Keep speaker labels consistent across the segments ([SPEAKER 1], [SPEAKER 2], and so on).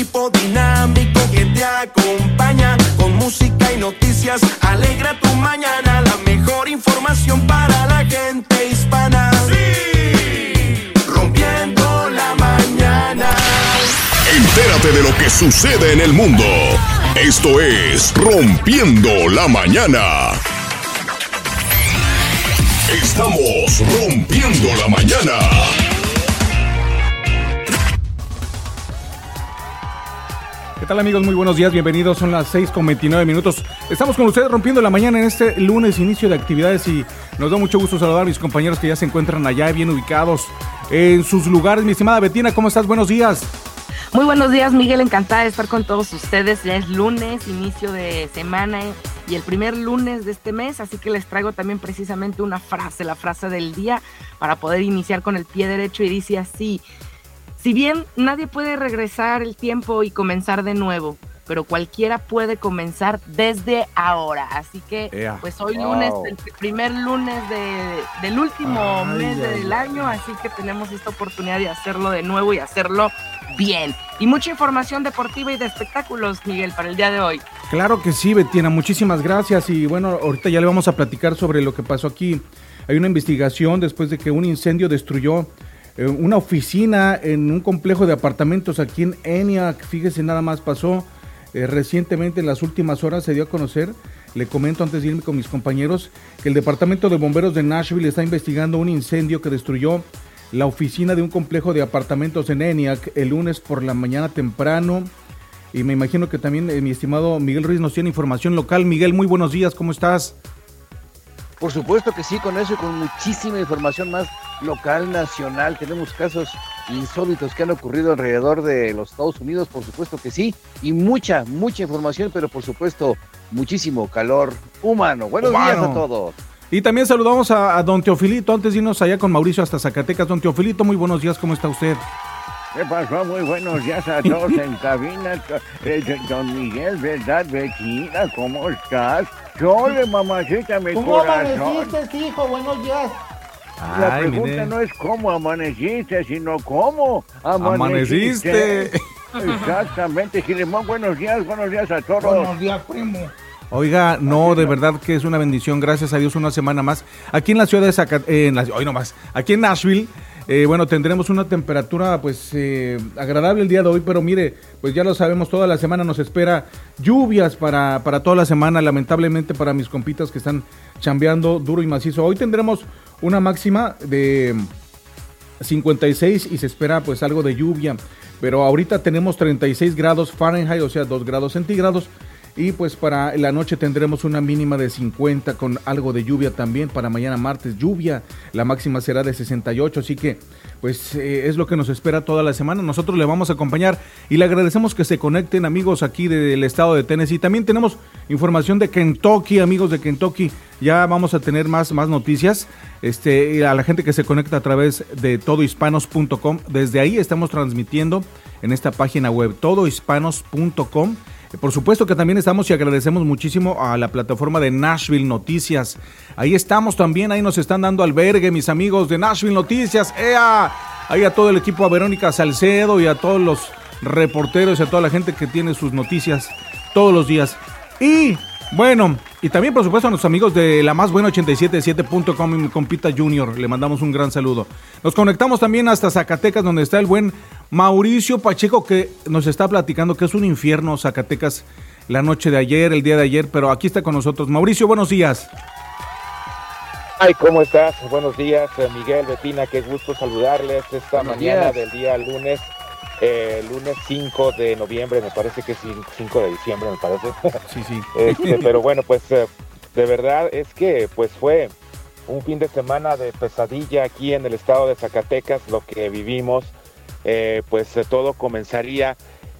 [SPEAKER 1] equipo dinámico que te acompaña con música y noticias. Alegra tu mañana, la mejor información para la gente hispana. Sí, rompiendo la mañana.
[SPEAKER 2] Entérate de lo que sucede en el mundo. Esto es Rompiendo la Mañana. Estamos rompiendo la mañana.
[SPEAKER 3] Tal amigos? Muy buenos días, bienvenidos. Son las 6 con 29 minutos. Estamos con ustedes rompiendo la mañana en este lunes, inicio de actividades y nos da mucho gusto saludar a mis compañeros que ya se encuentran allá bien ubicados en sus lugares. Mi estimada Betina, ¿cómo estás? Buenos días.
[SPEAKER 4] Muy buenos días, Miguel. Encantada de estar con todos ustedes. Ya es lunes, inicio de semana y el primer lunes de este mes, así que les traigo también precisamente una frase, la frase del día, para poder iniciar con el pie derecho y dice así. Si bien nadie puede regresar el tiempo y comenzar de nuevo, pero cualquiera puede comenzar desde ahora. Así que, pues hoy lunes, el primer lunes de, del último mes del año, así que tenemos esta oportunidad de hacerlo de nuevo y hacerlo bien. Y mucha información deportiva y de espectáculos, Miguel, para el día de hoy.
[SPEAKER 3] Claro que sí, Betina, muchísimas gracias. Y bueno, ahorita ya le vamos a platicar sobre lo que pasó aquí. Hay una investigación después de que un incendio destruyó una oficina en un complejo de apartamentos aquí en ENIAC. Fíjese, nada más pasó eh, recientemente, en las últimas horas, se dio a conocer. Le comento antes de irme con mis compañeros que el Departamento de Bomberos de Nashville está investigando un incendio que destruyó la oficina de un complejo de apartamentos en ENIAC el lunes por la mañana temprano. Y me imagino que también eh, mi estimado Miguel Ruiz nos tiene información local. Miguel, muy buenos días, ¿cómo estás?
[SPEAKER 5] Por supuesto que sí, con eso y con muchísima información más local, nacional. Tenemos casos insólitos que han ocurrido alrededor de los Estados Unidos, por supuesto que sí. Y mucha, mucha información, pero por supuesto muchísimo calor humano. Buenos días a todos.
[SPEAKER 3] Y también saludamos a, don Teofilito, antes de irnos allá con Mauricio hasta Zacatecas. Don Teofilito, muy buenos días, ¿cómo está usted?
[SPEAKER 6] ¿Qué pasó? Muy buenos días a todos en cabina. Eh, don Miguel, ¿verdad? Vecina, ¿cómo estás? Chole, mamacita, mi
[SPEAKER 7] ¿Cómo
[SPEAKER 6] corazón.
[SPEAKER 7] amaneciste, hijo? Buenos días.
[SPEAKER 6] La pregunta no es cómo amaneciste, sino cómo amaneciste.
[SPEAKER 3] Amaneciste.
[SPEAKER 6] Exactamente, Gilemón, buenos días, buenos días a todos.
[SPEAKER 7] Buenos días, primo.
[SPEAKER 3] Oiga, no, de verdad que es una bendición, gracias a Dios, una semana más. Aquí en la ciudad de Zacatecas, en la, hoy nomás, aquí en Nashville, eh, bueno, tendremos una temperatura pues eh, agradable el día de hoy, pero mire, pues ya lo sabemos, toda la semana nos espera lluvias para, para toda la semana, lamentablemente para mis compitas que están chambeando duro y macizo. Hoy tendremos una máxima de 56 y se espera pues algo de lluvia, pero ahorita tenemos 36 grados Fahrenheit, o sea, 2 grados centígrados. Y pues para la noche tendremos una mínima de 50 con algo de lluvia también. Para mañana martes lluvia. La máxima será de 68. Así que pues eh, es lo que nos espera toda la semana. Nosotros le vamos a acompañar y le agradecemos que se conecten amigos aquí del estado de Tennessee. También tenemos información de Kentucky, amigos de Kentucky. Ya vamos a tener más, más noticias. Este, a la gente que se conecta a través de todohispanos.com. Desde ahí estamos transmitiendo en esta página web todohispanos.com. Por supuesto que también estamos y agradecemos muchísimo a la plataforma de Nashville Noticias. Ahí estamos también, ahí nos están dando albergue mis amigos de Nashville Noticias. ¡Ea! Ahí a todo el equipo, a Verónica Salcedo y a todos los reporteros y a toda la gente que tiene sus noticias todos los días. Y bueno, y también por supuesto a nuestros amigos de la más buena 877.com y mi compita Junior, le mandamos un gran saludo. Nos conectamos también hasta Zacatecas donde está el buen Mauricio Pacheco que nos está platicando que es un infierno Zacatecas la noche de ayer, el día de ayer, pero aquí está con nosotros. Mauricio, buenos días.
[SPEAKER 8] Ay, ¿cómo estás? Buenos días, eh, Miguel, Betina, qué gusto saludarles esta
[SPEAKER 5] Buenos
[SPEAKER 8] mañana
[SPEAKER 5] días.
[SPEAKER 8] del día lunes, eh, lunes 5 de noviembre, me parece que es 5 de diciembre, me parece.
[SPEAKER 3] Sí, sí.
[SPEAKER 8] Este, pero bueno, pues eh, de verdad es que pues fue un fin de semana de pesadilla aquí en el estado de Zacatecas, lo que vivimos, eh, pues eh, todo comenzaría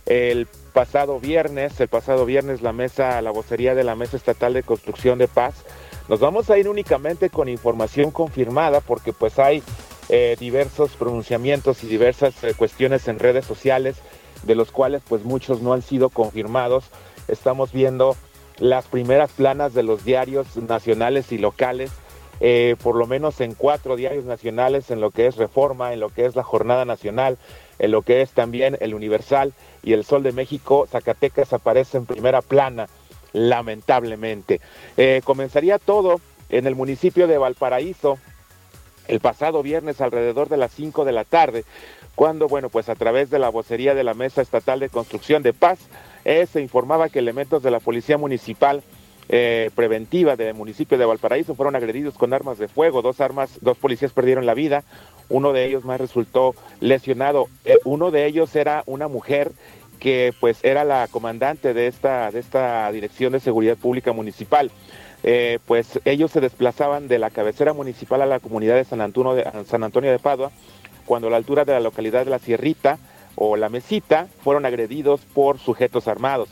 [SPEAKER 8] el pasado viernes, el pasado viernes la mesa, la vocería de la Mesa Estatal de Construcción de Paz. Nos vamos a ir únicamente con información confirmada porque pues hay eh, diversos pronunciamientos y diversas cuestiones en redes sociales de los cuales pues muchos no han sido confirmados. Estamos viendo las primeras planas de los diarios nacionales y locales, eh, por lo menos en cuatro diarios nacionales, en lo que es Reforma, en lo que es la Jornada Nacional, en lo que es también el Universal y el Sol de México, Zacatecas aparece en primera plana, lamentablemente. Eh, comenzaría todo en el municipio de Valparaíso el pasado viernes alrededor de las 5 de la tarde, cuando, bueno, pues a través de la vocería de la Mesa Estatal de Construcción de Paz, eh, se informaba que elementos de la Policía Municipal eh, preventiva del municipio de Valparaíso fueron agredidos con armas de fuego, dos armas, dos policías perdieron la vida, uno de ellos más resultó lesionado, eh, uno de ellos era una mujer que pues era la comandante de esta, de esta Dirección de Seguridad Pública Municipal. Eh, pues ellos se desplazaban de la cabecera municipal a la comunidad de San Antonio de, San Antonio de Padua, cuando a la altura de la localidad de La Sierrita o La Mesita fueron agredidos por sujetos armados.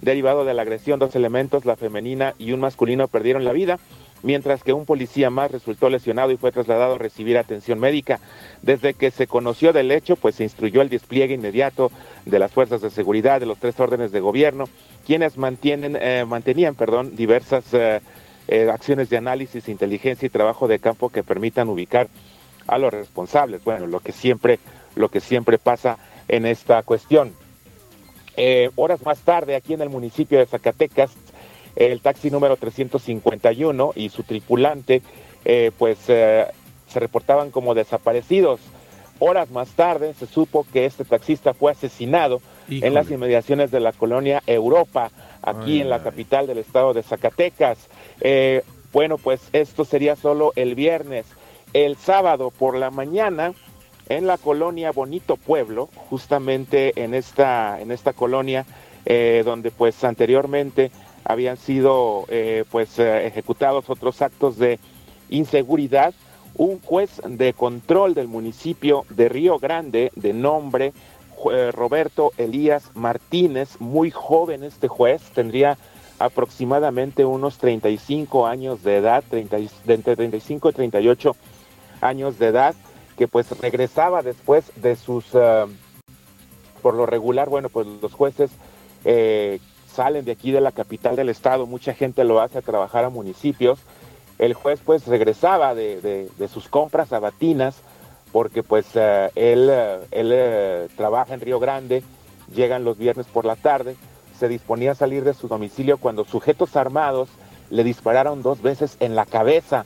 [SPEAKER 8] Derivado de la agresión, dos elementos, la femenina y un masculino, perdieron la vida mientras que un policía más resultó lesionado y fue trasladado a recibir atención médica. Desde que se conoció del hecho, pues se instruyó el despliegue inmediato de las fuerzas de seguridad de los tres órdenes de gobierno, quienes mantienen, eh, mantenían perdón, diversas eh, eh, acciones de análisis, inteligencia y trabajo de campo que permitan ubicar a los responsables. Bueno, lo que siempre, lo que siempre pasa en esta cuestión. Horas más tarde, aquí en el municipio de Zacatecas, el taxi número 351 y su tripulante eh, pues eh, se reportaban como desaparecidos. Horas más tarde se supo que este taxista fue asesinado en las inmediaciones de la colonia Europa, aquí en la capital del estado de Zacatecas. Eh, bueno, pues esto sería solo el viernes. El sábado por la mañana, en la colonia Bonito Pueblo, justamente en esta, en esta colonia, donde pues anteriormente habían sido eh, pues eh, ejecutados otros actos de inseguridad. Un juez de control del municipio de Río Grande, de nombre eh, Roberto Elías Martínez, muy joven este juez, tendría aproximadamente unos 35 años de edad, 30, de entre 35 y 38 años de edad, que pues regresaba después de sus, por lo regular, bueno, pues los jueces eh, salen de aquí de la capital del estado, mucha gente lo hace a trabajar a municipios. El juez pues regresaba de, sus compras sabatinas porque pues eh, él, eh, él trabaja en Río Grande, llegan los viernes por la tarde, se disponía a salir de su domicilio cuando sujetos armados le dispararon dos veces en la cabeza.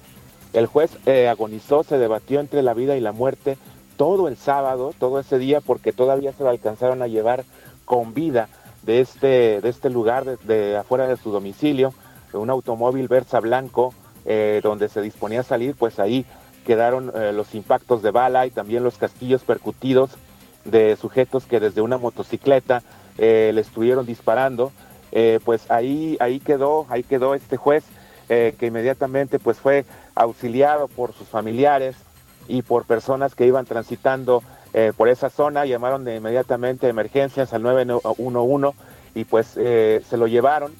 [SPEAKER 8] El juez agonizó, se debatió entre la vida y la muerte todo el sábado, todo ese día, porque todavía se lo alcanzaron a llevar con vida de este, de este lugar, de, afuera de su domicilio, un automóvil Versa blanco, eh, donde se disponía a salir, pues ahí quedaron eh, los impactos de bala y también los casquillos percutidos de sujetos que desde una motocicleta eh, le estuvieron disparando. pues ahí, ahí quedó, ahí quedó este juez que inmediatamente pues fue auxiliado por sus familiares y por personas que iban transitando eh, por esa zona, llamaron de inmediatamente emergencias al 911 y pues eh, se lo llevaron.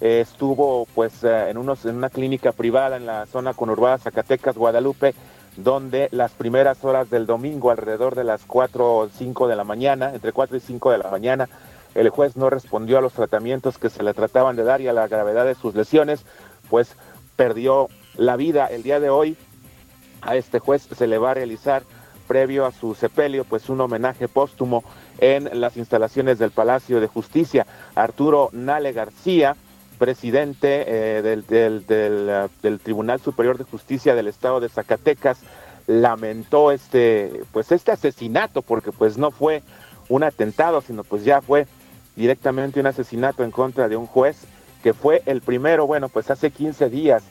[SPEAKER 8] Eh, estuvo pues en, unos, en una clínica privada en la zona conurbada Zacatecas, Guadalupe, donde las primeras horas del domingo, alrededor de las 4 o 5 de la mañana, entre 4 y 5 de la mañana, el juez no respondió a los tratamientos que se le trataban de dar y a la gravedad de sus lesiones, pues perdió la vida. El día de hoy a este juez se le va a realizar previo a su sepelio, pues un homenaje póstumo en las instalaciones del Palacio de Justicia. Arturo Nale García, presidente eh, del, del, Tribunal Superior de Justicia del Estado de Zacatecas, lamentó este, pues este asesinato, porque pues no fue un atentado, sino pues ya fue directamente un asesinato en contra de un juez, que fue el primero, bueno, pues hace 15 días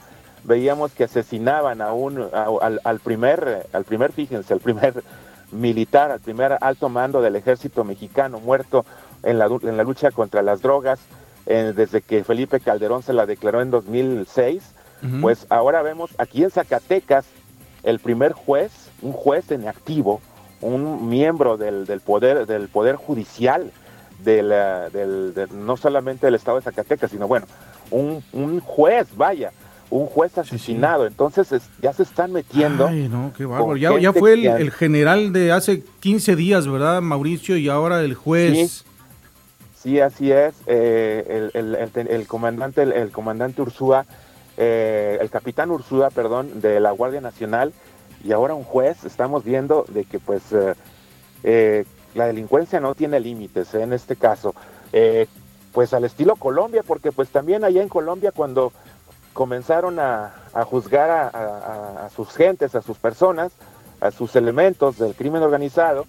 [SPEAKER 8] veíamos que asesinaban a un, al, primer, al primer, fíjense, al primer militar, al primer alto mando del ejército mexicano muerto en la, en la lucha contra las drogas, eh, desde que Felipe Calderón se la declaró en 2006, pues ahora vemos aquí en Zacatecas el primer juez, un juez en activo, un miembro del, del poder, del poder judicial, del, del, no solamente del estado de Zacatecas, sino bueno, un, un juez, vaya, un juez asesinado. Entonces ya se están metiendo.
[SPEAKER 3] Ay, no, qué bárbaro. Ya, fue el, general de hace 15 días, ¿verdad, Mauricio? Y ahora el juez.
[SPEAKER 8] Sí, así es. Eh, el, comandante, el, comandante Ursúa, eh, el capitán Ursúa, perdón, de la Guardia Nacional, y ahora un juez. Estamos viendo de que, pues, eh, la delincuencia no tiene límites en este caso. pues al estilo Colombia, porque pues también allá en Colombia cuando comenzaron a, juzgar a, sus gentes, a sus personas, a sus elementos del crimen organizado,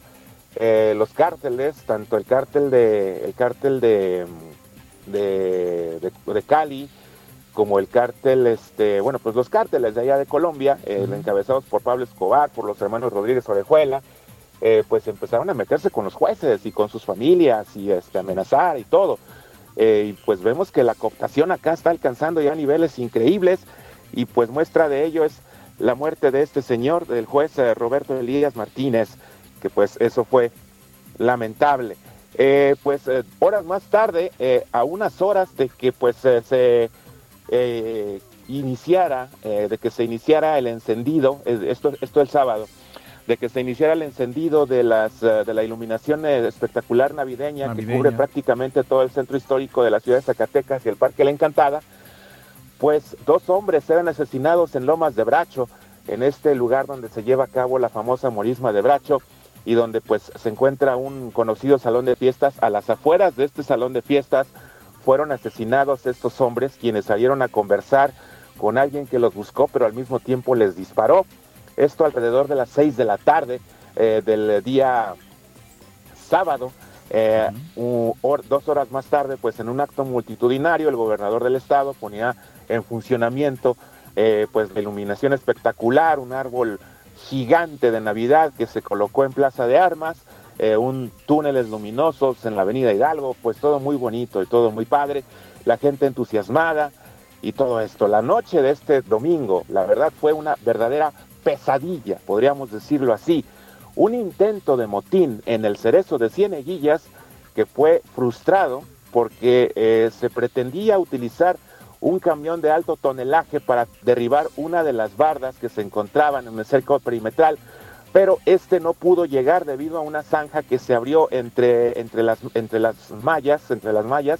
[SPEAKER 8] los cárteles, tanto el cártel de, el cártel de, de, de Cali, como el cártel, este, bueno, pues los cárteles de allá de Colombia, eh, encabezados por Pablo Escobar, por los hermanos Rodríguez Orejuela, eh, pues empezaron a meterse con los jueces y con sus familias y este, amenazar y todo. Eh, y pues vemos que la cooptación acá está alcanzando ya niveles increíbles y pues muestra de ello es la muerte de este señor, del juez Roberto Elías Martínez, que pues eso fue lamentable. pues horas más tarde, a unas horas de que pues se eh, iniciara, eh, de que se iniciara el encendido, esto, esto el sábado, de que se iniciara el encendido de, las, eh, de la iluminación espectacular navideña, que cubre prácticamente todo el centro histórico de la ciudad de Zacatecas y el Parque La Encantada, pues dos hombres eran asesinados en Lomas de Bracho, en este lugar donde se lleva a cabo la famosa morisma de Bracho y donde pues se encuentra un conocido salón de fiestas. A las afueras de este salón de fiestas fueron asesinados estos hombres quienes salieron a conversar con alguien que los buscó, pero al mismo tiempo les disparó. Esto alrededor de las seis de la tarde eh, del día sábado. Eh, dos horas más tarde, pues en un acto multitudinario, el gobernador del estado ponía en funcionamiento eh, pues la iluminación espectacular, un árbol gigante de Navidad que se colocó en Plaza de Armas, eh, un túneles luminosos en la avenida Hidalgo, pues todo muy bonito y todo muy padre, la gente entusiasmada y todo esto. La noche de este domingo, la verdad fue una verdadera pesadilla, podríamos decirlo así, un intento de motín en el cerezo de Cieneguillas que fue frustrado porque eh, se pretendía utilizar un camión de alto tonelaje para derribar una de las bardas que se encontraban en el cerco perimetral pero este no pudo llegar debido a una zanja que se abrió entre, entre, las, entre las mallas, entre las mallas,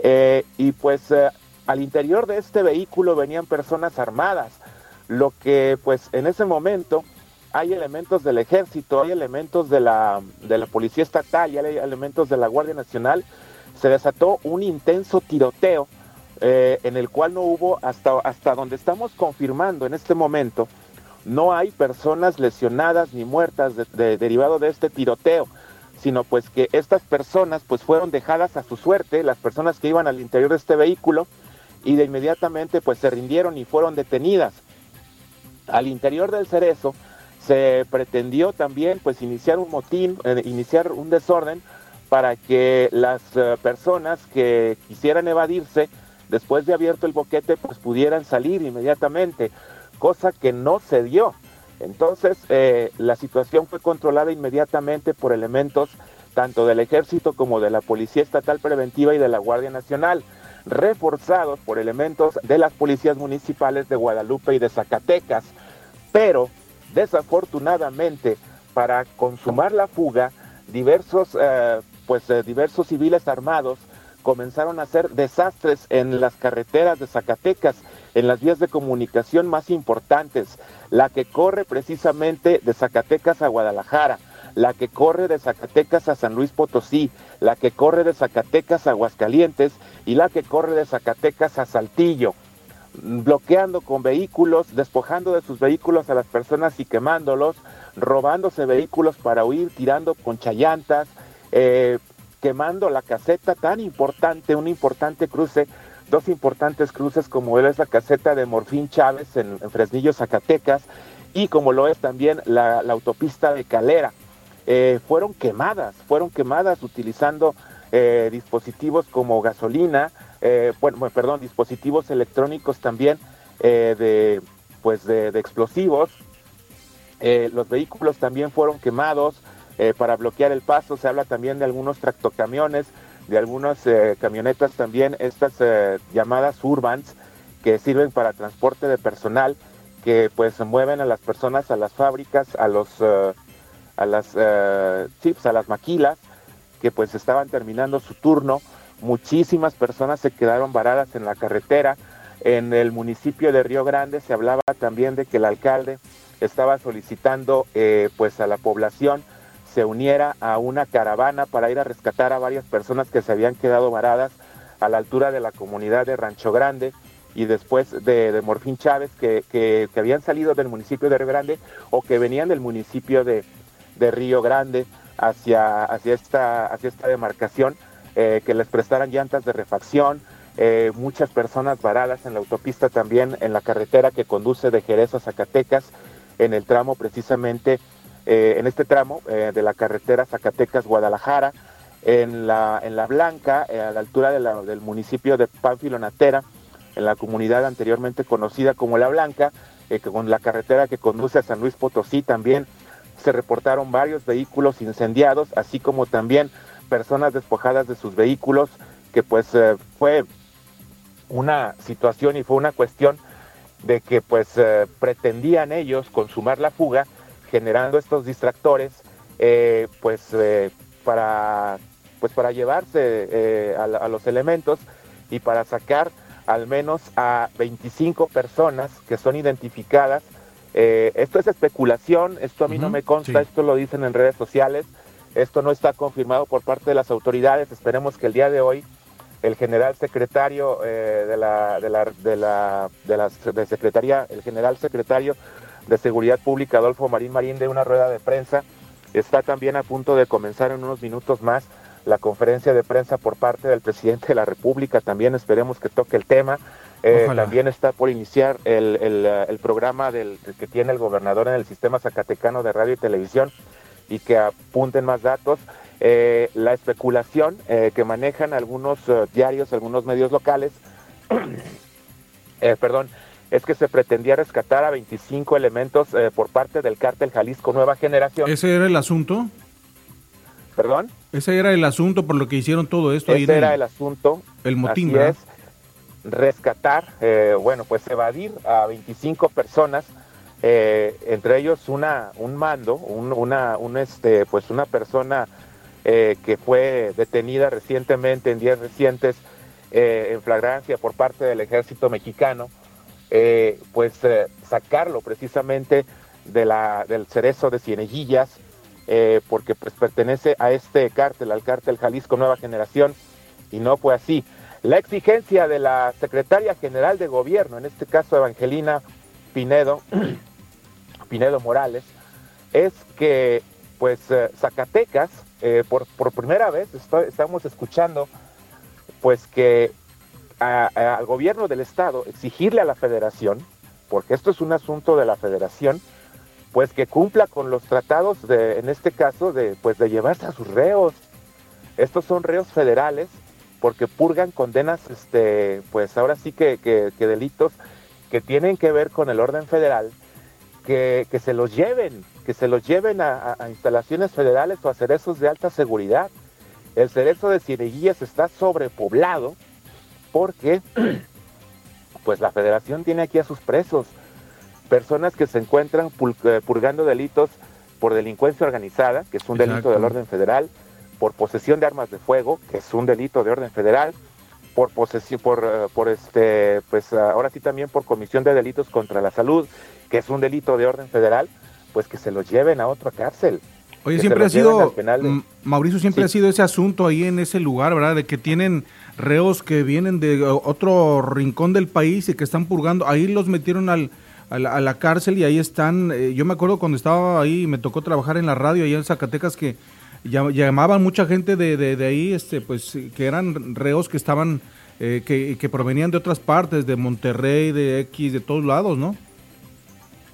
[SPEAKER 8] eh, y pues eh, al interior de este vehículo venían personas armadas, lo que pues en ese momento hay elementos del ejército, hay elementos de la, de la policía estatal y hay elementos de la Guardia Nacional, se desató un intenso tiroteo eh, en el cual no hubo hasta, hasta donde estamos confirmando en este momento, no hay personas lesionadas ni muertas derivado de este tiroteo, sino pues que estas personas pues fueron dejadas a su suerte, las personas que iban al interior de este vehículo, y de inmediatamente pues se rindieron y fueron detenidas. Al interior del cerezo se pretendió también pues iniciar un motín, eh, iniciar un desorden para que las eh, personas que quisieran evadirse después de abierto el boquete pues pudieran salir inmediatamente cosa que no se dio. Entonces, eh, la situación fue controlada inmediatamente por elementos tanto del ejército como de la Policía Estatal Preventiva y de la Guardia Nacional, reforzados por elementos de las policías municipales de Guadalupe y de Zacatecas. Pero, desafortunadamente, para consumar la fuga, diversos, eh, pues, eh, diversos civiles armados comenzaron a hacer desastres en las carreteras de Zacatecas en las vías de comunicación más importantes, la que corre precisamente de Zacatecas a Guadalajara, la que corre de Zacatecas a San Luis Potosí, la que corre de Zacatecas a Aguascalientes y la que corre de Zacatecas a Saltillo, bloqueando con vehículos, despojando de sus vehículos a las personas y quemándolos, robándose vehículos para huir, tirando con chayantas, eh, quemando la caseta tan importante, un importante cruce dos importantes cruces como es la caseta de Morfín Chávez en, Fresnillo, Zacatecas, y como lo es también la, autopista de Calera. Eh, fueron quemadas, fueron quemadas utilizando eh, dispositivos como gasolina, eh, bueno, perdón, dispositivos electrónicos también de, pues de, explosivos. los vehículos también fueron quemados para bloquear el paso. Se habla también de algunos tractocamiones de algunas camionetas también, estas llamadas urbans, que sirven para transporte de personal, que pues mueven a las personas a las fábricas, a los a las chips, a las maquilas, que pues estaban terminando su turno. Muchísimas personas se quedaron varadas en la carretera. En el municipio de Río Grande se hablaba también de que el alcalde estaba solicitando pues a la población se uniera a una caravana para ir a rescatar a varias personas que se habían quedado varadas a la altura de la comunidad de Rancho Grande y después de, de Morfín Chávez que, que, que, habían salido del municipio de Río Grande o que venían del municipio de, de Río Grande hacia, hacia, esta, hacia esta demarcación, eh, que les prestaran llantas de refacción, eh, muchas personas varadas en la autopista también, en la carretera que conduce de Jerez a Zacatecas, en el tramo precisamente, eh, en este tramo de la carretera Zacatecas-Guadalajara, en la, en la Blanca, a la altura de la, del municipio de Pánfilo Natera, en la comunidad anteriormente conocida como La Blanca, con la carretera que conduce a San Luis Potosí también se reportaron varios vehículos incendiados, así como también personas despojadas de sus vehículos, que pues eh, fue una situación y fue una cuestión de que pues eh, pretendían ellos consumar la fuga, generando estos distractores, eh, pues para pues para llevarse a, los elementos y para sacar al menos a 25 personas que son identificadas. Esto es especulación, esto a mí uh -huh, no me consta, sí. esto lo dicen en redes sociales, esto no está confirmado por parte de las autoridades. Esperemos que el día de hoy el general secretario eh, de, la, de, la, de, la, de la de Secretaría, el general secretario de Seguridad Pública, Adolfo Marín Marín, de una rueda de prensa. Está también a punto de comenzar en unos minutos más la conferencia de prensa por parte del presidente de la República. También esperemos que toque el tema. Eh, también está por iniciar el, el, el programa del, que tiene el gobernador en el sistema zacatecano de radio y televisión y que apunten más datos. Eh, la especulación eh, que manejan algunos uh, diarios, algunos medios locales, eh, perdón, es que se pretendía rescatar a 25 elementos por parte del cártel Jalisco Nueva Generación.
[SPEAKER 3] ¿Ese era el asunto?
[SPEAKER 8] ¿Perdón?
[SPEAKER 3] Ese era el asunto por lo que hicieron todo esto.
[SPEAKER 8] Ese era el, el, asunto.
[SPEAKER 3] El motín,
[SPEAKER 8] Así es, rescatar, bueno, pues evadir a 25 personas eh, entre ellos una un mando un, una un este pues una persona eh, que fue detenida recientemente en días recientes eh, en flagrancia por parte del ejército mexicano eh, pues sacarlo precisamente de la del cerezo de Cieneguillas porque pues pertenece a este cártel al cártel Jalisco Nueva Generación y no fue así la exigencia de la secretaria general de gobierno en este caso Evangelina Pinedo Pinedo Morales, es que pues eh, Zacatecas, eh, por, por, primera vez estamos escuchando pues que al gobierno del estado exigirle a la federación, porque esto es un asunto de la federación, pues que cumpla con los tratados de, en este caso, de pues de llevarse a sus reos. Estos son reos federales porque purgan condenas, este, pues ahora sí que, que, que delitos que tienen que ver con el orden federal que, que, se los lleven, que se los lleven a, a, instalaciones federales o a cerezos de alta seguridad. El cerezo de Cieneguillas está sobrepoblado porque pues la federación tiene aquí a sus presos, personas que se encuentran eh, purgando delitos por delincuencia organizada, que es un Exacto. delito del orden federal, por posesión de armas de fuego, que es un delito de orden federal, por posesión, por, uh, por este, pues ahora sí también por comisión de delitos contra la salud, que es un delito de orden federal, pues que se los lleven a otra cárcel.
[SPEAKER 3] Oye, siempre ha sido. Mauricio, siempre sí. ha sido ese asunto ahí en ese lugar, ¿verdad? De que tienen reos que vienen de otro rincón del país y que están purgando. Ahí los metieron al, a, la, a la cárcel y ahí están. Eh, yo me acuerdo cuando estaba ahí, me tocó trabajar en la radio allá en Zacatecas que llamaban mucha gente de, de, de ahí, este, pues que eran reos que estaban, eh, que, que provenían de otras partes, de Monterrey, de X, de todos lados, ¿no?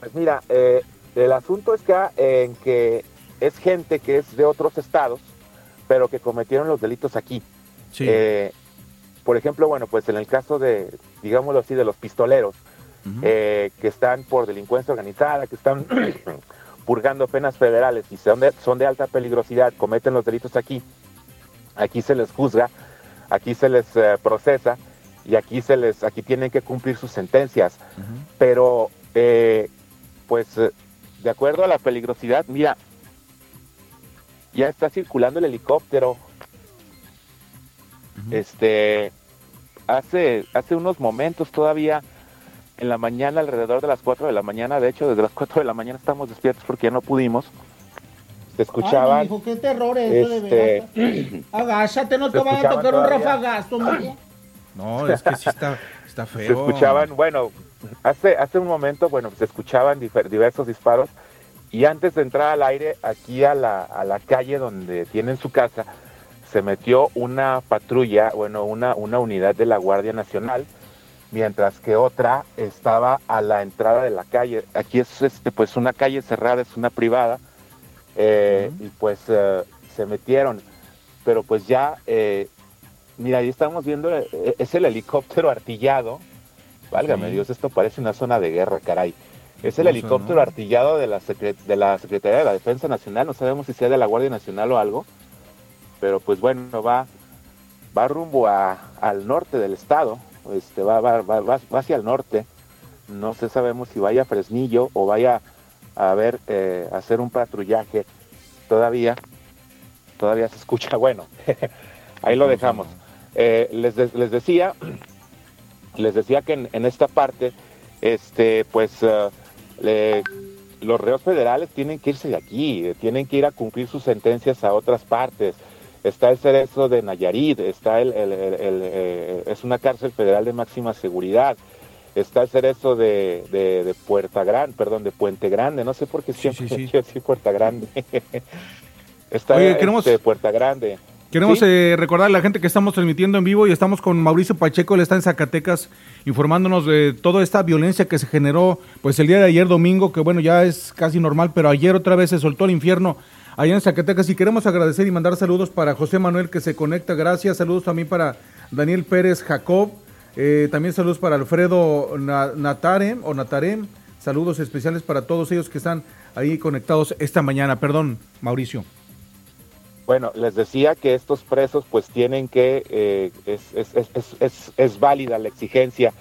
[SPEAKER 8] Pues mira, eh, el asunto es que, eh, en que es gente que es de otros estados, pero que cometieron los delitos aquí.
[SPEAKER 3] Sí.
[SPEAKER 8] Eh, por ejemplo, bueno, pues en el caso de, digámoslo así, de los pistoleros, uh -huh. eh, que están por delincuencia organizada, que están purgando penas federales y son de, son de alta peligrosidad, cometen los delitos aquí, aquí se les juzga, aquí se les eh, procesa y aquí se les, aquí tienen que cumplir sus sentencias. Uh -huh. Pero eh, pues eh, de acuerdo a la peligrosidad, mira, ya está circulando el helicóptero. Uh -huh. Este, hace, hace unos momentos todavía, en la mañana, alrededor de las 4 de la mañana, de hecho, desde las 4 de la mañana estamos despiertos porque ya no pudimos. se escuchaban.
[SPEAKER 7] Ay, hijo, qué terror eso de
[SPEAKER 8] este,
[SPEAKER 7] veras. Agáchate, no te vaya a tocar un rafagazo.
[SPEAKER 3] No, es que sí está, está feo.
[SPEAKER 8] se escuchaban, bueno, hace, hace un momento, bueno, se escuchaban diversos disparos y antes de entrar al aire, aquí a la, a la calle donde tienen su casa, se metió una patrulla, bueno, una, una unidad de la Guardia Nacional, mientras que otra estaba a la entrada de la calle. Aquí es este, pues una calle cerrada, es una privada, eh, y pues eh, se metieron, pero pues ya, eh, mira, ahí estamos viendo, es el helicóptero artillado, válgame
[SPEAKER 3] Sí.
[SPEAKER 8] Dios, esto parece una zona de guerra, caray. Es el
[SPEAKER 3] No
[SPEAKER 8] helicóptero
[SPEAKER 3] ¿no?
[SPEAKER 8] artillado de la, de la Secretaría de la Defensa Nacional, no sabemos si sea de la Guardia Nacional o algo, pero pues bueno, va, va rumbo a, al norte del estado, este, va, hacia el norte, no sé, sabemos si vaya a Fresnillo o vaya a ver, eh, hacer un patrullaje todavía, todavía se escucha, bueno, ahí lo dejamos. Eh, les, les decía, les decía que en, esta parte, este, pues, eh, los reos federales tienen que irse de aquí, tienen que ir a cumplir sus sentencias a otras partes. Está el cerezo de Nayarit, está el, el- el- el, eh, es una cárcel federal de máxima seguridad. Está el cerezo de, de, de Puerta Grande, perdón, de Puente Grande, no sé por qué siempre
[SPEAKER 3] sí,
[SPEAKER 8] Puerta Grande. está
[SPEAKER 3] Oye, queremos-
[SPEAKER 8] este, Puerta Grande.
[SPEAKER 3] Queremos eh, recordar a la gente que estamos transmitiendo en vivo y estamos con Mauricio Pacheco, él está en Zacatecas informándonos de toda esta violencia que se generó pues el día de ayer domingo, que bueno, ya es casi normal, pero ayer otra vez se soltó el infierno allá en Zacatecas. Y queremos agradecer y mandar saludos para José Manuel que se conecta, gracias, saludos también para Daniel Pérez Jacob, eh, también saludos para Alfredo Na- Natarem o Natarem, saludos especiales para todos ellos que están ahí conectados esta mañana, perdón, Mauricio.
[SPEAKER 8] Bueno, les decía que estos presos pues tienen que, eh, es válida la exigencia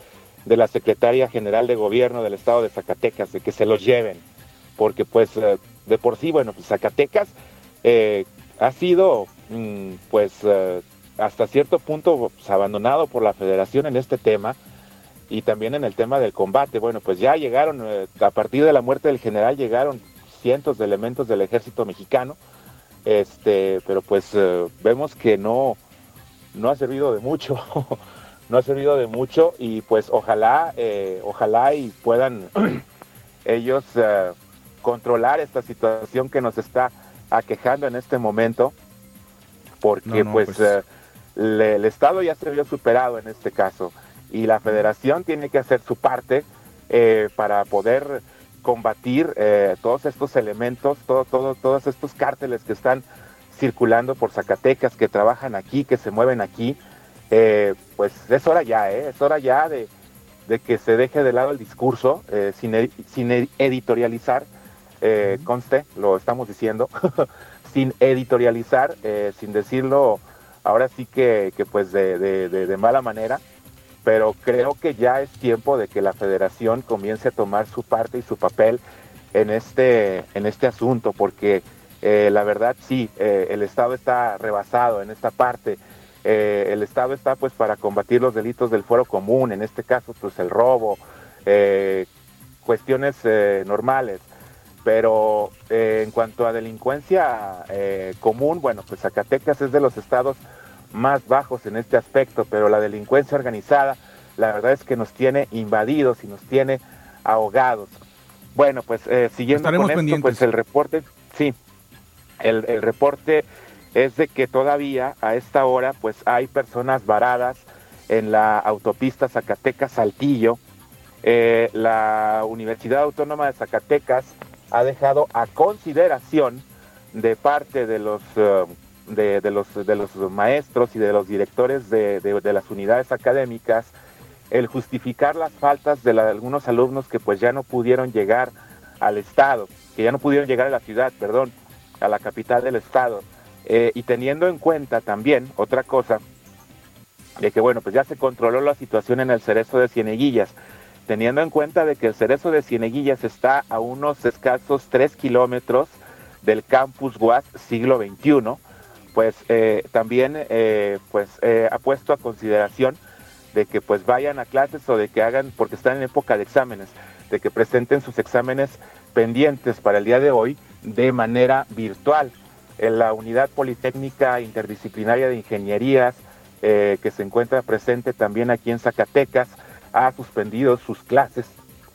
[SPEAKER 8] de la Secretaria General de Gobierno del Estado de Zacatecas de que se los lleven, porque pues eh, de por sí, bueno, pues Zacatecas eh, ha sido mm, pues eh, hasta cierto punto pues, abandonado por la federación en este tema y también en el tema del combate. Bueno, pues ya llegaron, eh, a partir de la muerte del general llegaron cientos de elementos del ejército mexicano, este, pero pues vemos que no, no ha servido de mucho, no ha servido de mucho y pues ojalá, ojalá y puedan ellos controlar esta situación que nos está aquejando en este momento, porque
[SPEAKER 3] No, no,
[SPEAKER 8] pues,
[SPEAKER 3] pues.
[SPEAKER 8] eh, le- el Estado ya se vio superado en este caso y la Federación tiene que hacer su parte eh, para poder combatir eh, todos estos elementos, todo, todo, todos estos cárteles que están circulando por Zacatecas, que trabajan aquí, que se mueven aquí, eh, pues es hora ya, es hora ya de, de que se deje de lado el discurso sin, sin ed- editorializar, eh, conste, lo estamos diciendo, sin editorializar, eh, sin decirlo ahora sí que, que pues de, de- de- de mala manera, pero creo que ya es tiempo de que la federación comience a tomar su parte y su papel en este, en este asunto, porque eh, la verdad sí, eh, el Estado está rebasado en esta parte. El Estado está pues para combatir los delitos del fuero común, en este caso pues el robo, cuestiones eh, normales. Pero eh, en cuanto a delincuencia eh, común, bueno, pues Zacatecas es de los estados más bajos en este aspecto, pero la delincuencia organizada, la verdad es que nos tiene invadidos y nos tiene ahogados. Bueno, pues eh, siguiendo
[SPEAKER 3] Estaremos
[SPEAKER 8] con esto, pues el reporte, sí, el, el reporte es de que todavía a esta hora pues hay personas varadas en la autopista Zacatecas-Saltillo. Eh, la Universidad Autónoma de Zacatecas ha dejado a consideración de parte de los, eh, de, los, de los maestros y de los directores de, de- las unidades académicas el justificar las faltas de algunos alumnos que pues ya no pudieron llegar al estado, que ya no pudieron llegar a la ciudad, perdón, a la capital del estado. Eh, y teniendo en cuenta también otra cosa, de que bueno, pues ya se controló la situación en el cerezo de Cieneguillas, teniendo en cuenta de que el cerezo de Cieneguillas está a unos escasos tres kilómetros del campus UAS siglo XXI, pues eh, también eh, pues eh, ha puesto a consideración de que pues vayan a clases o de que hagan, porque están en época de exámenes, de que presenten sus exámenes pendientes para el día de hoy de manera virtual. En la Unidad Politécnica Interdisciplinaria de Ingenierías, eh, que se encuentra presente también aquí en Zacatecas, ha suspendido sus clases.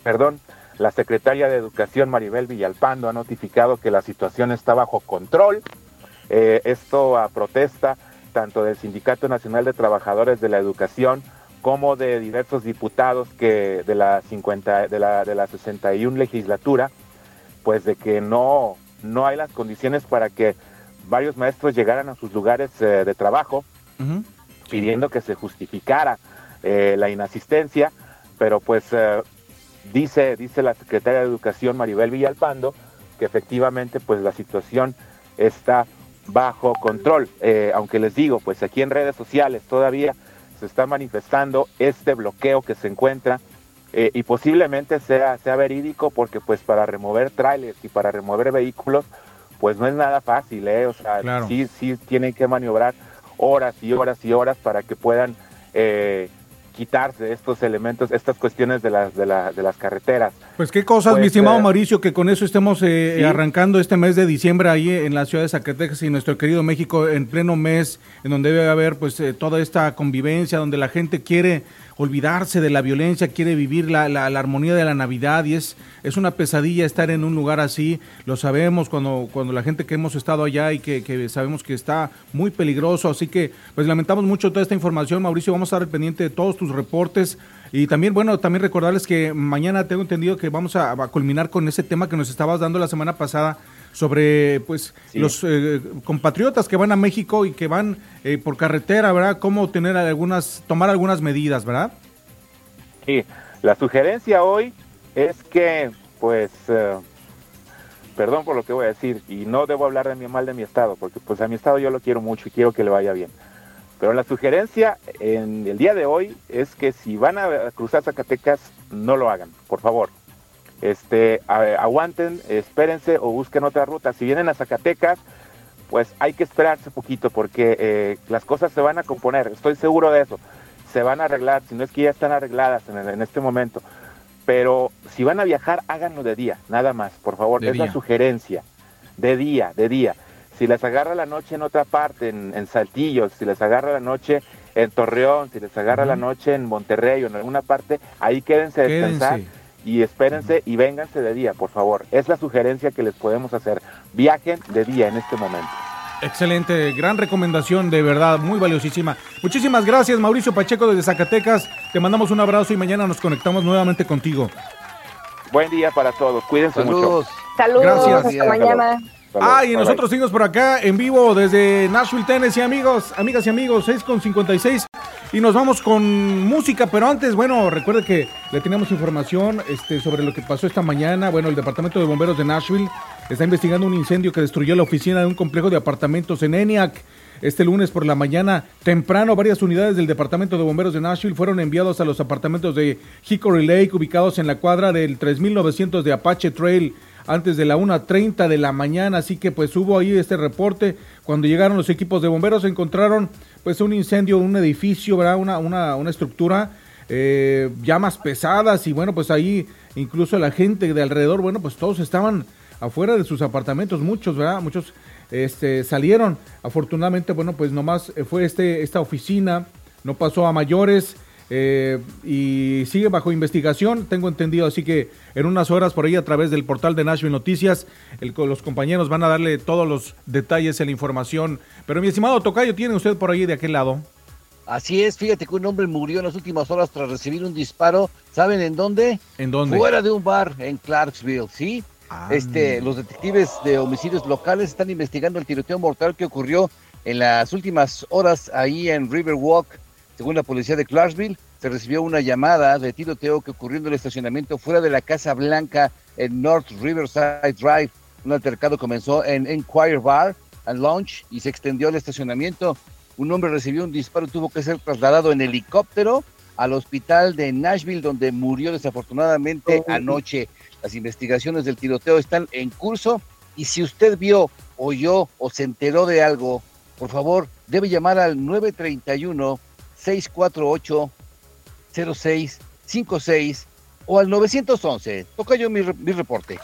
[SPEAKER 8] Perdón, la secretaria de Educación Maribel Villalpando ha notificado que la situación está bajo control. Eh, esto a protesta tanto del Sindicato Nacional de Trabajadores de la Educación como de diversos diputados que de la 50 de la de la 61 legislatura, pues de que no no hay las condiciones para que varios maestros llegaran a sus lugares eh, de trabajo pidiendo que se justificara eh, la inasistencia, pero pues eh, dice, dice la secretaria de Educación Maribel Villalpando que efectivamente pues la situación está bajo control, eh, aunque les digo, pues aquí en redes sociales todavía se está manifestando este bloqueo que se encuentra eh, y posiblemente sea, sea verídico porque pues para remover trailers y para remover vehículos pues no es nada fácil, ¿eh? o sea,
[SPEAKER 3] Claro.
[SPEAKER 8] sí, sí tienen que maniobrar horas y horas y horas para que puedan eh, quitarse estos elementos, estas cuestiones de las, de, la- de las carreteras.
[SPEAKER 3] Pues qué cosas,
[SPEAKER 8] Pues,
[SPEAKER 3] mi estimado
[SPEAKER 8] eh,
[SPEAKER 3] Mauricio, que con eso estemos eh,
[SPEAKER 8] sí.
[SPEAKER 3] arrancando este mes de diciembre ahí en la ciudad de Zacatecas y nuestro querido México en pleno mes, en donde debe haber pues eh, toda esta convivencia, donde la gente quiere olvidarse de la violencia, quiere vivir la, la- armonía de la Navidad y es, es una pesadilla estar en un lugar así, lo sabemos cuando, cuando la gente que hemos estado allá y que, sabemos que está muy peligroso, así que pues lamentamos mucho toda esta información, Mauricio, vamos a estar pendiente de todos tus reportes. Y también, bueno, también recordarles que mañana tengo entendido que vamos a, a culminar con ese tema que nos estabas dando la semana pasada sobre pues
[SPEAKER 8] Sí.
[SPEAKER 3] los eh, compatriotas que van a México y que van eh, por carretera, ¿verdad? Cómo tener algunas, tomar algunas medidas, ¿verdad?
[SPEAKER 8] Sí, la sugerencia hoy es que, pues, eh, perdón por lo que voy a decir, y no debo hablar de mi mal de mi estado, porque pues a mi estado yo lo quiero mucho y quiero que le vaya bien. Pero la sugerencia en el día de hoy es que si van a cruzar Zacatecas, no lo hagan, por favor. Este, aguanten, espérense o busquen otra ruta. Si vienen a Zacatecas, pues hay que esperarse poquito porque eh, las cosas se van a componer, estoy seguro de eso. Se van a arreglar, si no es que ya están arregladas en, el- en este momento. Pero si van a viajar, háganlo de día, nada más, por favor.
[SPEAKER 3] De
[SPEAKER 8] es
[SPEAKER 3] día.
[SPEAKER 8] la sugerencia. De día, de día. Si les agarra la noche en otra parte, en, en Saltillo, si les agarra la noche en Torreón, si les agarra la noche en Monterrey o en alguna parte, ahí quédense a descansar
[SPEAKER 3] Quédense.
[SPEAKER 8] Y espérense y vénganse de día, por favor. Es la sugerencia que les podemos hacer. Viajen de día en este momento.
[SPEAKER 3] Excelente, gran recomendación, de verdad, muy valiosísima. Muchísimas gracias, Mauricio Pacheco desde Zacatecas. Te mandamos un abrazo y mañana nos conectamos nuevamente contigo.
[SPEAKER 8] Buen día para todos. Cuídense mucho.
[SPEAKER 5] Saludos.
[SPEAKER 4] Saludos,
[SPEAKER 3] Gracias.
[SPEAKER 4] hasta mañana.
[SPEAKER 3] Ah, y
[SPEAKER 8] Bye,
[SPEAKER 3] nosotros seguimos por acá en vivo desde Nashville, Tennessee, amigos, amigas y amigos, 6 con 56. Y nos vamos con música, pero antes, bueno, recuerde que le teníamos información este, sobre lo que pasó esta mañana. Bueno, el Departamento de Bomberos de Nashville está investigando un incendio que destruyó la oficina de un complejo de apartamentos en ENIAC. Este lunes por la mañana temprano, varias unidades del Departamento de Bomberos de Nashville fueron enviados a los apartamentos de Hickory Lake, ubicados en la cuadra del 3900 de Apache Trail antes de la 1.30 de la mañana, así que pues hubo ahí este reporte. Cuando llegaron los equipos de bomberos encontraron pues un incendio, un edificio, ¿verdad? Una, una, una estructura, eh, llamas pesadas y bueno, pues ahí incluso la gente de alrededor, bueno, pues todos estaban afuera de sus apartamentos, muchos, ¿verdad? Muchos este, salieron. Afortunadamente, bueno, pues nomás fue este, esta oficina, no pasó a mayores. Eh, y sigue bajo investigación, tengo entendido, así que en unas horas por ahí a través del portal de Nashville Noticias, el- los compañeros van a darle todos los detalles y la información. Pero mi estimado Tocayo, ¿tiene usted por ahí de aquel lado?
[SPEAKER 5] Así es, fíjate que un hombre murió en las últimas horas tras recibir un disparo. ¿Saben en dónde?
[SPEAKER 3] ¿En dónde?
[SPEAKER 5] Fuera de un bar en Clarksville, ¿sí?
[SPEAKER 3] Ah.
[SPEAKER 5] Este, los detectives de homicidios locales están investigando el tiroteo mortal que ocurrió en las últimas horas ahí en Riverwalk. Según la policía de Clarksville, se recibió una llamada de tiroteo que ocurrió en el estacionamiento fuera de la Casa Blanca en North Riverside Drive. Un altercado comenzó en Enquire Bar and Lounge y se extendió al estacionamiento. Un hombre recibió un disparo y tuvo que ser trasladado en helicóptero al hospital de Nashville, donde murió desafortunadamente anoche. Las investigaciones del tiroteo están en curso y si usted vio, oyó o se enteró de algo, por favor, debe llamar al 931-648-0656 o al 911. Toca yo mi, re- mi reporte.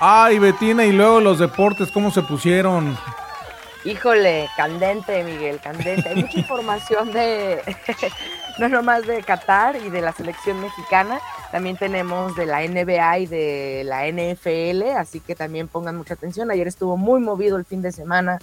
[SPEAKER 3] Ay, Betina, y luego los deportes, ¿cómo se pusieron?
[SPEAKER 4] Híjole, candente, Miguel, candente. Hay mucha información de, no nomás de Qatar y de la selección mexicana, también tenemos de la NBA y de la NFL, así que también pongan mucha atención. Ayer estuvo muy movido el fin de semana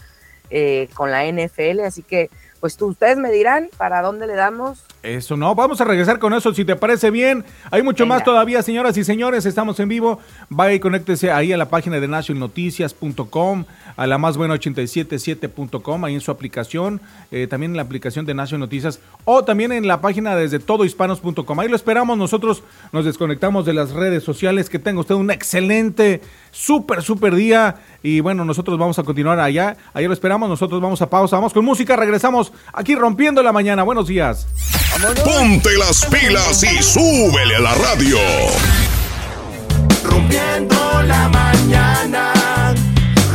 [SPEAKER 4] eh, con la NFL, así que pues tú, ustedes me dirán para dónde le damos.
[SPEAKER 3] Eso no, vamos a regresar con eso si te parece bien. Hay mucho
[SPEAKER 4] Venga.
[SPEAKER 3] más todavía, señoras y señores, estamos en vivo. Vaya y conéctese ahí a la página de nationnoticias.com, a la más buena 877.com, ahí en su aplicación, eh, también en la aplicación de Nación Noticias o también en la página desde todohispanos.com. Ahí lo esperamos, nosotros nos desconectamos de las redes sociales. Que tenga usted un excelente, súper, súper día. Y bueno, nosotros vamos a continuar allá. Ahí lo esperamos, nosotros vamos a pausa, vamos con música, regresamos aquí rompiendo la mañana. Buenos días.
[SPEAKER 2] Ponte las pilas y súbele a la radio.
[SPEAKER 1] Rompiendo la mañana,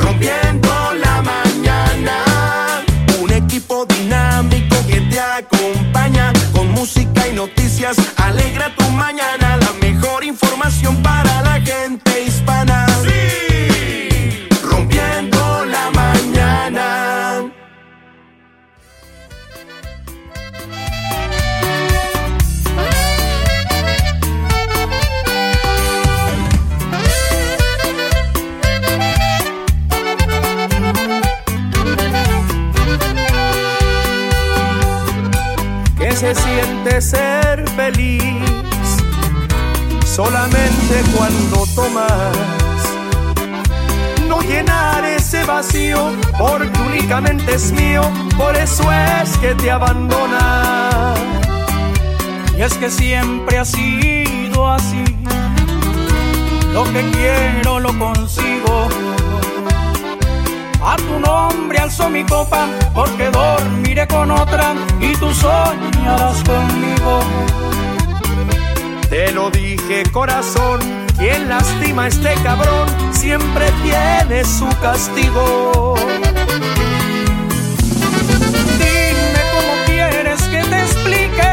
[SPEAKER 1] rompiendo la mañana. Un equipo dinámico que te acompaña con música y noticias. Alegra tu mañana, la mejor información para la gente hispana. Sí,
[SPEAKER 9] siente ser feliz solamente cuando tomas. No llenar ese vacío porque únicamente es mío, por eso es que te abandona. Y es que siempre ha sido así, lo que quiero lo consigo. A tu nombre alzo mi copa, porque dormiré con otra y tú soñarás conmigo. Te lo dije, corazón, quien lastima a este cabrón siempre tiene su castigo. Dime cómo quieres que te explique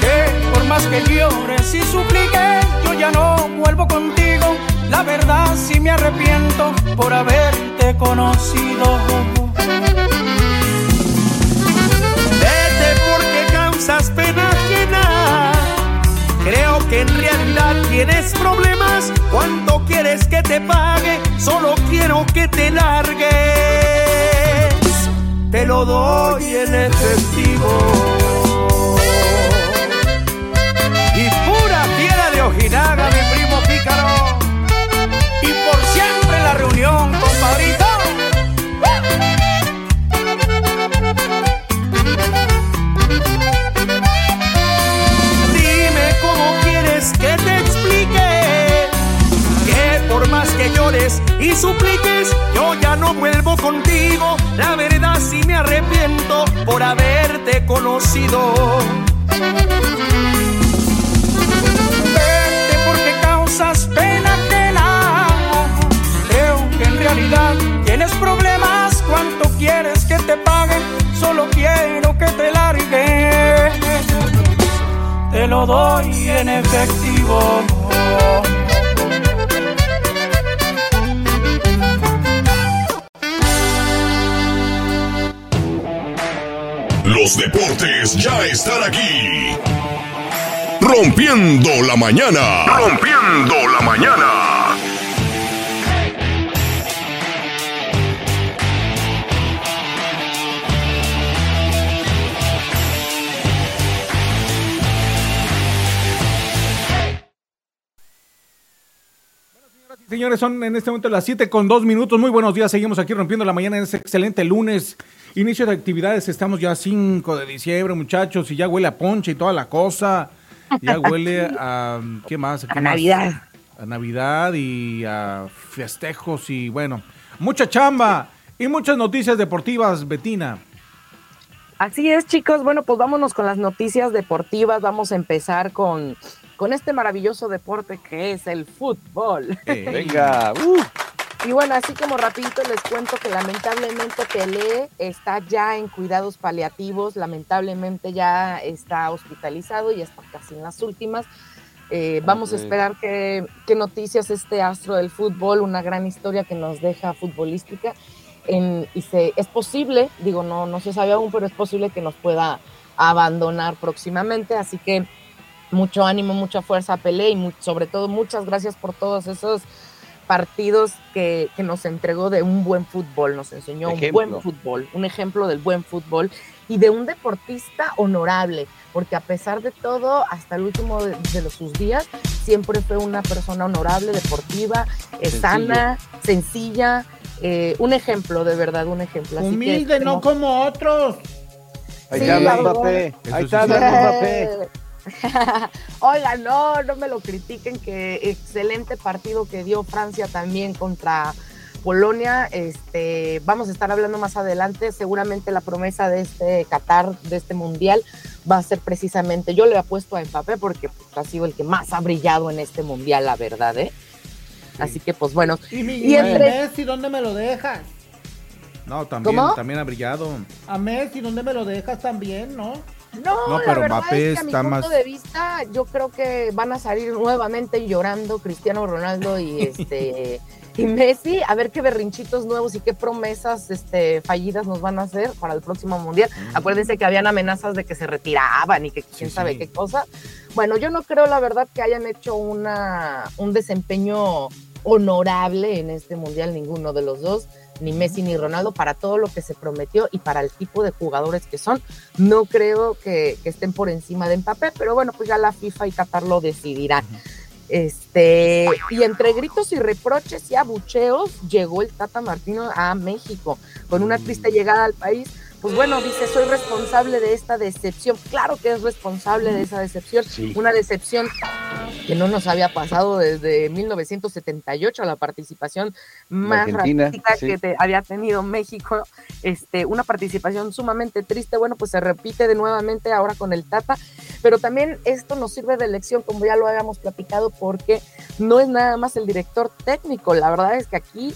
[SPEAKER 9] que por más que llores y supliques, yo ya no vuelvo contigo. La verdad sí me arrepiento por haberte conocido. Vete porque causas pena ajena. Creo que en realidad tienes problemas. ¿Cuánto quieres que te pague? Solo quiero que te largues. Te lo doy en efectivo. Y pura fiera de Ojinaga, mi primo pícaro. Vuelvo contigo. La verdad sí me arrepiento por haberte conocido. Vete porque causas pena ajena. Creo que en realidad tienes problemas. ¿Cuánto quieres que te pague? Solo quiero que te largues. Te lo doy en efectivo.
[SPEAKER 2] Los deportes ya están aquí. Rompiendo la mañana. Rompiendo la mañana.
[SPEAKER 3] Señores, son en este momento las 7 con 2 minutos. Muy buenos días. Seguimos aquí rompiendo la mañana en este excelente lunes. Inicio de actividades. Estamos ya a 5 de diciembre, muchachos, y ya huele a ponche y toda la cosa. Ya huele a. ¿Qué más? ¿Qué
[SPEAKER 4] A
[SPEAKER 3] más?
[SPEAKER 4] Navidad.
[SPEAKER 3] A Navidad y a festejos y bueno, mucha chamba y muchas noticias deportivas, Betina.
[SPEAKER 4] Así es, chicos. Bueno, pues vámonos con las noticias deportivas. Vamos a empezar con, con este maravilloso deporte que es el fútbol.
[SPEAKER 3] Eh,
[SPEAKER 5] Venga, uh,
[SPEAKER 4] Y bueno, así como rapidito les cuento que lamentablemente Pelé está ya en cuidados paliativos, lamentablemente ya está hospitalizado y está casi en las últimas. Eh, vamos a esperar qué, qué noticias este astro del fútbol, una gran historia que nos deja futbolística. En- y se, es posible, digo, no, no se sabe aún, pero es posible que nos pueda abandonar próximamente. Así que mucho ánimo, mucha fuerza a Pelé y mu- sobre todo muchas gracias por todos esos partidos que, que nos entregó de un buen fútbol, nos enseñó
[SPEAKER 5] Ejemplo.
[SPEAKER 4] un buen fútbol, un ejemplo del buen fútbol y de un deportista honorable, porque a pesar de todo, hasta el último de, de los- sus días, siempre fue una persona honorable, deportiva, eh, sana, sencilla, eh, un ejemplo, de verdad, un ejemplo. Así que
[SPEAKER 7] Humilde, no como otros.
[SPEAKER 5] Ahí
[SPEAKER 4] Sí,
[SPEAKER 5] está. Mbappé. Ahí está. Mbappé.
[SPEAKER 4] Oiga, no, no me lo critiquen, que excelente partido que dio Francia también contra Polonia. Este, vamos a estar hablando más adelante. Seguramente la promesa de este Qatar, de este mundial, va a ser precisamente. Yo le apuesto a Mbappé porque pues, ha sido el que más ha brillado en este mundial, la verdad, ¿eh? Así que, pues bueno.
[SPEAKER 7] Y, mi,
[SPEAKER 4] Y
[SPEAKER 7] y
[SPEAKER 4] entre-
[SPEAKER 7] Messi, ¿dónde me lo dejas?
[SPEAKER 3] No, también,
[SPEAKER 4] ¿Cómo?
[SPEAKER 3] también ha brillado.
[SPEAKER 7] A Messi, ¿dónde me lo dejas también, no?
[SPEAKER 4] No,
[SPEAKER 3] No,
[SPEAKER 4] la
[SPEAKER 3] pero
[SPEAKER 4] verdad
[SPEAKER 3] Mbappé
[SPEAKER 4] es que a mi
[SPEAKER 3] está
[SPEAKER 4] punto
[SPEAKER 3] más-
[SPEAKER 4] de vista, yo creo que van a salir nuevamente llorando Cristiano Ronaldo y este y Messi, a ver qué berrinchitos nuevos y qué promesas este fallidas nos van a hacer para el próximo mundial. Acuérdense que habían amenazas de que se retiraban y que quién
[SPEAKER 3] Sí,
[SPEAKER 4] sabe
[SPEAKER 3] sí.
[SPEAKER 4] qué cosa. Bueno, yo no creo la verdad que hayan hecho una un desempeño honorable en este mundial ninguno de los dos ni Messi ni Ronaldo para todo lo que se prometió y para el tipo de jugadores que son. No creo que, que estén por encima de Mbappé, pero bueno, pues ya la FIFA y Qatar lo decidirán. Este, y entre gritos y reproches y abucheos llegó el Tata Martino a México con una triste llegada al país. Pues bueno, dice, soy responsable de esta decepción. Claro que es responsable de esa decepción.
[SPEAKER 5] Sí.
[SPEAKER 4] Una decepción que no nos había pasado desde 1978, la participación más
[SPEAKER 5] sí.
[SPEAKER 4] que te- había tenido México. Este, una participación sumamente triste. Bueno, pues se repite de nuevamente ahora con el Tata, pero también esto nos sirve de lección, como ya lo habíamos platicado, porque no es nada más el director técnico. La verdad es que aquí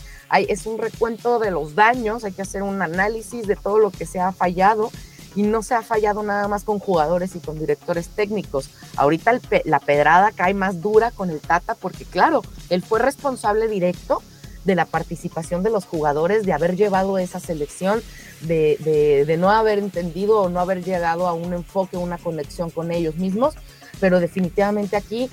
[SPEAKER 4] es un recuento de los daños, hay que hacer un análisis de todo lo que se ha fallado y no se ha fallado nada más con jugadores y con directores técnicos. Ahorita la pedrada cae más dura con el Tata porque claro, él fue responsable directo de la participación de los jugadores, de haber llevado esa selección, de- de no haber entendido o no haber llegado a un enfoque, una conexión con ellos mismos, pero definitivamente aquí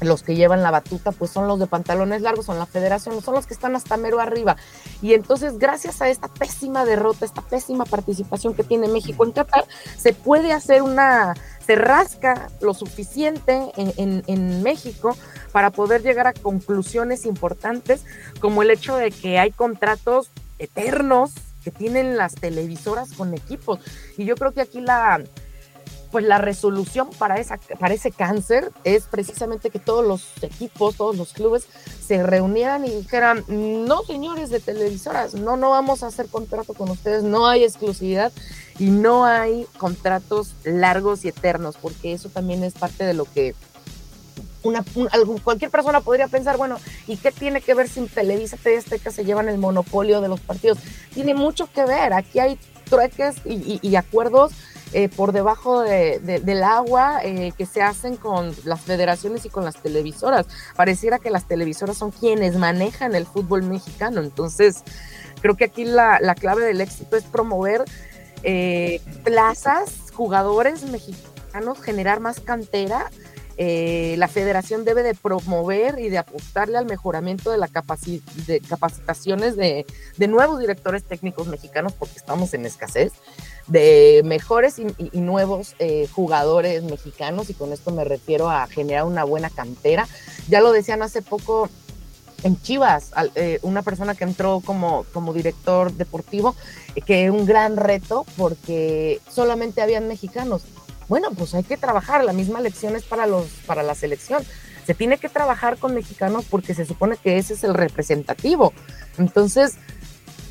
[SPEAKER 4] los que llevan la batuta pues son los de pantalones largos, son la federación, son los que están hasta mero arriba. Y entonces gracias a esta pésima derrota, esta pésima participación que tiene México en Qatar, se puede hacer una, se rasca lo suficiente en, México para poder llegar a conclusiones importantes como el hecho de que hay contratos eternos que tienen las televisoras con equipos. Y yo creo que aquí la, pues la resolución para, esa, para ese cáncer es precisamente que todos los equipos, todos los clubes se reunieran y dijeran, no señores de televisoras, no, no vamos a hacer contrato con ustedes, no hay exclusividad y no hay contratos largos y eternos, porque eso también es parte de lo que una, cualquier persona podría pensar, bueno, ¿y qué tiene que ver si Televisa, TV Azteca se llevan el monopolio de los partidos? Tiene mucho que ver, aquí hay trueques y acuerdos eh, por debajo de- de- del agua eh, que se hacen con las federaciones y con las televisoras. Pareciera que las televisoras son quienes manejan el fútbol mexicano, entonces creo que aquí la, la clave del éxito es promover eh, plazas, jugadores mexicanos, generar más cantera. Eh, la federación debe de promover y de apostarle al mejoramiento de la capaci- de capacitaciones de, de nuevos directores técnicos mexicanos, porque estamos en escasez, de mejores y, y- y nuevos eh, jugadores mexicanos, y con esto me refiero a generar una buena cantera. Ya lo decían hace poco en Chivas, eh, una persona que entró como, como director deportivo, eh, que un gran reto porque solamente habían mexicanos. Bueno, pues hay que trabajar, la misma lección es para, los, para la selección. Se tiene que trabajar con mexicanos porque se supone que ese es el representativo. Entonces,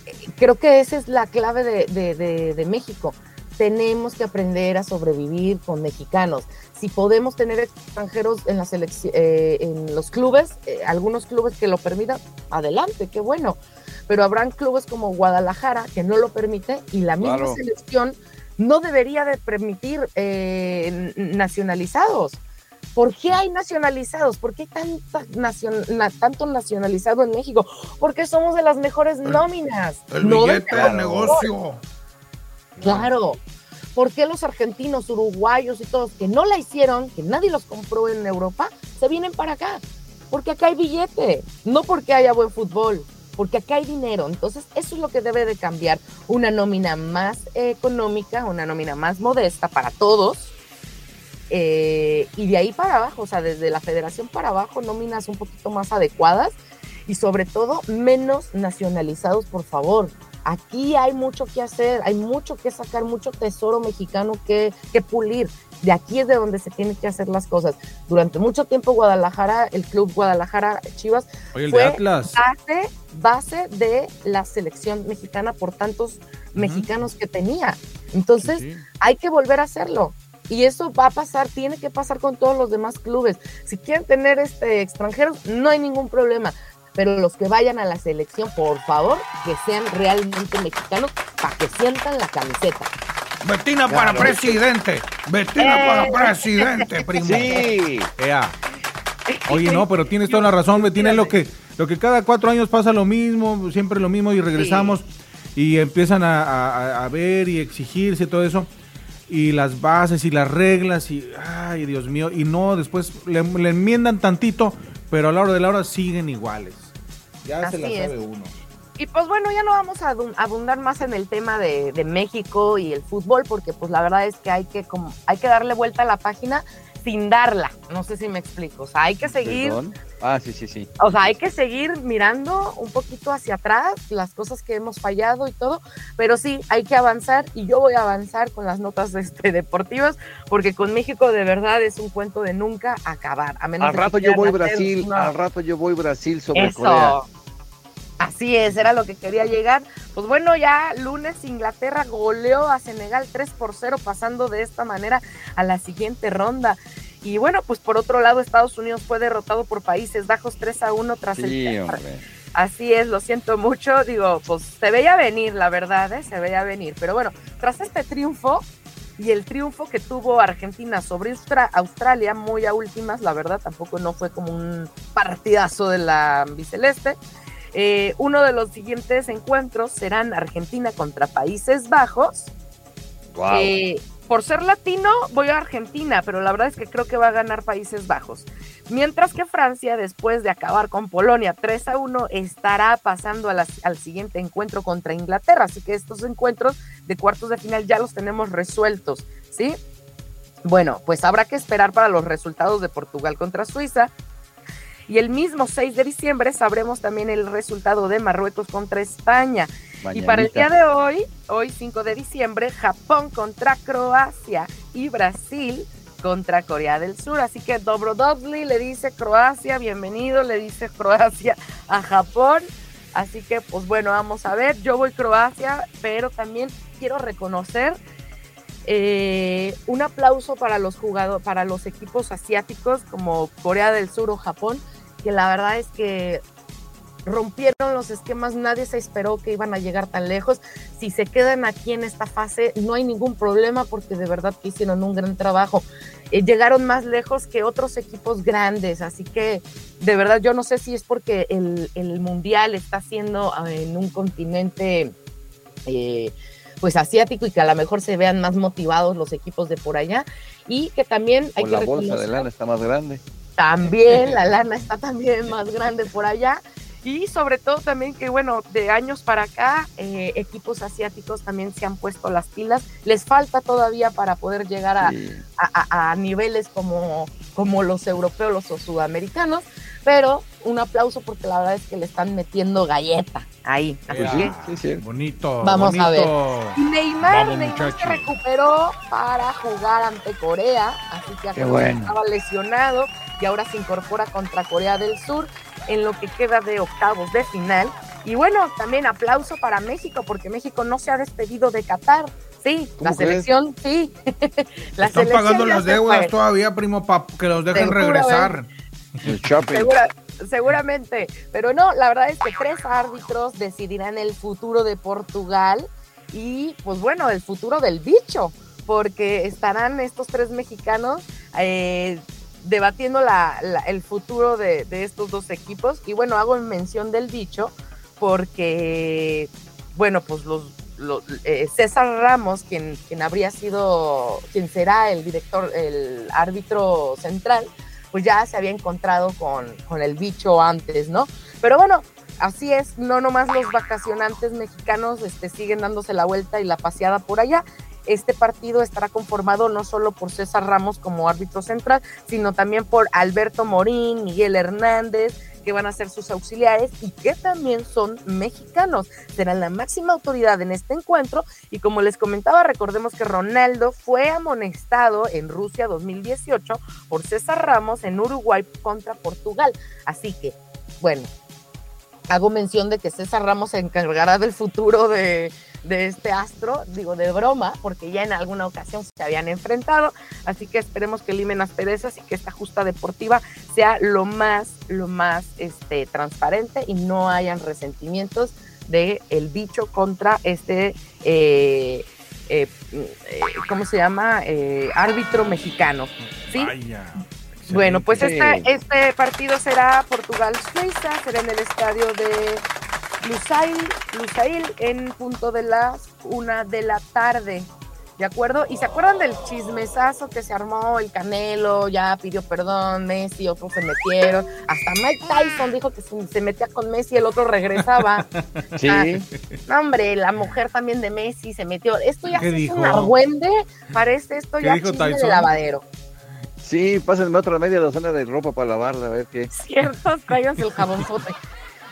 [SPEAKER 4] eh, creo que esa es la clave de, de- de- de México. Tenemos que aprender a sobrevivir con mexicanos. Si podemos tener extranjeros en, la selecci- eh, en los clubes, eh, algunos clubes que lo permitan, adelante, qué bueno. Pero habrán clubes como Guadalajara que no lo permite y la misma
[SPEAKER 5] Claro.
[SPEAKER 4] selección no debería de permitir eh, nacionalizados ¿Por qué hay nacionalizados? ¿Por qué tanta nacion- na- tanto nacionalizado en México? Porque somos de las mejores nóminas.
[SPEAKER 3] El
[SPEAKER 4] no
[SPEAKER 3] billete
[SPEAKER 4] de-
[SPEAKER 3] del negocio.
[SPEAKER 4] Claro. ¿Por qué los argentinos, uruguayos y todos que no la hicieron, que nadie los compró en Europa, se vienen para acá? Porque acá hay billete, no porque haya buen fútbol, porque acá hay dinero. Entonces, eso es lo que debe de cambiar. Una nómina más económica, una nómina más modesta para todos. eh, y de ahí para abajo, o sea, desde la federación para abajo, nóminas un poquito más adecuadas y sobre todo menos nacionalizados, por favor. Aquí hay mucho que hacer, hay mucho que sacar, mucho tesoro mexicano que pulir. De aquí es de donde se tienen que hacer las cosas. Durante mucho tiempo Guadalajara, el club Guadalajara Chivas,
[SPEAKER 3] Oye,
[SPEAKER 4] fue
[SPEAKER 3] Atlas.
[SPEAKER 4] base, base de la selección mexicana por tantos mexicanos que tenía. Entonces,
[SPEAKER 3] Sí, sí.
[SPEAKER 4] hay que volver a hacerlo. Y eso va a pasar, tiene que pasar con todos los demás clubes. Si quieren tener este extranjeros, no hay ningún problema. Pero los que vayan a la selección, por favor, que sean realmente mexicanos para que sientan la camiseta.
[SPEAKER 3] Betina para presidente. Betina para presidente, primo.
[SPEAKER 5] Sí.
[SPEAKER 3] Ea. Oye, no, pero tienes toda la razón, Betina, es lo que, lo que cada cuatro años pasa lo mismo, siempre lo mismo y regresamos y empiezan a, a- a ver y exigirse todo eso y las bases y las reglas y, ay, Dios mío, y no, después le, le enmiendan tantito, pero a la hora de la hora siguen iguales. Ya se la
[SPEAKER 4] es.
[SPEAKER 3] sabe uno.
[SPEAKER 4] Y pues bueno, ya no vamos a abundar más en el tema de, de México y el fútbol, porque pues la verdad es que hay que, como, hay que darle vuelta a la página sin darla. No sé si me explico. O sea, hay que seguir
[SPEAKER 5] Perdón. Ah, sí, sí, sí.
[SPEAKER 4] O sea, hay que seguir mirando un poquito hacia atrás, las cosas que hemos fallado y todo, pero sí, hay que avanzar y yo voy a avanzar con las notas este, deportivas, porque con México de verdad es un cuento de nunca acabar. A menos
[SPEAKER 5] Al rato yo voy Brasil, al rato yo voy Brasil sobre Corea.
[SPEAKER 4] Así es, era lo que quería llegar. Pues bueno, ya lunes Inglaterra goleó a Senegal 3 por 0, pasando de esta manera a la siguiente ronda. Y bueno, pues por otro lado, Estados Unidos fue derrotado por Países Bajos 3 a 1 tras
[SPEAKER 5] Sí,
[SPEAKER 4] el
[SPEAKER 5] hombre.
[SPEAKER 4] Así es, lo siento mucho. Digo, pues se veía venir, la verdad, ¿eh? se veía venir. Pero bueno, tras este triunfo y el triunfo que tuvo Argentina sobre Austra- Australia, muy a últimas, la verdad, tampoco no fue como un partidazo de la biceleste. Eh, uno de los siguientes encuentros serán Argentina contra Países Bajos.
[SPEAKER 5] Wow.
[SPEAKER 4] Eh, por ser latino, voy a Argentina, pero la verdad es que creo que va a ganar Países Bajos. Mientras que Francia, después de acabar con Polonia 3 a 1, estará pasando a las- al siguiente encuentro contra Inglaterra. Así que estos encuentros de cuartos de final ya los tenemos resueltos, ¿sí? Bueno, pues habrá que esperar para los resultados de Portugal contra Suiza. Y el mismo 6 de diciembre sabremos también el resultado de Marruecos contra España. Y para el día de hoy, hoy 5 de diciembre, Japón contra Croacia y Brasil contra Corea del Sur. Así que Dobrodovli le dice Croacia, bienvenido, le dice Croacia a Japón. Así que, pues bueno, vamos a ver. Yo voy Croacia, pero también quiero reconocer eh, un aplauso para los jugadores, para los equipos asiáticos como Corea del Sur o Japón, que la verdad es que rompieron los esquemas, nadie se esperó que iban a llegar tan lejos. Si se quedan aquí en esta fase, no hay ningún problema porque de verdad que hicieron un gran trabajo. Eh, llegaron más lejos que otros equipos grandes, así que de verdad yo no sé si es porque el, el mundial está siendo eh, en un continente eh, pues asiático y que a lo mejor se vean más motivados los equipos de por allá y que también hay
[SPEAKER 5] O
[SPEAKER 4] que
[SPEAKER 5] la bolsa de lana está más grande.
[SPEAKER 4] También la lana está también más grande por allá. Y sobre todo también que, bueno, de años para acá, eh, equipos asiáticos también se han puesto las pilas. Les falta todavía para poder llegar a,
[SPEAKER 5] Sí.
[SPEAKER 4] a- a- a niveles como, como los europeos, los o sudamericanos, pero un aplauso porque la verdad es que le están metiendo galleta ahí. Así
[SPEAKER 5] Pues
[SPEAKER 4] que
[SPEAKER 5] sí, sí, sí.
[SPEAKER 3] Bonito.
[SPEAKER 4] Vamos a ver.
[SPEAKER 3] bonito.
[SPEAKER 4] y Neymar,
[SPEAKER 3] Vamos,
[SPEAKER 4] Neymar se recuperó para jugar ante Corea, así
[SPEAKER 5] bueno.
[SPEAKER 4] que estaba lesionado y ahora se incorpora contra Corea del Sur en lo que queda de octavos de final. Y bueno, también aplauso para México, porque México no se ha despedido de Qatar. Sí,
[SPEAKER 5] ¿Cómo
[SPEAKER 4] la
[SPEAKER 5] crees?
[SPEAKER 4] selección, sí. la
[SPEAKER 3] Están
[SPEAKER 4] selección
[SPEAKER 3] pagando las deudas
[SPEAKER 4] fue.
[SPEAKER 3] todavía, primo, para que los dejen
[SPEAKER 4] Seguro,
[SPEAKER 3] regresar.
[SPEAKER 5] El shopping.
[SPEAKER 4] Segura- seguramente, pero no, la verdad es que tres árbitros decidirán el futuro de Portugal y pues bueno, el futuro del bicho, porque estarán estos tres mexicanos eh, debatiendo la, la- el futuro de, estos dos equipos. Y bueno, hago mención del dicho porque, bueno, pues los, los- eh, César Ramos, quien, quien habría sido, quien será el director, el árbitro central, pues ya se había encontrado con, con el bicho antes, ¿no? Pero bueno, así es, no nomás los vacacionantes mexicanos este, siguen dándose la vuelta y la paseada por allá. Este partido estará conformado no solo por César Ramos como árbitro central, sino también por Alberto Morín, Miguel Hernández, que van a ser sus auxiliares y que también son mexicanos. Serán la máxima autoridad en este encuentro y como les comentaba, recordemos que Ronaldo fue amonestado en Rusia 2018 por César Ramos en Uruguay contra Portugal. Así que, bueno, hago mención de que César Ramos se encargará del futuro de, de este astro, digo de broma, porque ya en alguna ocasión se habían enfrentado, así que esperemos que limen asperezas y que esta justa deportiva sea lo más, lo más este, transparente y no hayan resentimientos de el bicho contra este, eh, eh, eh, ¿cómo se llama? Eh, árbitro mexicano, ¿sí?
[SPEAKER 3] Vaya.
[SPEAKER 4] Bueno, pues este, este partido será Portugal-Suiza, será en el estadio de Lusail, Lusail en punto de las una de la tarde. ¿De acuerdo? ¿Y se acuerdan del chismesazo que se armó el Canelo? Ya pidió perdón, Messi, otros se metieron. Hasta Mike Tyson dijo que si se metía con Messi, el otro regresaba.
[SPEAKER 5] Sí.
[SPEAKER 4] Ah, no, hombre, la mujer también de Messi se metió. Esto ya
[SPEAKER 3] ¿Qué
[SPEAKER 4] se hizo
[SPEAKER 3] dijo?
[SPEAKER 4] un argüende, parece esto
[SPEAKER 3] ¿Qué
[SPEAKER 4] ya chisme de lavadero.
[SPEAKER 5] Sí, pásenme otra media docena de ropa para lavarla, a ver qué.
[SPEAKER 4] ciertos, tráiganse el jabonzote.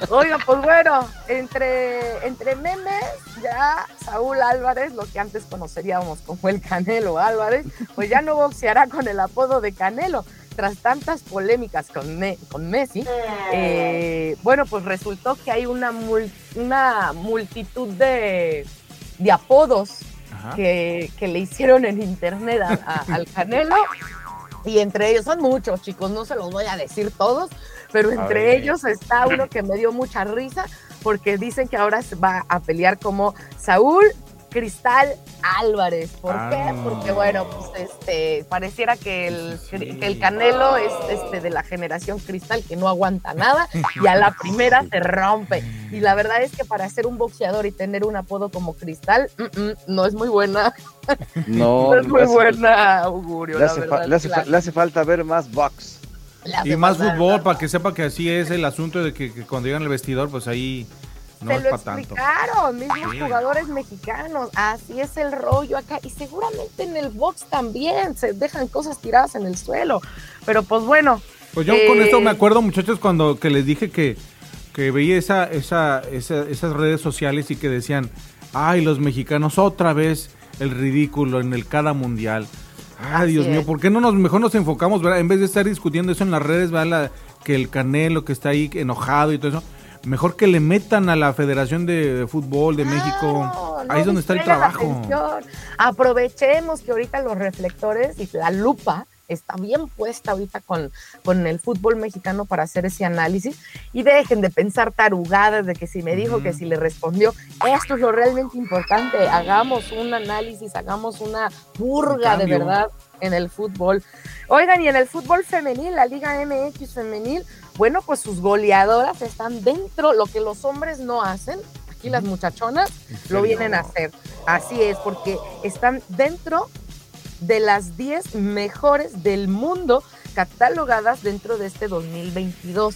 [SPEAKER 4] Oiga, pues bueno, entre, entre memes, ya Saúl Álvarez, lo que antes conoceríamos como el Canelo Álvarez, pues ya no boxeará con el apodo de Canelo. Tras tantas polémicas con, Me- con Messi, eh, bueno, pues resultó que hay una, mul- una multitud de, de apodos que, que le hicieron en internet a- a- al Canelo. Y entre ellos son muchos, chicos, no se los voy a decir todos, pero entre ellos está uno que me dio mucha risa porque dicen que ahora se va a pelear como Saúl Cristal Álvarez. ¿Por qué?
[SPEAKER 3] Ah.
[SPEAKER 4] Porque bueno, pues este pareciera que el,
[SPEAKER 3] Sí.
[SPEAKER 4] que el Canelo es este de la generación Cristal que no aguanta nada y a la primera se rompe. Y la verdad es que para ser un boxeador y tener un apodo como Cristal, mm, mm, no es muy buena,
[SPEAKER 5] No,
[SPEAKER 4] no es muy
[SPEAKER 5] hace-
[SPEAKER 4] buena augurio.
[SPEAKER 5] Le hace, fa-
[SPEAKER 4] verdad,
[SPEAKER 5] le hace
[SPEAKER 4] la-
[SPEAKER 5] fa- le hace falta ver más box.
[SPEAKER 3] Y más fútbol, para que sepa que así es el asunto de que, que cuando llegan al vestidor, pues ahí no
[SPEAKER 4] Se
[SPEAKER 3] es
[SPEAKER 4] lo
[SPEAKER 3] para tanto.
[SPEAKER 4] explicaron, mismos
[SPEAKER 3] Sí.
[SPEAKER 4] jugadores mexicanos. Así es el rollo acá. Y seguramente en el box también se dejan cosas tiradas en el suelo. Pero pues bueno.
[SPEAKER 3] Pues yo con
[SPEAKER 4] eh,
[SPEAKER 3] esto me acuerdo, muchachos, cuando que les dije que, que veía esa, esa, esa- esas redes sociales y que decían, ay, los mexicanos otra vez el ridículo en el cada mundial. Ay,
[SPEAKER 4] Así
[SPEAKER 3] Dios mío. ¿por qué no nos mejor nos enfocamos, verdad? En vez de estar discutiendo eso en las redes, ¿verdad? La- que el Canelo que está ahí enojado y todo eso, mejor que le metan a la Federación de, de Fútbol de México.
[SPEAKER 4] Claro, no
[SPEAKER 3] ahí es donde está el trabajo.
[SPEAKER 4] Aprovechemos que ahorita los reflectores y la lupa está bien puesta ahorita con, con el fútbol mexicano para hacer ese análisis y dejen de pensar tarugadas de que si me dijo, que si le respondió. Esto es lo realmente importante. Hagamos un análisis, hagamos una purga de verdad en el fútbol. Oigan, y en el fútbol femenil, la Liga MX femenil, bueno, pues sus goleadoras están dentro, lo que los hombres no hacen, aquí las muchachonas lo vienen a hacer. Así es, porque están dentro de las 10 mejores del mundo catalogadas dentro de este 2022.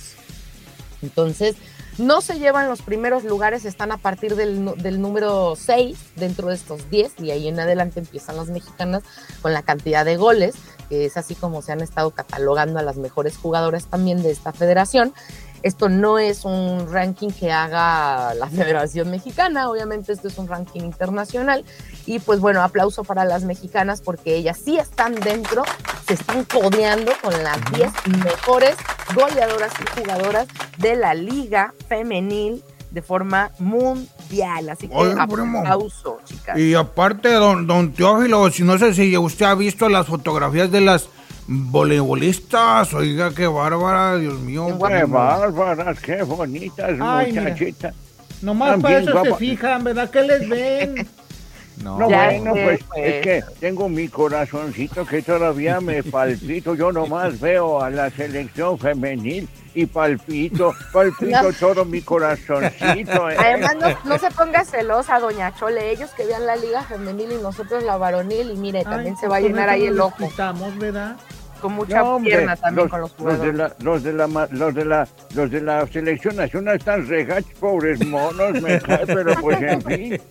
[SPEAKER 4] Entonces, no se llevan los primeros lugares, están a partir del, del número 6 dentro de estos 10 y ahí en adelante empiezan las mexicanas con la cantidad de goles, que es así como se han estado catalogando a las mejores jugadoras también de esta federación. Esto no es un ranking que haga la Federación Mexicana, obviamente esto es un ranking internacional. Y pues bueno, aplauso para las mexicanas porque ellas sí están dentro, se están codeando con las 10 mejores goleadoras y jugadoras de la liga femenil de forma mundial. Así que
[SPEAKER 10] primo.
[SPEAKER 4] aplauso, chicas.
[SPEAKER 10] Y aparte, don, don Teófilo, si no sé si usted ha visto las fotografías de las voleibolistas, oiga, qué bárbara, Dios mío.
[SPEAKER 6] Qué
[SPEAKER 10] primo.
[SPEAKER 6] bárbaras, qué bonitas
[SPEAKER 7] Ay, mira.
[SPEAKER 6] muchachitas.
[SPEAKER 7] Nomás
[SPEAKER 6] También
[SPEAKER 7] para eso se
[SPEAKER 6] guapa.
[SPEAKER 7] fijan, ¿verdad? ¿Qué les ven?
[SPEAKER 3] No,
[SPEAKER 11] No,
[SPEAKER 12] Ya
[SPEAKER 11] bueno,
[SPEAKER 12] sé,
[SPEAKER 11] pues,
[SPEAKER 12] pues.
[SPEAKER 11] es que tengo mi corazoncito que todavía me palpito. Yo nomás veo a la selección femenil y palpito, palpito
[SPEAKER 4] No.
[SPEAKER 11] todo mi corazoncito. ¿eh?
[SPEAKER 4] Además, no, no se ponga celosa, doña Chole. Ellos que vean la liga femenil y nosotros la varonil. Y mire, también se va a llenar ahí el ojo.
[SPEAKER 7] Estamos, ¿verdad?
[SPEAKER 4] Con mucha
[SPEAKER 11] No, hombre,
[SPEAKER 4] pierna también
[SPEAKER 11] los,
[SPEAKER 4] con los
[SPEAKER 11] los de
[SPEAKER 4] jugadores.
[SPEAKER 11] la, los de la, ma- los de la, los de la selección nacional están regachos, pobres monos, me cae, pero pues en fin.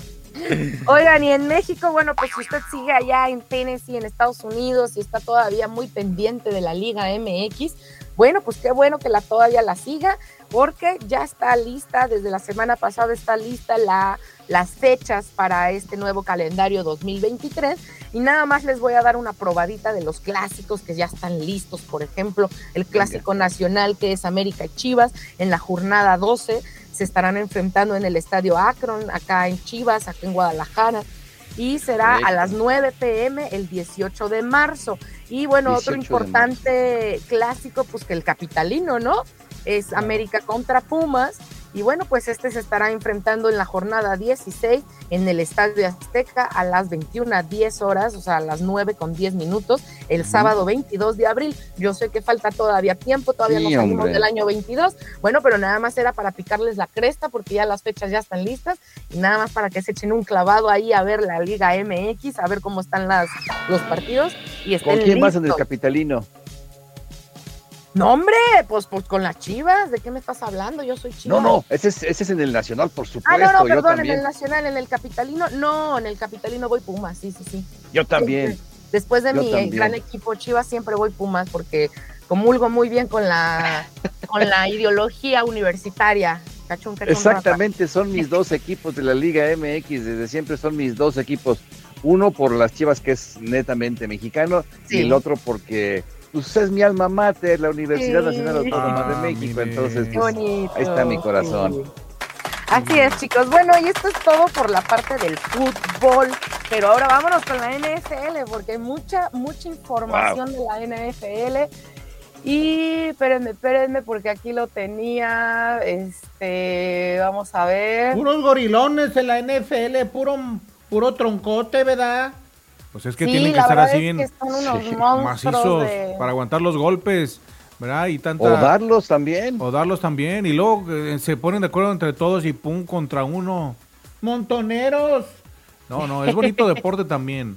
[SPEAKER 4] Oigan, y en México, bueno, pues si usted sigue allá en Tennessee, en Estados Unidos, y está todavía muy pendiente de la Liga MX, bueno, pues qué bueno que la todavía la siga, porque ya está lista, desde la semana pasada está lista la, las fechas para este nuevo calendario 2023. Y nada más les voy a dar una probadita de los clásicos que ya están listos. Por ejemplo, el clásico nacional que es América y Chivas en la jornada 12 se estarán enfrentando en el estadio Akron, acá en Chivas, acá en Guadalajara. Y será a las 9 pm el 18 de marzo. Y bueno, otro
[SPEAKER 5] 18 de
[SPEAKER 4] importante clásico, pues que el capitalino, ¿no? Es América contra Pumas. Y bueno, pues este se estará enfrentando en la jornada 16 en el Estadio Azteca a las 21 a 10 horas, o sea, a las 9 con 10 minutos, el sábado 22 de abril. Yo sé que falta todavía tiempo, todavía no salimos
[SPEAKER 5] hombre.
[SPEAKER 4] del año 22. Bueno, pero nada más era para picarles la cresta porque ya las fechas ya están listas y nada más para que se echen un clavado ahí a ver la Liga MX, a ver cómo están las, los partidos y estén
[SPEAKER 5] ¿Con quién vas en el capitalino?
[SPEAKER 4] No, hombre, pues, pues con las chivas, ¿de qué me estás hablando? Yo soy chivas.
[SPEAKER 5] No, no, ese es, ese es en el Nacional, por supuesto.
[SPEAKER 4] Ah, no, no, perdón, en el Nacional, en el Capitalino, no, en el Capitalino voy Pumas, sí, sí, sí.
[SPEAKER 5] Yo también.
[SPEAKER 4] Después de
[SPEAKER 5] Yo
[SPEAKER 4] mi
[SPEAKER 5] también.
[SPEAKER 4] gran equipo Chivas siempre voy Pumas porque comulgo muy bien con la, con la ideología universitaria.
[SPEAKER 5] Exactamente, son mis dos equipos de la Liga MX, desde siempre son mis dos equipos. Uno por las Chivas, que es netamente mexicano,
[SPEAKER 4] Sí.
[SPEAKER 5] y el otro porque pues, es mi alma mater, la Universidad
[SPEAKER 4] Sí.
[SPEAKER 5] Nacional Autónoma
[SPEAKER 3] Ah,
[SPEAKER 5] de México. Entonces, pues,
[SPEAKER 4] bonito.
[SPEAKER 5] ahí está mi corazón.
[SPEAKER 4] sí. Así es, chicos. Bueno, y esto es todo por la parte del fútbol. Pero ahora vámonos con la NFL, porque hay mucha, mucha información de la NFL. Y espérenme, espérenme, porque aquí lo tenía. Este, vamos a ver.
[SPEAKER 7] Puros gorilones en la NFL, puro, puro troncote, ¿verdad?
[SPEAKER 3] Pues es que
[SPEAKER 4] Sí,
[SPEAKER 3] tienen que estar así
[SPEAKER 4] es
[SPEAKER 3] bien
[SPEAKER 4] que
[SPEAKER 3] macizos
[SPEAKER 4] de-
[SPEAKER 3] para aguantar los golpes, ¿verdad? Y tanta,
[SPEAKER 5] O darlos también.
[SPEAKER 3] o darlos también. Y luego eh, se ponen de acuerdo entre todos y pum contra uno.
[SPEAKER 7] Montoneros.
[SPEAKER 3] No, no, es bonito deporte también.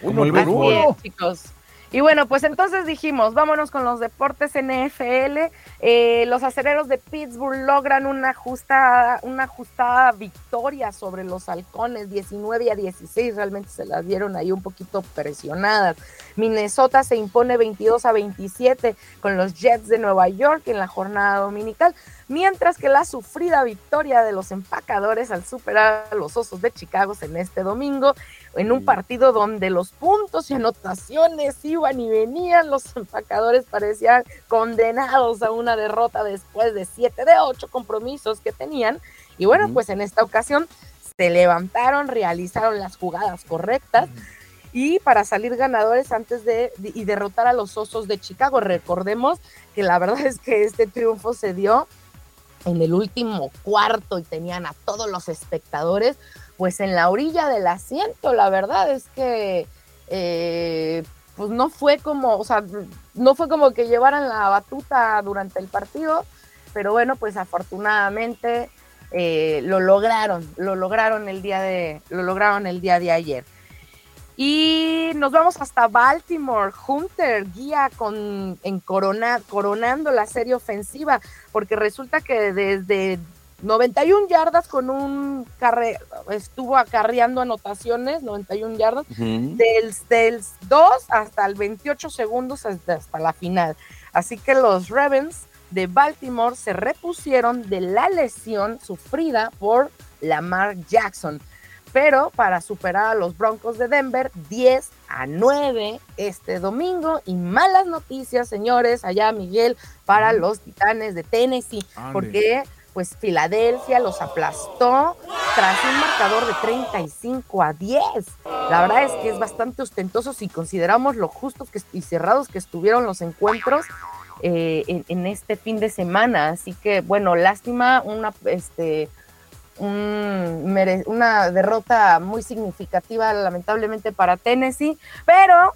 [SPEAKER 3] Como
[SPEAKER 5] Uno
[SPEAKER 3] el béisbol.
[SPEAKER 4] es, chicos. Y bueno, pues entonces dijimos, vámonos con los deportes NFL. Eh, los acereros de Pittsburgh logran una justa, una ajustada victoria sobre los halcones, 19 a 16. Realmente se las dieron ahí un poquito presionadas. Minnesota se impone 22 a 27 con los Jets de Nueva York en la jornada dominical. Mientras que la sufrida victoria de los empacadores al superar a los Osos de Chicago en este domingo en un partido donde los puntos y anotaciones iban y venían, los empacadores parecían condenados a una derrota después de siete de ocho compromisos que tenían. Y bueno, pues en esta ocasión se levantaron, realizaron las jugadas correctas y para salir ganadores antes de y derrotar a los Osos de Chicago. Recordemos que la verdad es que este triunfo se dio en el último cuarto y tenían a todos los espectadores pues en la orilla del asiento. La verdad es que eh, pues no fue como, o sea, no fue como que llevaran la batuta durante el partido, pero bueno, pues afortunadamente eh, lo lograron, lo lograron el día de, lo lograron el día de ayer. Y nos vamos hasta Baltimore. Hunter guía con, en corona, coronando la serie ofensiva, porque resulta que desde 91 yardas con un carre, estuvo acarreando anotaciones, 91 yardas,
[SPEAKER 5] Ujú.
[SPEAKER 4] del, del 2 hasta el 28 segundos hasta, hasta la final. Así que los Ravens de Baltimore se repusieron de la lesión sufrida por Lamar Jackson. Pero para superar a los Broncos de Denver 10 a 9 este domingo. Y malas noticias, señores, allá Miguel, para los Titanes de Tennessee. Porque pues Filadelfia los aplastó tras un marcador de 35 a 10. La verdad es que es bastante ostentoso si consideramos lo justos que, y cerrados que estuvieron los encuentros eh, en, en este fin de semana. Así que, bueno, lástima, una, este, una derrota muy significativa lamentablemente para Tennessee, pero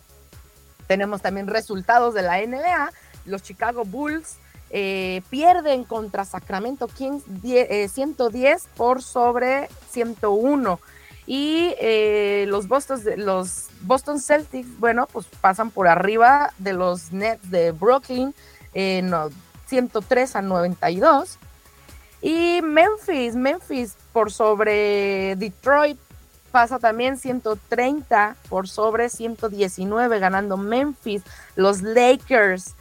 [SPEAKER 4] tenemos también resultados de la NBA. Los Chicago Bulls eh, pierden contra Sacramento Kings die- eh, 110 por sobre 101. Y eh, los, Boston, los Boston Celtics, bueno, pues pasan por arriba de los Nets de Brooklyn, eh, no, 103 a 92. Y Memphis, Memphis por sobre Detroit pasa también 130 por sobre 119 ganando Memphis. Los Lakers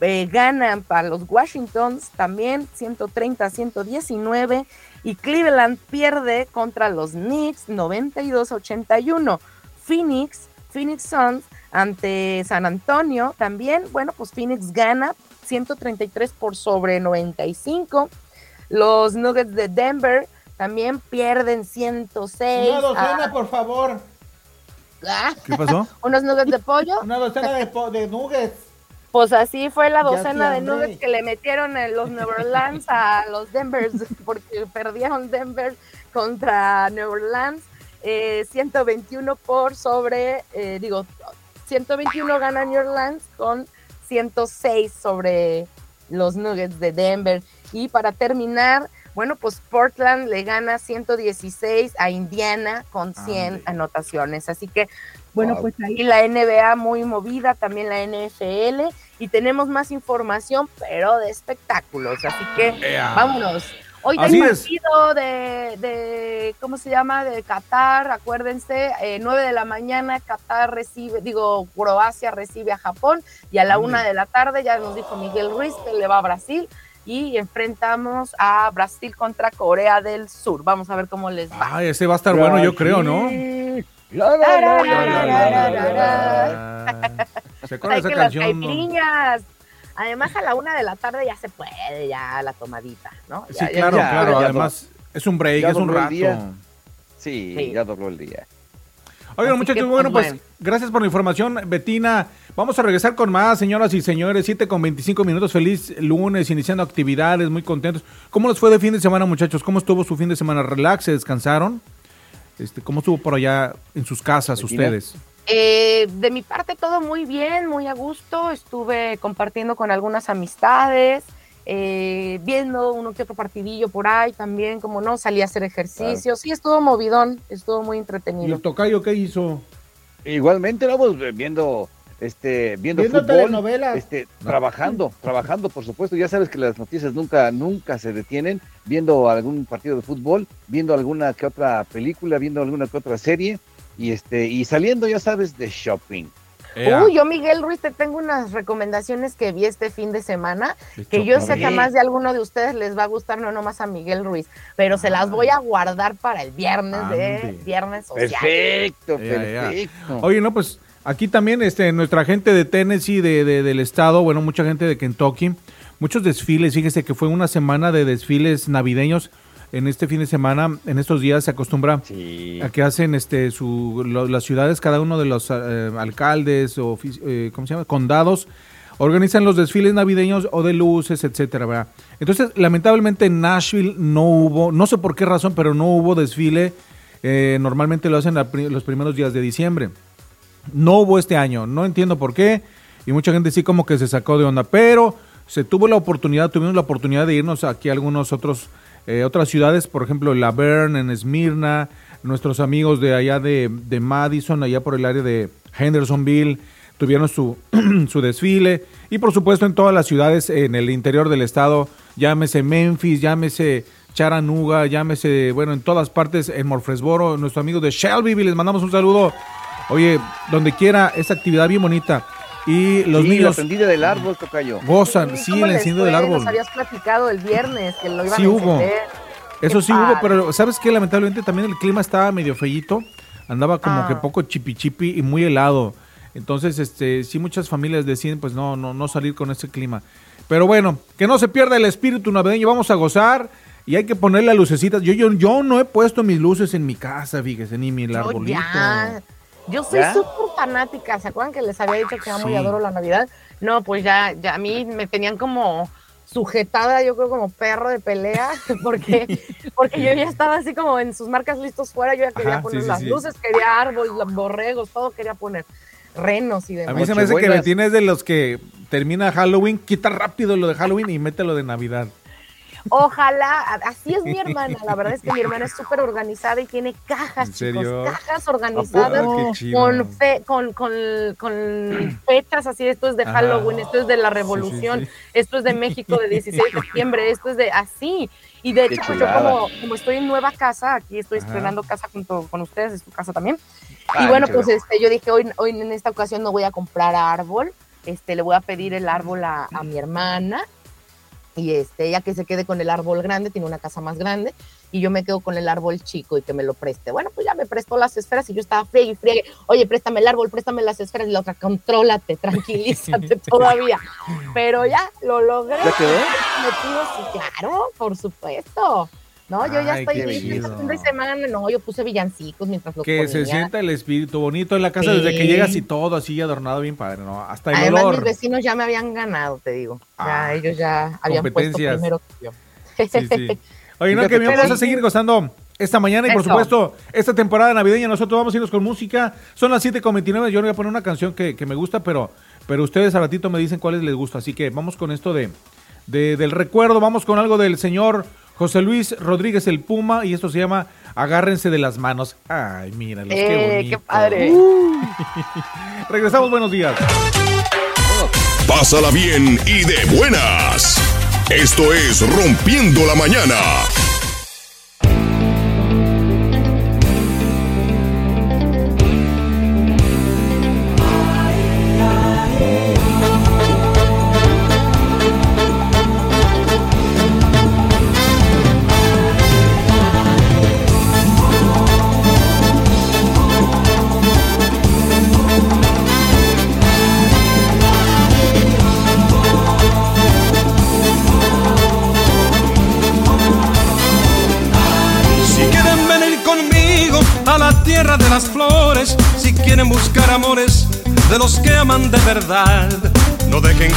[SPEAKER 4] eh, ganan para los Washingtons también 130 119 y Cleveland pierde contra los Knicks 92 81. Phoenix, Phoenix Suns ante San Antonio también, bueno, pues Phoenix gana 133 por sobre 95. Los Nuggets de Denver también pierden 106.
[SPEAKER 7] Una docena,
[SPEAKER 4] a-
[SPEAKER 7] por favor.
[SPEAKER 4] Ah,
[SPEAKER 3] ¿Qué pasó?
[SPEAKER 4] unos nuggets de pollo.
[SPEAKER 7] Una docena de, po- de nuggets.
[SPEAKER 4] Pues así fue la docena de nuggets que le metieron en los Neverlands a los Denvers, porque perdieron Denver contra Neverlands. eh, 121 por sobre, eh, digo, 121 gana New Orleans con 106 sobre los Nuggets de Denver. Y para terminar, bueno, pues Portland le gana 116 a Indiana con 100 anotaciones. Así que, bueno,
[SPEAKER 5] Wow.
[SPEAKER 4] pues ahí la NBA muy movida, también la NFL. Y tenemos más información, pero de espectáculos. Así que vámonos. Hoy hay partido de, de, ¿cómo se llama? De Qatar, acuérdense, eh, 9 de la mañana, Qatar recibe, digo, Croacia recibe a Japón y a la una de la tarde ya nos dijo Miguel Ruiz que le va a Brasil y enfrentamos a Brasil contra Corea del Sur. Vamos a ver cómo les va.
[SPEAKER 3] Ay, ese va a estar bueno, yo creo, ¿no? ¿Se de
[SPEAKER 4] que
[SPEAKER 3] esa canción?
[SPEAKER 4] Además, a la una de la tarde ya se puede, ya la tomadita, ¿no?
[SPEAKER 3] Sí,
[SPEAKER 4] Ya-
[SPEAKER 3] claro,
[SPEAKER 5] ya,
[SPEAKER 3] claro.
[SPEAKER 5] ya
[SPEAKER 3] Además, es un break,
[SPEAKER 5] ya
[SPEAKER 3] es un rato.
[SPEAKER 5] Sí,
[SPEAKER 4] Sí.
[SPEAKER 5] ya dobló el día.
[SPEAKER 3] Oigan, muchachos,
[SPEAKER 4] que,
[SPEAKER 3] bueno,
[SPEAKER 4] pues,
[SPEAKER 3] pues gracias por la información, Betina. Vamos a regresar con más, señoras y señores. 7 con 25 minutos. Feliz lunes, iniciando actividades, muy contentos. ¿Cómo les fue de fin de semana, muchachos? ¿Cómo estuvo su fin de semana? ¿Relax? ¿Se descansaron? Este, ¿Cómo estuvo por allá en sus casas
[SPEAKER 5] Betina.
[SPEAKER 3] ustedes?
[SPEAKER 4] Eh, de mi parte todo muy bien, muy a gusto. Estuve compartiendo con algunas amistades, eh, viendo uno que otro partidillo por ahí también, como no, salí a hacer ejercicio. Sí, estuvo movidón, estuvo muy
[SPEAKER 3] ¿Y
[SPEAKER 4] entretenido.
[SPEAKER 3] el tocayo qué hizo?
[SPEAKER 5] Igualmente, vamos viendo, este, viendo,
[SPEAKER 7] Viendo
[SPEAKER 5] fútbol,
[SPEAKER 7] telenovelas.
[SPEAKER 5] este, trabajando, trabajando, por supuesto. Ya sabes que las noticias nunca, nunca se detienen. Viendo algún partido de fútbol, viendo alguna que otra película, viendo alguna que otra serie y este, y saliendo, ya sabes, de shopping.
[SPEAKER 3] Ea,
[SPEAKER 4] Uy, yo Miguel Ruiz te tengo unas recomendaciones que vi este fin de semana,
[SPEAKER 3] de
[SPEAKER 4] que yo sé que más de alguno de ustedes les va a gustar, no nomás a Miguel Ruiz, pero se las voy a guardar para el viernes de. Viernes Social.
[SPEAKER 5] Perfecto,
[SPEAKER 3] Ya, ya.
[SPEAKER 5] perfecto.
[SPEAKER 3] Oye, no, pues aquí también este, nuestra gente de Tennessee, de, de- del estado, bueno, mucha gente de Kentucky, muchos desfiles, fíjese que fue una semana de desfiles navideños. En este fin de semana, en estos días se acostumbra
[SPEAKER 5] Sí.
[SPEAKER 3] a que hacen este su, lo- las ciudades, cada uno de los eh, alcaldes o eh, ¿cómo se llama? condados, organizan los desfiles navideños o de luces, etcétera, ¿verdad? Entonces, lamentablemente en Nashville no hubo, no sé por qué razón, pero no hubo desfile. eh, normalmente lo hacen pri- los primeros días de diciembre. No hubo este año, no entiendo por qué. Y mucha gente sí como que se sacó de onda, pero se tuvo la oportunidad, tuvimos la oportunidad de irnos aquí a algunos otros, eh, otras ciudades, por ejemplo, La Verne, en Esmirna, nuestros amigos de allá de, de Madison, allá por el área de Hendersonville, tuvieron su, su desfile. Y por supuesto en todas las ciudades en el interior del estado, llámese Memphis, llámese Chattanooga, llámese, bueno, en todas partes, en Morfresboro, nuestros amigos de Shelbyville, les mandamos un saludo. Oye, donde quiera, esta actividad bien bonita. Y los
[SPEAKER 5] Sí, la
[SPEAKER 3] niños
[SPEAKER 5] tendida del árbol, tocayo.
[SPEAKER 3] gozan, sí,
[SPEAKER 4] ¿Cómo
[SPEAKER 3] el
[SPEAKER 4] les
[SPEAKER 3] enciendo
[SPEAKER 4] fue?
[SPEAKER 3] del árbol.
[SPEAKER 4] Nos habías platicado el viernes que lo iban
[SPEAKER 3] Sí
[SPEAKER 4] a
[SPEAKER 3] hubo. Eso
[SPEAKER 4] Qué
[SPEAKER 3] sí hubo, pero ¿sabes qué? Lamentablemente también el clima estaba medio feyito. Andaba como
[SPEAKER 4] Ah.
[SPEAKER 3] que poco chipi chipi y muy helado. Entonces, este, sí muchas familias deciden pues no, no, no salir con ese clima. Pero bueno, que no se pierda el espíritu navideño, vamos a gozar y hay que ponerle lucecitas. Yo, yo, yo no he puesto mis luces en mi casa, fíjese, ni mi el arbolito.
[SPEAKER 4] ya. Yo soy súper fanática. ¿Se acuerdan que les había dicho que amo y adoro la Navidad? No, pues ya, ya a mí me tenían como, sujetada, yo creo, como perro de pelea, porque, porque yo ya estaba así como en sus marcas listos fuera, yo ya quería
[SPEAKER 3] Ajá,
[SPEAKER 4] poner
[SPEAKER 3] sí,
[SPEAKER 4] las
[SPEAKER 3] sí.
[SPEAKER 4] luces, quería árboles, los borregos, todo quería poner, renos y
[SPEAKER 3] A
[SPEAKER 4] demás.
[SPEAKER 3] mí se me hace que Betina es de los que termina Halloween, quita rápido lo de Halloween y mete lo de Navidad.
[SPEAKER 4] Ojalá, así es mi hermana, la verdad es que mi hermana es súper organizada y tiene cajas,
[SPEAKER 3] ¿En
[SPEAKER 4] chicos, cajas organizadas
[SPEAKER 3] ¿A poco? Qué chido.
[SPEAKER 4] con, fe- con, con, con fechas así, esto es de. Halloween, esto es de la Revolución,
[SPEAKER 3] sí.
[SPEAKER 4] esto es de México de 16 de septiembre, esto es de así. Y de hecho, pues, yo como, como estoy en nueva casa, aquí estoy
[SPEAKER 3] Ajá.
[SPEAKER 4] estrenando casa junto con ustedes, es tu casa también.
[SPEAKER 5] Ay,
[SPEAKER 4] y bueno, pues este, yo dije, hoy, hoy en esta ocasión no voy a comprar árbol, este, le voy a pedir el árbol a, a mi hermana y este, ella que se quede con el árbol grande, tiene una casa más grande, y yo me quedo con el árbol chico y que me lo preste. Bueno, pues ya me prestó las esferas y yo estaba friegue y friegue, oye, préstame el árbol, préstame las esferas, y la otra, contrólate, tranquilízate todavía. Pero ya, lo logré.
[SPEAKER 5] ¿Ya quedó?
[SPEAKER 4] Metido, sí, claro, por supuesto. No, yo ya estoy este fin de semana. No, yo puse villancicos mientras lo
[SPEAKER 3] Que se
[SPEAKER 4] ponía.
[SPEAKER 3] sienta el espíritu bonito en la casa desde que llegas y todo así adornado bien padre, ¿no? Hasta el
[SPEAKER 4] Además, mis
[SPEAKER 3] olor.
[SPEAKER 4] vecinos ya me habían ganado, te digo. Ya
[SPEAKER 3] Ah,
[SPEAKER 4] ellos ya habían puesto primero que yo.
[SPEAKER 3] Sí, sí. Oye, no, que vamos a seguir gozando esta mañana y por
[SPEAKER 4] Eso.
[SPEAKER 3] supuesto esta temporada navideña nosotros vamos a irnos con música. Son las 7.29, yo no voy a poner una canción que, que me gusta, pero, pero ustedes a ratito me dicen cuáles les gusta. Así que vamos con esto de, de- del recuerdo, vamos con algo del señor José Luis Rodríguez el Puma y esto se llama Agárrense de las manos. Ay, míralos, qué
[SPEAKER 4] Eh,
[SPEAKER 3] bonito.
[SPEAKER 4] qué padre.
[SPEAKER 3] Regresamos, buenos días.
[SPEAKER 2] Pásala bien y de buenas. Esto es Rompiendo la Mañana.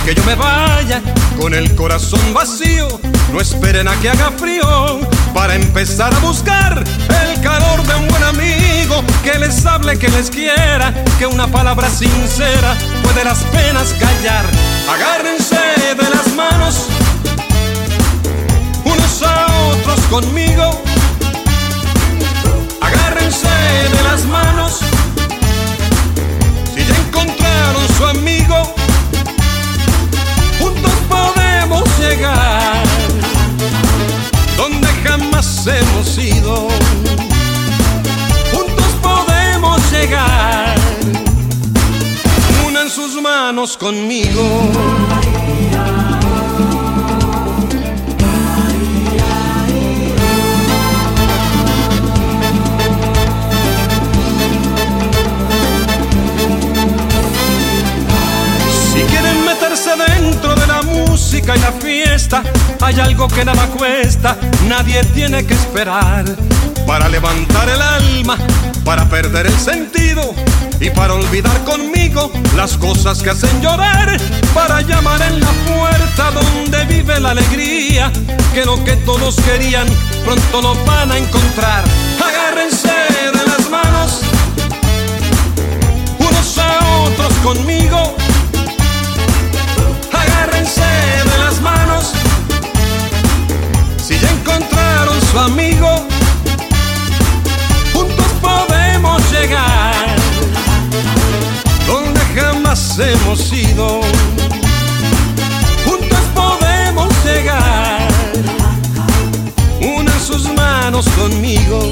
[SPEAKER 13] Que yo me vaya con el corazón vacío, no esperen a que haga frío para empezar a buscar el calor de un buen amigo que les hable, que les quiera, que una palabra sincera puede las penas callar. Agárrense de las manos unos a otros conmigo. Agárrense de las manos si ya encontraron su amigo. Donde jamás hemos ido. Juntos podemos llegar. Unan sus manos conmigo. Si quieren meterse dentro música y la fiesta, hay algo que nada cuesta, nadie tiene que esperar. Para levantar el alma, para perder el sentido y para olvidar conmigo las cosas que hacen llorar. Para llamar en la puerta donde vive la alegría, que lo que todos querían pronto lo van a encontrar. Agárrense de las manos, unos a otros conmigo. Agárrense ya encontraron su amigo. Juntos podemos llegar donde jamás hemos ido. Juntos podemos llegar. Unan sus manos conmigo.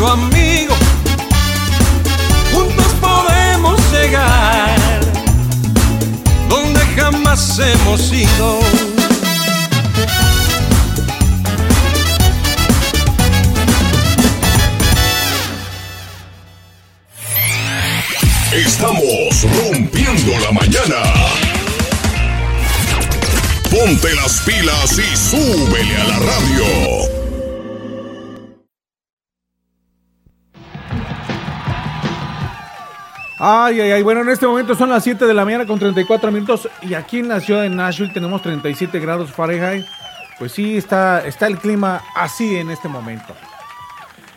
[SPEAKER 13] Su amigo, juntos podemos llegar donde jamás hemos ido.
[SPEAKER 2] Estamos rompiendo la mañana. Ponte las pilas y súbele a la radio.
[SPEAKER 3] Ay, ay, ay. Bueno, en este momento son las 7 de la mañana con 34 minutos. Y aquí en la ciudad de Nashville tenemos 37 grados Fahrenheit. Pues sí, está, está el clima así en este momento.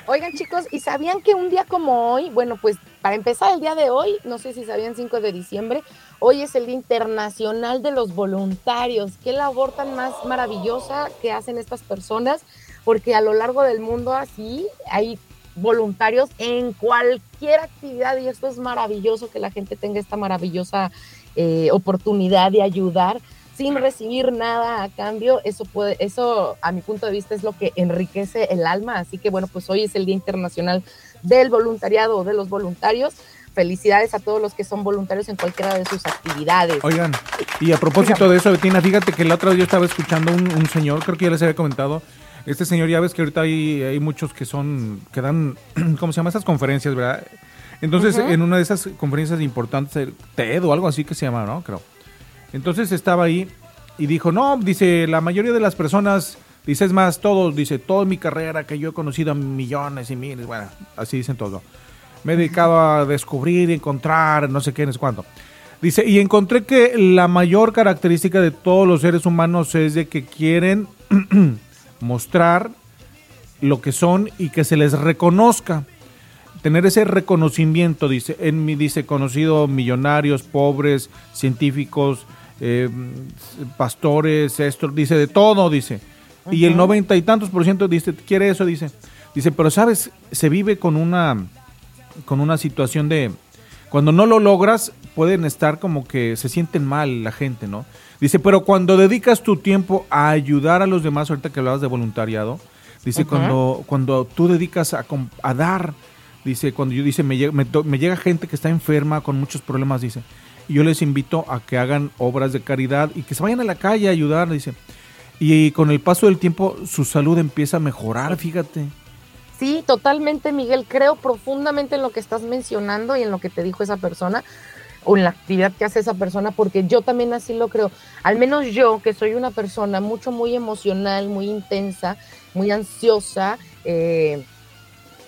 [SPEAKER 4] Oigan chicos, ¿y sabían que un día como hoy, bueno, pues para empezar el día de hoy, no sé si sabían 5 de diciembre, hoy es el Día Internacional de los Voluntarios. Qué labor tan más maravillosa que hacen estas personas, porque a lo largo del mundo así hay voluntarios en cualquier actividad y esto es maravilloso que la gente tenga esta maravillosa eh, oportunidad de ayudar sin recibir nada a cambio, eso puede, eso a mi punto de vista es lo que enriquece el alma. Así que bueno, pues hoy es el Día Internacional del Voluntariado o de los voluntarios. Felicidades a todos los que son voluntarios en cualquiera de sus actividades.
[SPEAKER 3] Oigan, y a propósito de eso, Betina, fíjate que el otro día yo estaba escuchando un, un señor, creo que ya les había comentado, este señor, ya ves que ahorita hay, hay muchos que son, que dan, ¿cómo se llama? Esas conferencias, ¿verdad? Entonces,
[SPEAKER 14] Ujú.
[SPEAKER 3] en una de esas conferencias importantes, TED o algo así que se llama, ¿no? Creo. Entonces estaba ahí y dijo, no, dice, la mayoría de las personas, dice, es más, todos, dice, toda mi carrera que yo he conocido a millones y miles, bueno, así dicen todo. Me he dedicado a descubrir, encontrar, no sé qué, sé cuánto. Dice, y encontré que la mayor característica de todos los seres humanos es de que quieren mostrar lo que son y que se les reconozca. Tener ese reconocimiento, dice, en mi, dice, conocido millonarios, pobres, científicos, eh, pastores, esto, dice, de todo, dice. Y el noventa y tantos por ciento dice, quiere eso, dice. Dice, pero sabes, se vive con una, con una situación de, cuando no lo logras, pueden estar como que se sienten mal la gente, ¿no? Dice, pero cuando dedicas tu tiempo a ayudar a los demás, ahorita que hablabas de voluntariado, dice, cuando, cuando tú dedicas a, a dar, dice, cuando yo dice, me llega, me, me llega gente que está enferma con muchos problemas, dice, y yo les invito a que hagan obras de caridad y que se vayan a la calle a ayudar, dice. Y con el paso del tiempo su salud empieza a mejorar, fíjate.
[SPEAKER 4] Sí, totalmente, Miguel. Creo profundamente en lo que estás mencionando y en lo que te dijo esa persona o en la actividad que hace esa persona, porque yo también así lo creo. Al menos yo, que soy una persona mucho, muy emocional, muy intensa, muy ansiosa, eh,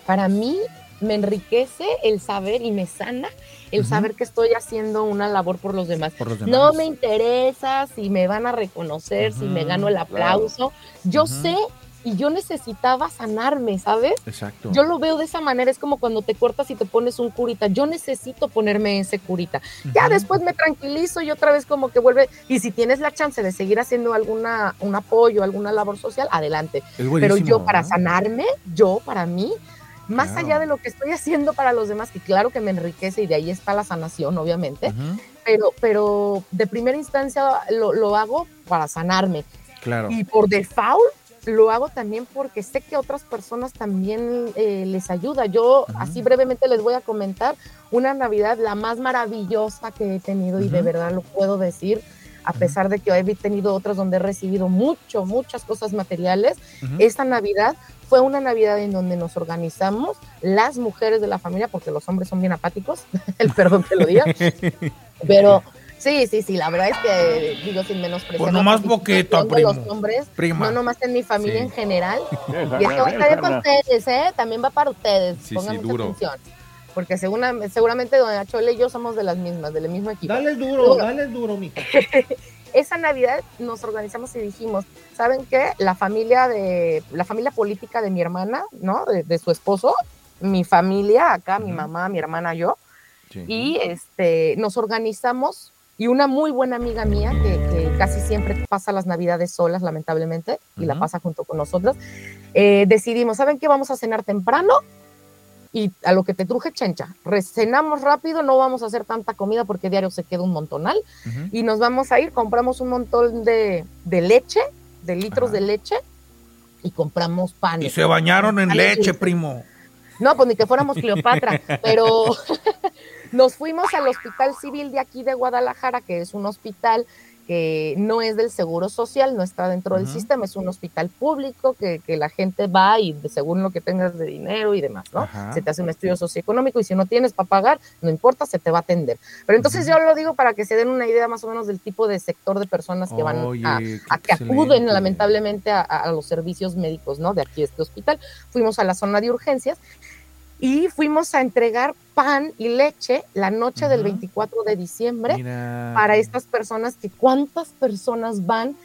[SPEAKER 4] para mí me enriquece el saber y me sana el saber que estoy haciendo una labor por los demás.
[SPEAKER 3] Por los
[SPEAKER 4] No me interesa si me van a reconocer, si me gano el aplauso. Yo sé y yo necesitaba sanarme, ¿sabes?
[SPEAKER 3] Exacto.
[SPEAKER 4] Yo lo veo de esa manera, es como cuando te cortas y te pones un curita. Yo necesito ponerme ese curita. Ya después me tranquilizo y otra vez como que vuelve. Y si tienes la chance de seguir haciendo alguna un apoyo, alguna labor social, adelante. Pero yo para sanarme, yo para mí, más
[SPEAKER 3] Claro.
[SPEAKER 4] allá de lo que estoy haciendo para los demás, que claro que me enriquece y de ahí está la sanación, obviamente, pero, pero de primera instancia lo, lo hago para sanarme.
[SPEAKER 3] Claro.
[SPEAKER 4] Y por default lo hago también porque sé que a otras personas también eh, les ayuda. Yo así brevemente les voy a comentar una Navidad la más maravillosa que he tenido y de verdad lo puedo decir, a pesar de que he tenido otras donde he recibido mucho, muchas cosas materiales. Esta Navidad fue una Navidad en donde nos organizamos las mujeres de la familia, porque los hombres son bien apáticos, el perdón que lo diga, pero sí, sí, sí, la verdad es que digo sin menospreciar.
[SPEAKER 10] Pues nomás poquito,
[SPEAKER 4] los
[SPEAKER 10] primo.
[SPEAKER 4] hombres,
[SPEAKER 10] Prima.
[SPEAKER 4] no nomás en mi familia
[SPEAKER 10] Sí.
[SPEAKER 4] en general. Y esto va a estar para ustedes, ¿eh? También va para ustedes.
[SPEAKER 10] Sí,
[SPEAKER 4] Pongan
[SPEAKER 10] sí,
[SPEAKER 4] mucha
[SPEAKER 10] duro.
[SPEAKER 4] atención. Porque segura- seguramente Doña Chole y yo somos de las mismas, del mismo equipo.
[SPEAKER 7] Dale duro, dale duro, mija.
[SPEAKER 4] Esa Navidad nos organizamos y dijimos, ¿saben qué? La familia de la familia política de mi hermana, ¿no? De, de su esposo, mi familia acá, mi mamá, mi hermana, yo, y este, nos organizamos y una muy buena amiga mía que, que casi siempre pasa las navidades solas, lamentablemente, y la
[SPEAKER 15] Ujú.
[SPEAKER 4] pasa junto con nosotros, eh, decidimos, ¿saben qué? Vamos a cenar temprano y a lo que te truje chencha. Cenamos rápido, no vamos a hacer tanta comida porque diario se queda un montonal y nos vamos a ir, compramos un montón de, de leche, de litros de leche y compramos pan.
[SPEAKER 10] Y se bañaron en leche, primo.
[SPEAKER 4] No, pues ni que fuéramos Cleopatra, pero nos fuimos al Hospital Civil de aquí de Guadalajara, que es un hospital que no es del Seguro Social, no está dentro del sistema, es un hospital público que, que la gente va y según lo que tengas de dinero y demás, ¿no? Se te hace un estudio socioeconómico y si no tienes para pagar, no importa, se te va a atender. Pero entonces yo lo digo para que se den una idea más o menos del tipo de sector de personas que van
[SPEAKER 3] Oye,
[SPEAKER 4] a,
[SPEAKER 3] qué
[SPEAKER 4] a que acuden lamentablemente a, a los servicios médicos, ¿no? De aquí este hospital. Fuimos a la zona de urgencias y fuimos a entregar pan y leche la noche del 24 de diciembre
[SPEAKER 3] Mira.
[SPEAKER 4] para estas personas que cuántas personas van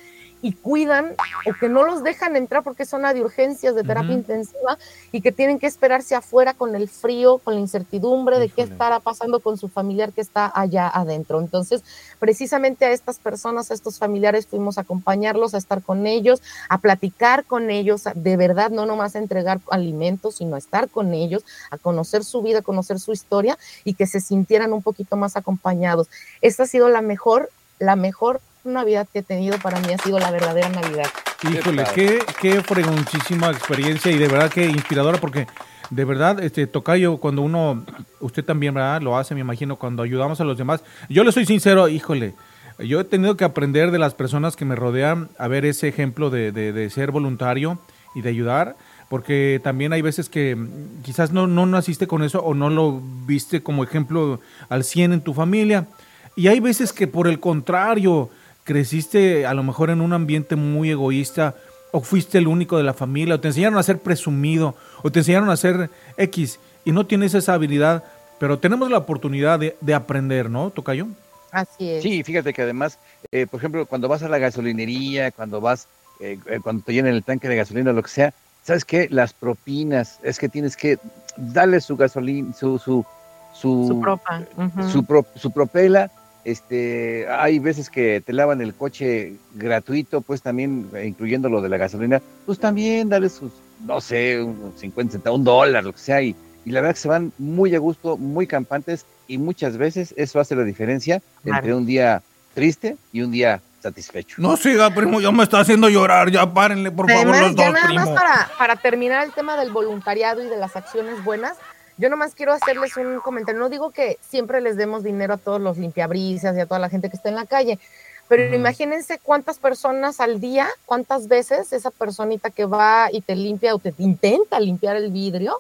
[SPEAKER 4] y cuidan o que no los dejan entrar porque es zona de urgencias de terapia intensiva y que tienen que esperarse afuera con el frío, con la incertidumbre de qué estará pasando con su familiar que está allá adentro. Entonces, precisamente a estas personas, a estos familiares, fuimos a acompañarlos, a estar con ellos, a platicar con ellos, de verdad, no nomás a entregar alimentos, sino a estar con ellos, a conocer su vida, a conocer su historia y que se sintieran un poquito más acompañados. Esta ha sido la mejor, la mejor Navidad que he tenido para mí, ha sido la verdadera Navidad.
[SPEAKER 3] Híjole, qué, qué fregoncísima experiencia y de verdad que inspiradora porque de verdad, este Tocayo, cuando uno, usted también, ¿verdad? Lo hace, me imagino, cuando ayudamos a los demás. Yo le soy sincero, híjole, yo he tenido que aprender de las personas que me rodean a ver ese ejemplo de, de- de ser voluntario y de ayudar, porque también hay veces que quizás no, no naciste con eso o no lo viste como ejemplo al 100 en tu familia. Y hay veces que por el contrario, creciste a lo mejor en un ambiente muy egoísta o fuiste el único de la familia o te enseñaron a ser presumido o te enseñaron a ser X y no tienes esa habilidad, pero tenemos la oportunidad de, de aprender, ¿no, Tocayo?
[SPEAKER 4] Así es.
[SPEAKER 5] Sí, fíjate que además, eh, por ejemplo, cuando vas a la gasolinería, cuando vas, eh, eh, cuando te llenan el tanque de gasolina, lo que sea, ¿sabes qué? Las propinas, es que tienes que darle su gasolina, su, su, su,
[SPEAKER 4] Su propa.
[SPEAKER 5] su, pro- su propela. Este, hay veces que te lavan el coche gratuito, pues también, eh, incluyendo lo de la gasolina, pues también dale sus, no sé, unos 50 centavos, un dólar, lo que sea, y, y la verdad que se van muy a gusto, muy campantes, y muchas veces eso hace la diferencia entre un día triste y un día satisfecho.
[SPEAKER 10] No siga, primo, ya me está haciendo llorar. Ya párenle, por favor, los
[SPEAKER 4] ya
[SPEAKER 10] dos,
[SPEAKER 4] nada
[SPEAKER 10] primo.
[SPEAKER 4] más para, para terminar el tema del voluntariado y de las acciones buenas, yo nomás quiero hacerles un comentario. No digo que siempre les demos dinero a todos los limpiabrisas y a toda la gente que está en la calle, pero imagínense cuántas personas al día, cuántas veces esa personita que va y te limpia o te intenta limpiar el vidrio,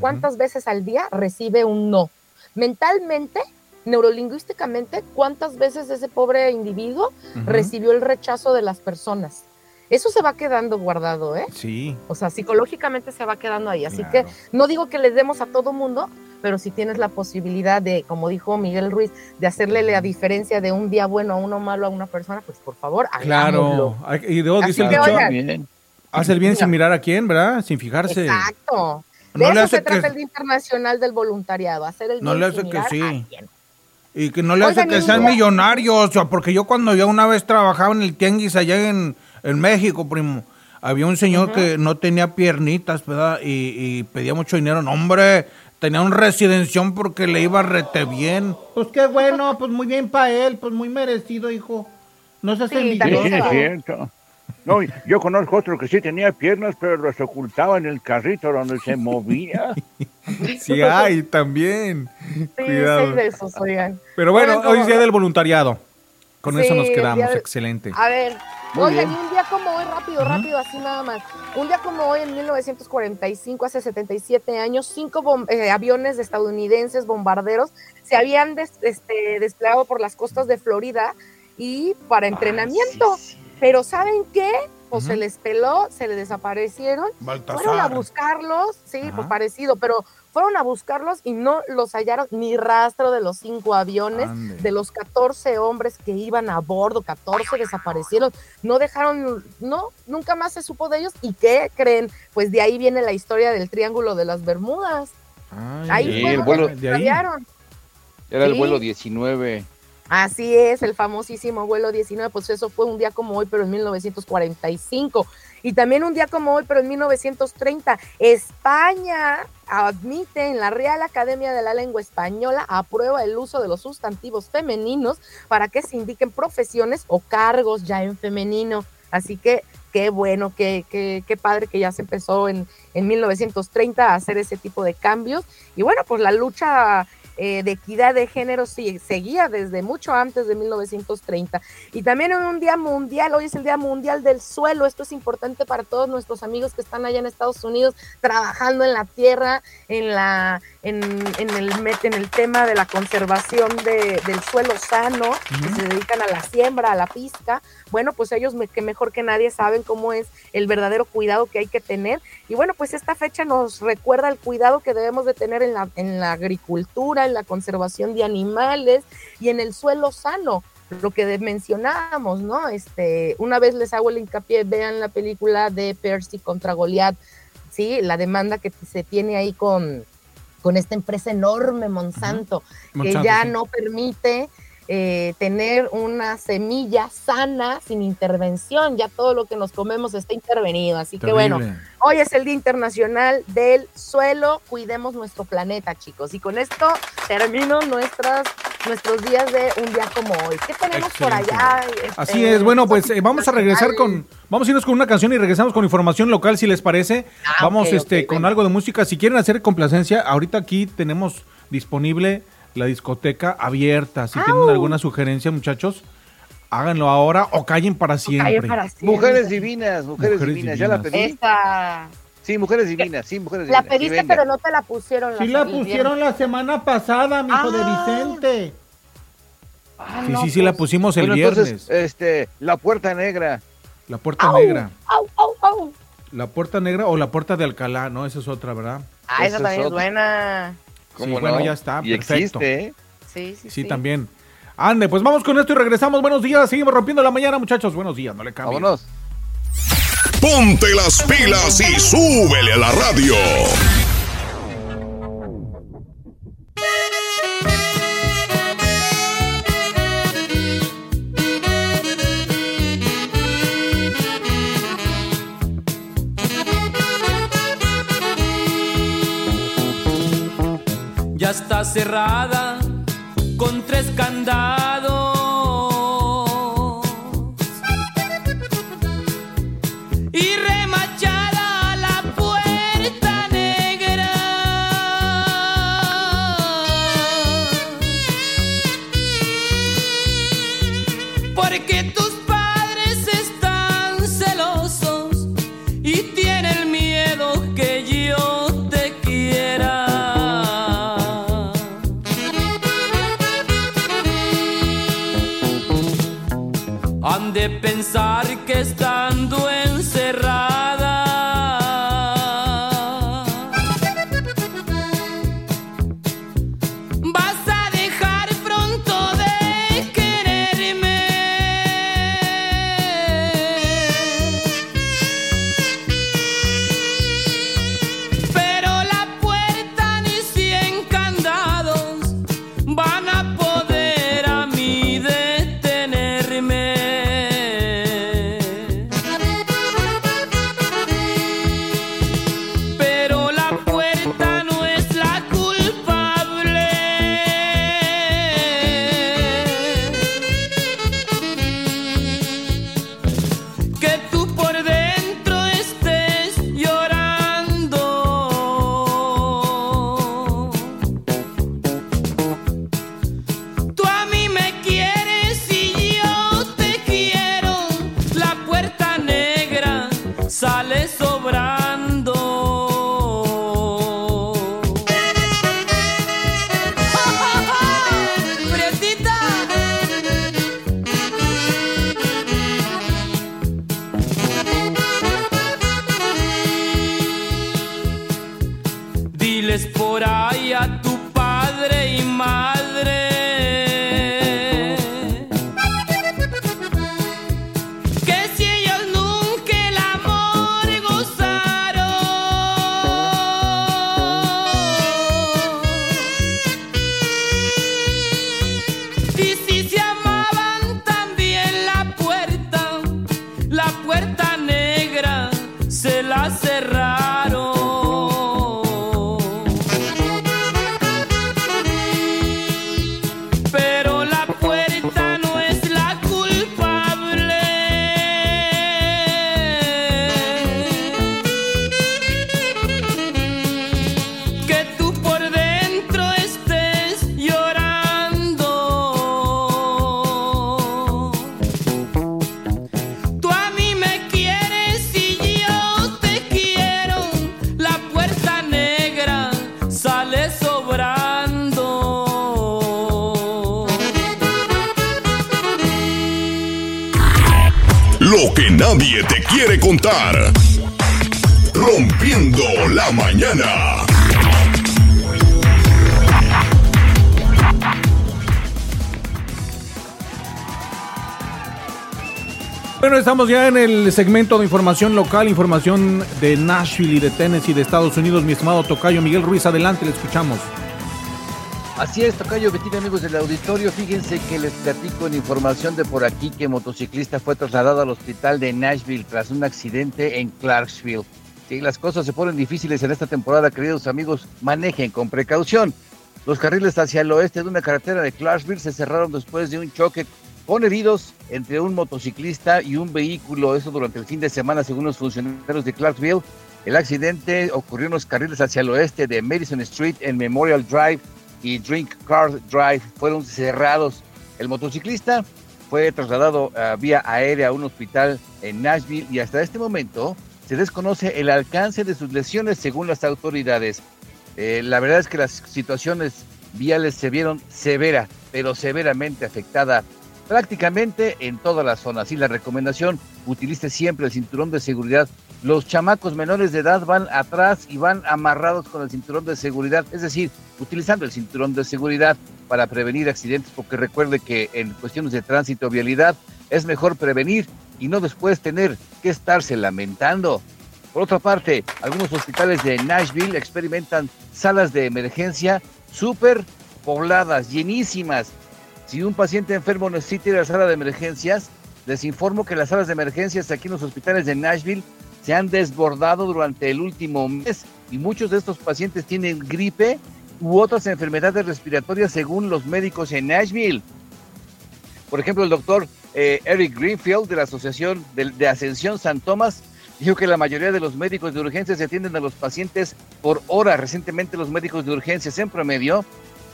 [SPEAKER 4] cuántas veces al día recibe un no. Mentalmente, neurolingüísticamente, cuántas veces ese pobre individuo recibió el rechazo de las personas. Eso se va quedando guardado, ¿eh?
[SPEAKER 3] Sí.
[SPEAKER 4] O sea, psicológicamente se va quedando ahí. Así que no digo que les demos a todo mundo, pero si tienes la posibilidad de, como dijo Miguel Ruiz, de hacerle la diferencia de un día bueno a uno malo a una persona, pues por favor, hagámoslo.
[SPEAKER 3] Claro. Y luego dice el
[SPEAKER 4] que,
[SPEAKER 3] dicho,
[SPEAKER 4] oigan,
[SPEAKER 3] haz el bien sin mirar a quién, ¿verdad? Sin fijarse.
[SPEAKER 4] Exacto. De
[SPEAKER 10] No le
[SPEAKER 4] eso
[SPEAKER 10] hace
[SPEAKER 4] se trata
[SPEAKER 10] que-
[SPEAKER 4] el Día Internacional del Voluntariado, hacer el
[SPEAKER 10] No
[SPEAKER 4] bien
[SPEAKER 10] le
[SPEAKER 4] sin
[SPEAKER 10] hace que
[SPEAKER 4] mirar a
[SPEAKER 10] sí.
[SPEAKER 4] quién.
[SPEAKER 10] Y que no le hace que sean millonarios, o sea, porque yo cuando yo una vez trabajaba en el tianguis allá en, en México, primo, había un señor que no tenía piernitas, ¿verdad? Y, y pedía mucho dinero. No, hombre, tenía un residención porque le iba rete bien.
[SPEAKER 7] Pues qué bueno, pues muy bien para él, pues muy merecido, hijo. No seas
[SPEAKER 16] Sí, sí,
[SPEAKER 7] envidioso.
[SPEAKER 16] es cierto. No, yo conozco otro que sí tenía piernas, pero las ocultaba en el carrito donde se movía.
[SPEAKER 3] Sí hay también.
[SPEAKER 4] Sí,
[SPEAKER 3] Cuidado.
[SPEAKER 4] sí, de esos, oigan.
[SPEAKER 3] Pero bueno, hoy es día del voluntariado. Con eso
[SPEAKER 4] Sí,
[SPEAKER 3] nos quedamos.
[SPEAKER 4] de-
[SPEAKER 3] Excelente.
[SPEAKER 4] A ver,
[SPEAKER 3] Muy
[SPEAKER 4] oigan,
[SPEAKER 3] bien.
[SPEAKER 4] y un día como hoy, rápido, rápido, así nada más. Un día como hoy, en 1945, hace 77 años, cinco eh, aviones estadounidenses bombarderos se habían des- este, desplegado por las costas de Florida y para entrenamiento. Pero ¿saben qué? Pues se les peló, se les desaparecieron. Fueron a buscarlos, sí, pues parecido, pero fueron a buscarlos y no los hallaron ni rastro de los cinco aviones,
[SPEAKER 15] Ande.
[SPEAKER 4] de los 14 hombres que iban a bordo, 14 desaparecieron, no dejaron, no, nunca más se supo de ellos. ¿Y qué creen? Pues de ahí viene la historia del Triángulo de las Bermudas. ahí fue
[SPEAKER 5] el vuelo- de ahí. Era el vuelo 19.
[SPEAKER 4] Así es, el famosísimo vuelo 19, pues eso fue un día como hoy, pero en 1945. Y también un día como hoy, pero en 1930, España admite en la Real Academia de la Lengua Española aprueba el uso de los sustantivos femeninos para que se indiquen profesiones o cargos ya en femenino. Así que qué bueno, qué, qué, qué padre que ya se empezó en, en 1930 a hacer ese tipo de cambios. Y bueno, pues la lucha eh, de equidad de género sí, seguía desde mucho antes de 1930. Y también en un día mundial, hoy es el Día Mundial del Suelo, esto es importante para todos nuestros amigos que están allá en Estados Unidos trabajando en la tierra, en, la, en, en el, en el tema de la conservación de- del suelo sano, que se dedican a la siembra, a la pizca. Bueno, pues ellos me- que mejor que nadie saben cómo es el verdadero cuidado que hay que tener. Y bueno, pues esta fecha nos recuerda el cuidado que debemos de tener en la, en la agricultura, en la conservación de animales y en el suelo sano lo que mencionábamos, ¿no? Este, una vez les hago el hincapié, vean la película de Percy contra Goliat, sí, la demanda que se tiene ahí con, con esta empresa enorme, Monsanto, que
[SPEAKER 17] Monsanto,
[SPEAKER 4] ya
[SPEAKER 17] sí.
[SPEAKER 4] no permite eh, tener una semilla sana sin intervención, ya todo lo que nos comemos está intervenido, así que bueno, hoy es el Día Internacional del Suelo, cuidemos nuestro planeta, chicos, y con esto termino nuestras, nuestros días de un día como hoy. ¿Qué tenemos por allá?
[SPEAKER 3] Así
[SPEAKER 4] Este,
[SPEAKER 3] es, bueno, pues eh, vamos a regresar con, vamos a irnos con una canción y regresamos con información local, si les parece. vamos
[SPEAKER 4] ok,
[SPEAKER 3] este con algo de música. Si quieren hacer complacencia, ahorita aquí tenemos disponible la discoteca abierta. Si tienen alguna sugerencia, muchachos, háganlo ahora o callen para siempre.
[SPEAKER 5] Mujeres divinas, mujeres,
[SPEAKER 3] Mujeres
[SPEAKER 5] divinas. ¿Ya la pedí?
[SPEAKER 4] Esta,
[SPEAKER 5] Sí, mujeres divinas, sí, mujeres
[SPEAKER 4] la
[SPEAKER 5] divinas. sí,
[SPEAKER 4] pediste, pero no te la pusieron.
[SPEAKER 7] Sí la pusieron la semana pasada, mi hijo de
[SPEAKER 4] Ah.
[SPEAKER 7] Vicente.
[SPEAKER 3] Sí, sí, sí, la pusimos el
[SPEAKER 5] Bueno,
[SPEAKER 3] viernes.
[SPEAKER 5] entonces, este, la puerta negra.
[SPEAKER 3] La puerta negra.
[SPEAKER 4] Au, au, au.
[SPEAKER 3] La puerta negra o la puerta de Alcalá, ¿no? Esa es otra, ¿verdad?
[SPEAKER 4] Ah, esa
[SPEAKER 5] Esa es
[SPEAKER 4] también es
[SPEAKER 5] otra.
[SPEAKER 4] buena.
[SPEAKER 3] Sí, bueno, ya está,
[SPEAKER 5] Y
[SPEAKER 3] perfecto.
[SPEAKER 5] existe, ¿eh?
[SPEAKER 4] Sí, sí,
[SPEAKER 3] Sí, también. Ande, pues vamos con esto y regresamos. Buenos días, seguimos rompiendo la mañana, muchachos. Buenos días, no le cambien.
[SPEAKER 5] Vámonos.
[SPEAKER 2] Ponte las pilas y súbele a la radio.
[SPEAKER 17] Cerrada con tres candados. De pensar que estando
[SPEAKER 3] estamos ya en el segmento de información local, información de Nashville y de Tennessee, de Estados Unidos. Mi estimado Tocayo Miguel Ruiz, adelante, le escuchamos.
[SPEAKER 5] Así es, Tocayo Betín, amigos del auditorio. Fíjense que les platico en información de por aquí que motociclista fue trasladado al hospital de Nashville tras un accidente en Clarksville. Si las cosas se ponen difíciles en esta temporada, queridos amigos, manejen con precaución. Los carriles hacia el oeste de una carretera de Clarksville se cerraron después de un choque con heridos entre un motociclista y un vehículo, eso durante el fin de semana, según los funcionarios de Clarksville. El accidente ocurrió en los carriles hacia el oeste de Madison Street en Memorial Drive y Drink Car Drive fueron cerrados. El motociclista fue trasladado uh, vía aérea a un hospital en Nashville y hasta este momento se desconoce el alcance de sus lesiones según las autoridades. Eh, la verdad es que las situaciones viales se vieron severa, pero severamente afectada prácticamente en toda la zona. Así la recomendación, utilice siempre el cinturón de seguridad. Los chamacos menores de edad van atrás y van amarrados con el cinturón de seguridad, es decir, utilizando el cinturón de seguridad para prevenir accidentes, porque recuerde que en cuestiones de tránsito o vialidad es mejor prevenir y no después tener que estarse lamentando. Por otra parte, algunos hospitales de Nashville experimentan salas de emergencia súper pobladas, llenísimas, si un paciente enfermo necesita ir a la sala de emergencias, les informo que las salas de emergencias aquí en los hospitales de Nashville se han desbordado durante el último mes y muchos de estos pacientes tienen gripe u otras enfermedades respiratorias según los médicos en Nashville. Por ejemplo, el doctor eh, Eric Greenfield de la Asociación de, de Ascensión San Tomás dijo que la mayoría de los médicos de urgencias atienden a los pacientes por hora. Recientemente los médicos de urgencias en promedio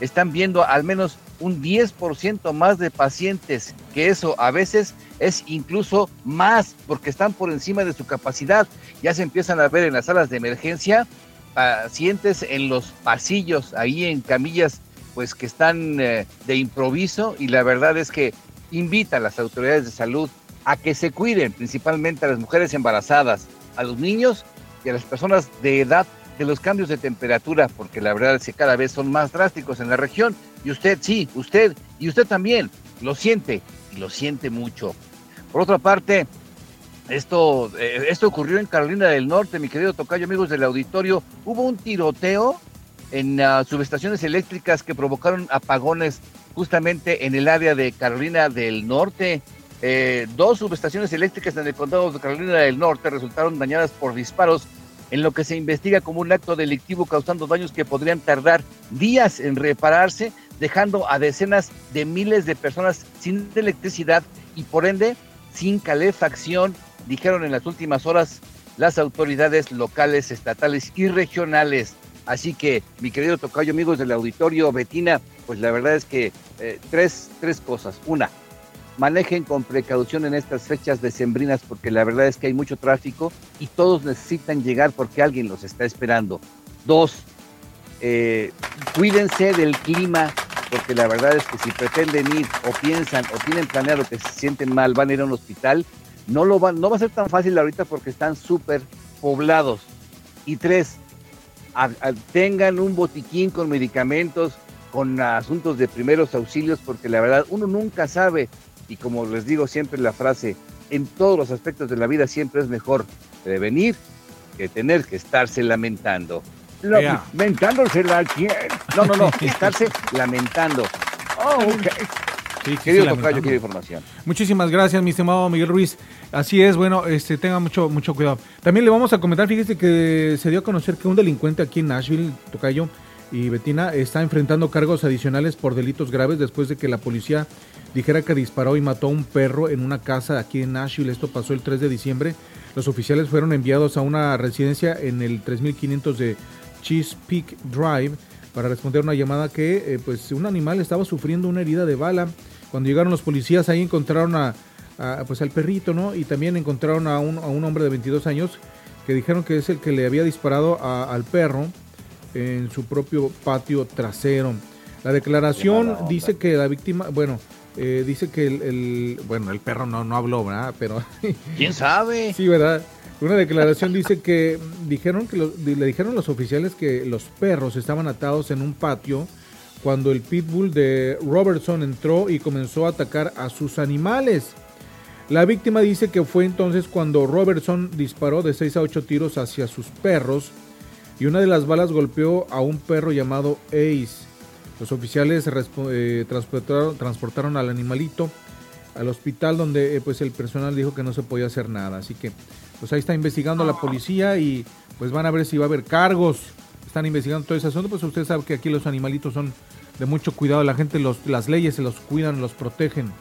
[SPEAKER 5] están viendo al menos un 10% más de pacientes, que eso a veces es incluso más porque están por encima de su capacidad. Ya se empiezan a ver en las salas de emergencia pacientes en los pasillos, ahí en camillas, pues que están eh, de improviso y la verdad es que invita a las autoridades de salud a que se cuiden, principalmente a las mujeres embarazadas, a los niños y a las personas de edad de los cambios de temperatura, porque la verdad es que cada vez son más drásticos en la región. Y usted, sí, usted, y usted también, lo siente, y lo siente mucho. Por otra parte, esto, eh, esto ocurrió en Carolina del Norte, mi querido Tocayo, amigos del auditorio. Hubo un tiroteo en uh, subestaciones eléctricas que provocaron apagones justamente en el área de Carolina del Norte. Eh, dos subestaciones eléctricas en el condado de Carolina del Norte resultaron dañadas por disparos en lo que se investiga como un acto delictivo causando daños que podrían tardar días en repararse, dejando a decenas de miles de personas sin electricidad y por ende sin calefacción, dijeron en las últimas horas las autoridades locales, estatales y regionales. Así que, mi querido Tocayo, amigos del auditorio, Betina, pues la verdad es que eh, tres, tres cosas. Una, manejen con precaución en estas fechas decembrinas porque la verdad es que hay mucho tráfico y todos necesitan llegar porque alguien los está esperando. Dos, eh, cuídense del clima porque la verdad es que si pretenden ir o piensan o tienen planeado que se sienten mal, van a ir a un hospital, no, lo no va a ser tan fácil ahorita porque están súper poblados. Y tres, tengan un botiquín con medicamentos, con asuntos de primeros auxilios, porque la verdad uno nunca sabe y como les digo siempre la frase, en todos los aspectos de la vida siempre es mejor prevenir que tener que estarse lamentando.
[SPEAKER 6] ¿Lamentándose la quién?
[SPEAKER 5] No, no, no, estarse lamentando.
[SPEAKER 6] Oh, ok.
[SPEAKER 3] Sí, sí,
[SPEAKER 5] Querido
[SPEAKER 3] sí,
[SPEAKER 5] Tocayo, quiero información.
[SPEAKER 3] Muchísimas gracias, mi estimado Miguel Ruiz. Así es, bueno, este, tenga mucho, mucho cuidado. También le vamos a comentar, fíjese que se dio a conocer que un delincuente aquí en Nashville, Tocayo y Betina, está enfrentando cargos adicionales por delitos graves después de que la policía dijera que disparó y mató a un perro en una casa aquí en Nashville. Esto pasó el 3 de diciembre. Los oficiales fueron enviados a una residencia en el 3500 de Chesapeake Drive para responder una llamada que eh, pues un animal estaba sufriendo una herida de bala. Cuando llegaron los policías ahí encontraron a, a, pues al perrito, ¿no? Y también encontraron a un, a un hombre de 22 años que dijeron que es el que le había disparado a, al perro en su propio patio trasero. La declaración dice que la víctima, bueno, eh, dice que el, el- bueno, el perro no, no habló, ¿verdad? Pero
[SPEAKER 5] ¿Quién sabe?
[SPEAKER 3] Sí, ¿verdad? Una declaración dice que dijeron que le dijeron los oficiales que los perros estaban atados en un patio cuando el pitbull de Robertson entró y comenzó a atacar a sus animales. La víctima dice que fue entonces cuando Robertson disparó de 6 a 8 tiros hacia sus perros y una de las balas golpeó a un perro llamado Ace. Los oficiales eh, transportaron, transportaron al animalito al hospital donde eh, pues el personal dijo que no se podía hacer nada. Así que pues ahí está investigando la policía y pues van a ver si va a haber cargos. Están investigando todo ese asunto, pues usted sabe que aquí los animalitos son de mucho cuidado, la gente los las leyes se los cuidan, los protegen.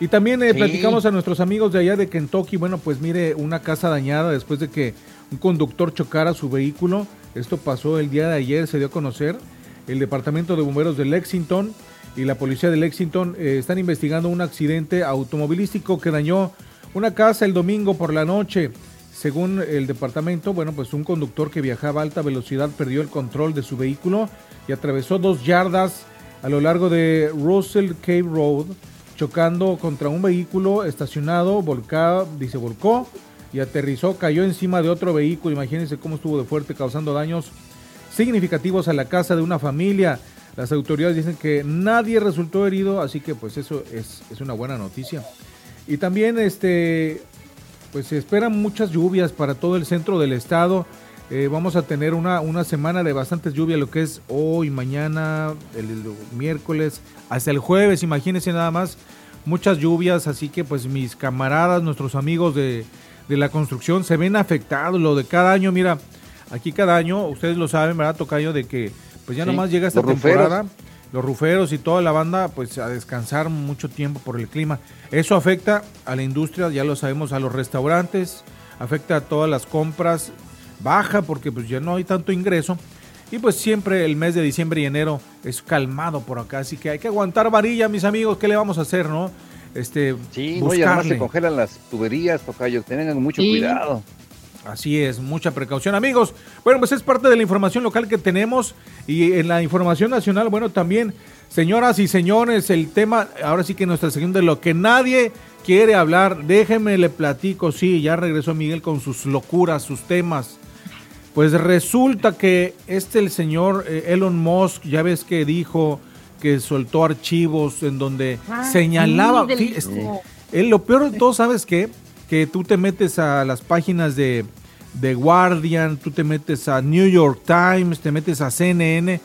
[SPEAKER 3] Y también eh,
[SPEAKER 5] Sí.
[SPEAKER 3] platicamos a nuestros amigos de allá de Kentucky, bueno, pues mire, una casa dañada después de que un conductor chocara su vehículo. Esto pasó el día de ayer, se dio a conocer. El Departamento de Bomberos de Lexington y la policía de Lexington eh, están investigando un accidente automovilístico que dañó una casa el domingo por la noche. Según el departamento, bueno, pues un conductor que viajaba a alta velocidad perdió el control de su vehículo y atravesó dos yardas a lo largo de Russell Cave Road, chocando contra un vehículo estacionado, volcado, dice volcó y aterrizó, cayó encima de otro vehículo. Imagínense cómo estuvo de fuerte, causando daños significativos a la casa de una familia. Las autoridades dicen que nadie resultó herido, así que pues eso es, una buena noticia. Y también este pues se esperan muchas lluvias para todo el centro del estado. Eh, vamos a tener una, una semana de bastantes lluvias, lo que es hoy, mañana, el, el miércoles, hasta el jueves, imagínense nada más, muchas lluvias, así que pues mis camaradas, nuestros amigos de, de la construcción se ven afectados, lo de cada año, mira, aquí cada año, ustedes lo saben, ¿verdad, Tocayo? De que pues ya
[SPEAKER 5] Sí,
[SPEAKER 3] nomás llega esta
[SPEAKER 5] los ruferos.
[SPEAKER 3] temporada los ruferos y toda la banda pues a descansar mucho tiempo por el clima. Eso afecta a la industria, ya lo sabemos, a los restaurantes, afecta a todas las compras, baja porque pues ya no hay tanto ingreso. Y pues siempre el mes de diciembre y enero es calmado por acá, así que hay que aguantar varilla, mis amigos, ¿qué le vamos a hacer, no? Este,
[SPEAKER 5] Sí, no, y además se
[SPEAKER 3] buscarle.
[SPEAKER 5] congelan las tuberías, tocayo. Tengan mucho
[SPEAKER 3] Sí.
[SPEAKER 5] cuidado.
[SPEAKER 3] Así es, mucha precaución, amigos. Bueno, pues es parte de la información local que tenemos y en la información nacional, bueno, también, señoras y señores, el tema, ahora sí que nuestra sección de lo que nadie quiere hablar, déjenme le platico, sí, ya regresó Miguel con sus locuras, sus temas. Pues resulta que este el señor eh, Elon Musk, ya ves que dijo que soltó archivos en donde
[SPEAKER 4] Ah,
[SPEAKER 3] señalaba,
[SPEAKER 4] sí,
[SPEAKER 3] este, él, lo peor de todo, ¿sabes qué? Que tú te metes a las páginas de, de Guardian, tú te metes a New York Times, te metes a CNN,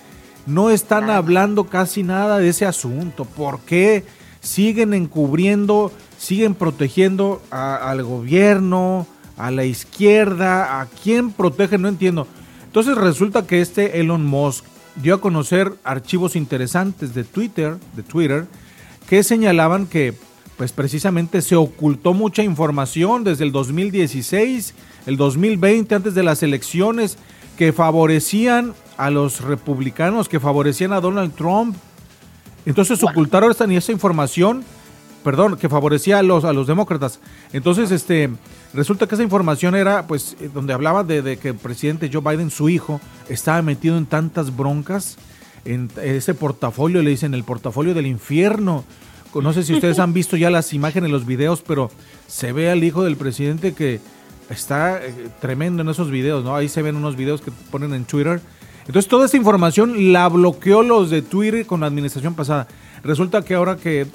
[SPEAKER 3] no están hablando casi nada de ese asunto. ¿Por qué siguen encubriendo, siguen protegiendo a- al gobierno, a la izquierda? ¿A quién protegen? No entiendo. Entonces resulta que este Elon Musk dio a conocer archivos interesantes de Twitter, de Twitter, que señalaban que pues precisamente se ocultó mucha información desde el 2016, el 2020, antes de las elecciones, que favorecían a los republicanos, que favorecían a Donald Trump. Entonces ocultaron esta, esa información, perdón, que favorecía a los, a los demócratas. Entonces, este, resulta que esa información era, pues, eh, donde hablaba de, de que el presidente Joe Biden, su hijo, estaba metido en tantas broncas, en ese portafolio, le dicen el portafolio del infierno. No sé si ustedes han visto ya las imágenes, los videos, pero se ve al hijo del presidente que está eh, tremendo en esos videos, ¿no? Ahí se ven unos videos que ponen en Twitter. Entonces toda esa información la bloqueó los de Twitter con la administración pasada. Resulta que ahora que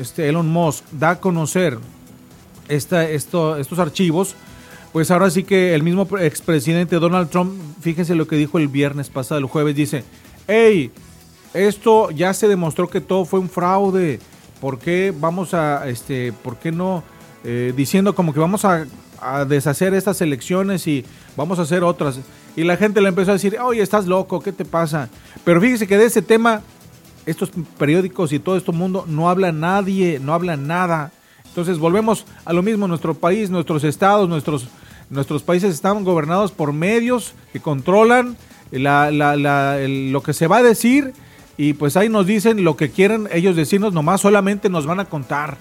[SPEAKER 3] este Elon Musk da a conocer esta, esto, estos archivos, pues ahora sí que el mismo pre- expresidente Donald Trump, fíjense lo que dijo el viernes pasado, el jueves, dice, hey, esto ya se demostró que todo fue un fraude. ¿Por qué vamos a, este, por qué no, eh, diciendo como que vamos a, deshacer estas elecciones y vamos a hacer otras? Y la gente le empezó a decir, oye, estás loco, ¿qué te pasa? Pero fíjese que de ese tema, estos periódicos y todo este mundo no habla nadie, no habla nada. Entonces volvemos a lo mismo, nuestro país, nuestros estados, nuestros, nuestros países están gobernados por medios que controlan la- la- la- el- lo que se va a decir y pues ahí nos dicen lo que quieren ellos decirnos, nomás solamente nos van a contar.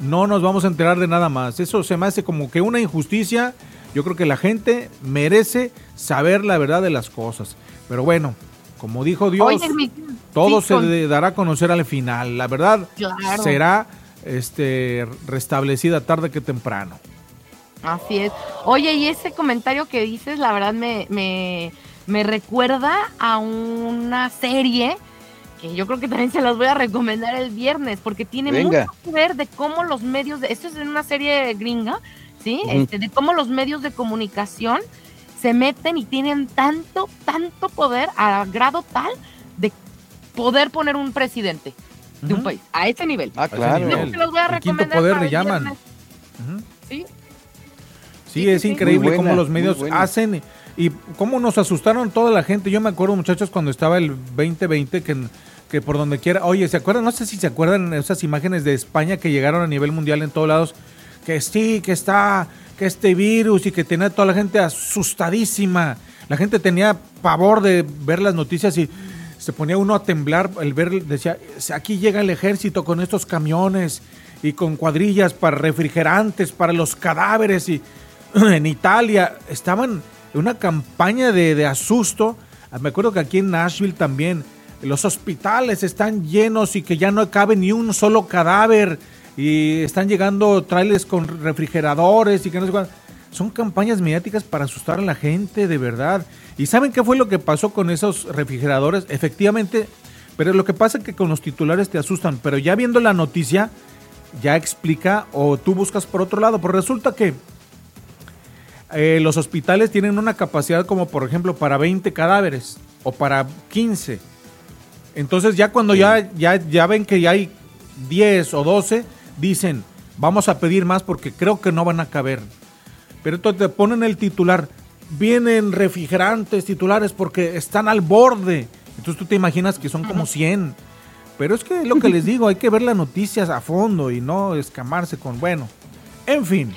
[SPEAKER 3] No nos vamos a enterar de nada más. Eso se me hace como que una injusticia. Yo creo que la gente merece saber la verdad de las cosas. Pero bueno, como dijo Dios,
[SPEAKER 4] Oye, mi-
[SPEAKER 3] Todo
[SPEAKER 4] Sí,
[SPEAKER 3] se
[SPEAKER 4] con-
[SPEAKER 3] dará a conocer al final. La verdad
[SPEAKER 4] Claro.
[SPEAKER 3] será este restablecida tarde que temprano.
[SPEAKER 4] Así es. Oye, y ese comentario que dices, la verdad me, me, me recuerda a una serie que yo creo que también se las voy a recomendar el viernes, porque tiene
[SPEAKER 5] Venga.
[SPEAKER 4] mucho que ver de cómo los medios, de, esto es en una serie gringa, ¿sí? Este, de cómo los medios de comunicación se meten y tienen tanto, tanto poder a grado tal de poder poner un presidente de un país, a ese nivel.
[SPEAKER 5] Ah, claro.
[SPEAKER 4] Se los voy a
[SPEAKER 3] El quinto
[SPEAKER 4] recomendar
[SPEAKER 3] poder le llaman.
[SPEAKER 4] ¿sí?
[SPEAKER 3] Sí,
[SPEAKER 4] Sí,
[SPEAKER 3] es
[SPEAKER 4] sí,
[SPEAKER 3] increíble cómo los medios hacen y cómo nos asustaron toda la gente. Yo me acuerdo, muchachos, cuando estaba el 2020, que, que por donde quiera, oye, ¿se acuerdan? No sé si se acuerdan esas imágenes de España que llegaron a nivel mundial en todos lados, que sí, que está, que este virus y que tenía toda la gente asustadísima. La gente tenía pavor de ver las noticias y se ponía uno a temblar el ver, decía, aquí llega el ejército con estos camiones y con cuadrillas para refrigerantes, para los cadáveres y en Italia estaban en una campaña de, de asusto. Ah, Me acuerdo que aquí en Nashville también los hospitales están llenos y que ya no cabe ni un solo cadáver y están llegando trailers con refrigeradores y que no sé cuál. Son campañas mediáticas para asustar a la gente, de verdad. ¿Y saben qué fue lo que pasó con esos refrigeradores? Efectivamente, pero lo que pasa es que con los titulares te asustan, pero ya viendo la noticia, ya explica o tú buscas por otro lado. Pero resulta que eh, los hospitales tienen una capacidad como por ejemplo para 20 cadáveres o para 15. Entonces ya cuando ya, ya, ya ven que ya hay 10 o 12, dicen, vamos a pedir más porque creo que no van a caber. Pero entonces te ponen el titular, vienen refrigerantes titulares porque están al borde. Entonces tú te imaginas que son como 100. Pero es que lo que les digo, hay que ver las noticias a fondo y no escamarse con, bueno, en fin,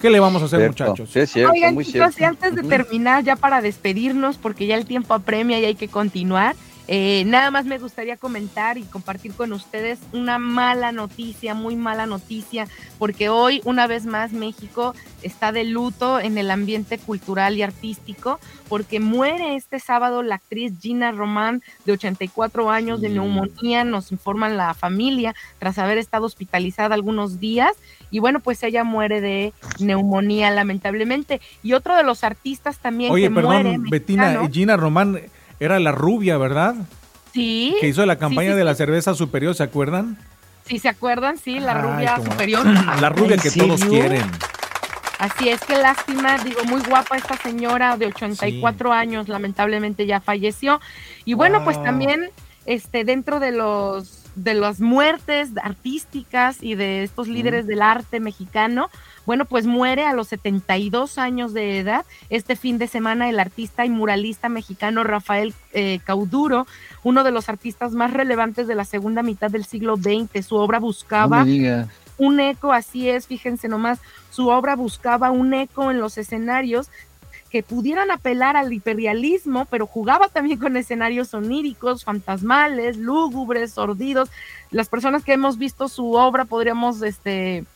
[SPEAKER 3] ¿qué le vamos a hacer
[SPEAKER 5] Cierto,
[SPEAKER 3] muchachos?
[SPEAKER 5] sí, es cierto,
[SPEAKER 4] Oigan,
[SPEAKER 5] muy
[SPEAKER 4] chicos, y antes de terminar, ya para despedirnos, porque ya el tiempo apremia y hay que continuar, eh, nada más me gustaría comentar y compartir con ustedes una mala noticia, muy mala noticia, porque hoy, una vez más, México está de luto en el ambiente cultural y artístico, porque muere este sábado la actriz Gina Román, de 84 años, de
[SPEAKER 5] Sí.
[SPEAKER 4] neumonía, nos informan la familia, tras haber estado hospitalizada algunos días. Y bueno, pues ella muere de neumonía, lamentablemente. Y otro de los artistas también
[SPEAKER 3] Oye,
[SPEAKER 4] que
[SPEAKER 3] perdón,
[SPEAKER 4] muere,
[SPEAKER 3] Betina,
[SPEAKER 4] mexicano.
[SPEAKER 3] Gina Román era la rubia, ¿verdad?
[SPEAKER 4] Sí.
[SPEAKER 3] Que hizo la
[SPEAKER 4] sí,
[SPEAKER 3] campaña
[SPEAKER 4] sí,
[SPEAKER 3] de la
[SPEAKER 4] sí.
[SPEAKER 3] cerveza superior, ¿se acuerdan?
[SPEAKER 4] Si se acuerdan, sí, la
[SPEAKER 3] Ay,
[SPEAKER 4] rubia superior.
[SPEAKER 3] La rubia
[SPEAKER 5] ¿En
[SPEAKER 3] que todos quieren.
[SPEAKER 4] Así es, que lástima, digo, muy guapa esta señora de 84 años, lamentablemente ya falleció. Y bueno, pues
[SPEAKER 3] Wow.
[SPEAKER 4] también este dentro de los de las muertes artísticas y de estos líderes del arte mexicano, bueno, pues muere a los 72 años de edad este fin de semana el artista y muralista mexicano Rafael eh, Cauduro, uno de los artistas más relevantes de la segunda mitad del siglo XX. Su obra buscaba un eco, así es, fíjense nomás, su obra buscaba un eco en los escenarios que pudieran apelar al hiperrealismo, pero jugaba también con escenarios oníricos, fantasmales, lúgubres, sordidos. Las personas que hemos visto su obra podríamos, este,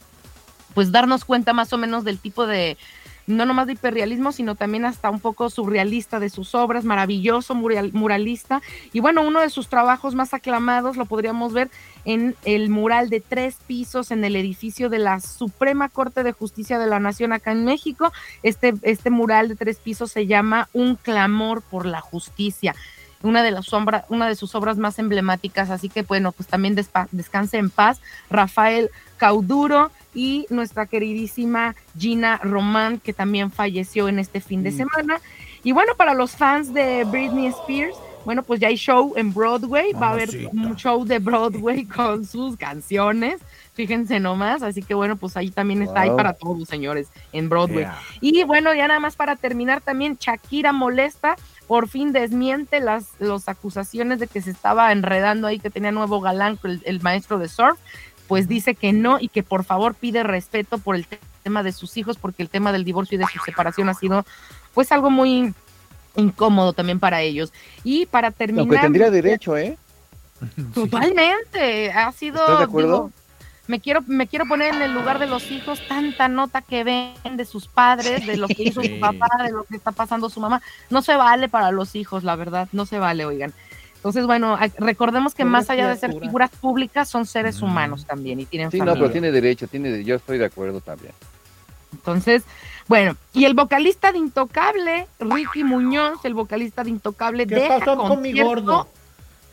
[SPEAKER 4] pues darnos cuenta más o menos del tipo de, no nomás de hiperrealismo, sino también hasta un poco surrealista de sus obras, maravilloso mural- muralista. Y bueno, uno de sus trabajos más aclamados lo podríamos ver en el mural de tres pisos en el edificio de la Suprema Corte de Justicia de la Nación acá en México. Este, este mural de tres pisos se llama Un clamor por la justicia. Una de, las sombra- una de sus obras más emblemáticas, así que bueno, pues también descanse en paz Rafael Cauduro y nuestra queridísima Gina Román, que también falleció en este fin de semana. Y bueno, para los fans de Britney Spears, bueno, pues ya hay show en Broadway, va a haber un show de Broadway con sus canciones, fíjense nomás, así que bueno, pues ahí también está ahí para todos, señores, en Broadway.
[SPEAKER 3] Yeah.
[SPEAKER 4] Y bueno, ya nada más para terminar también, Shakira molesta, por fin desmiente las los acusaciones de que se estaba enredando ahí, que tenía nuevo galán, el, el maestro de surf, pues dice que no y que por favor pide respeto por el te- tema de sus hijos, porque el tema del divorcio y de su separación ha sido pues algo muy incómodo también para ellos. Y para terminar...
[SPEAKER 5] Aunque tendría derecho, ¿eh?
[SPEAKER 4] Totalmente, ha sido,
[SPEAKER 5] ¿Estás de acuerdo?
[SPEAKER 4] digo, me quiero, me quiero poner en el lugar de los hijos, tanta nota que ven de sus padres, de lo que hizo su papá, de lo que está pasando su mamá, no se vale para los hijos, la verdad, no se vale, oigan. Entonces, bueno, recordemos que más allá de ser figuras públicas, son seres humanos también y tienen
[SPEAKER 5] Sí, no, pero tiene derecho, tiene yo estoy de acuerdo también.
[SPEAKER 4] Entonces, bueno, y el vocalista de Intocable, Ricky Muñoz, el vocalista de Intocable,
[SPEAKER 7] ¿Qué
[SPEAKER 4] deja
[SPEAKER 7] pasó con mi gordo?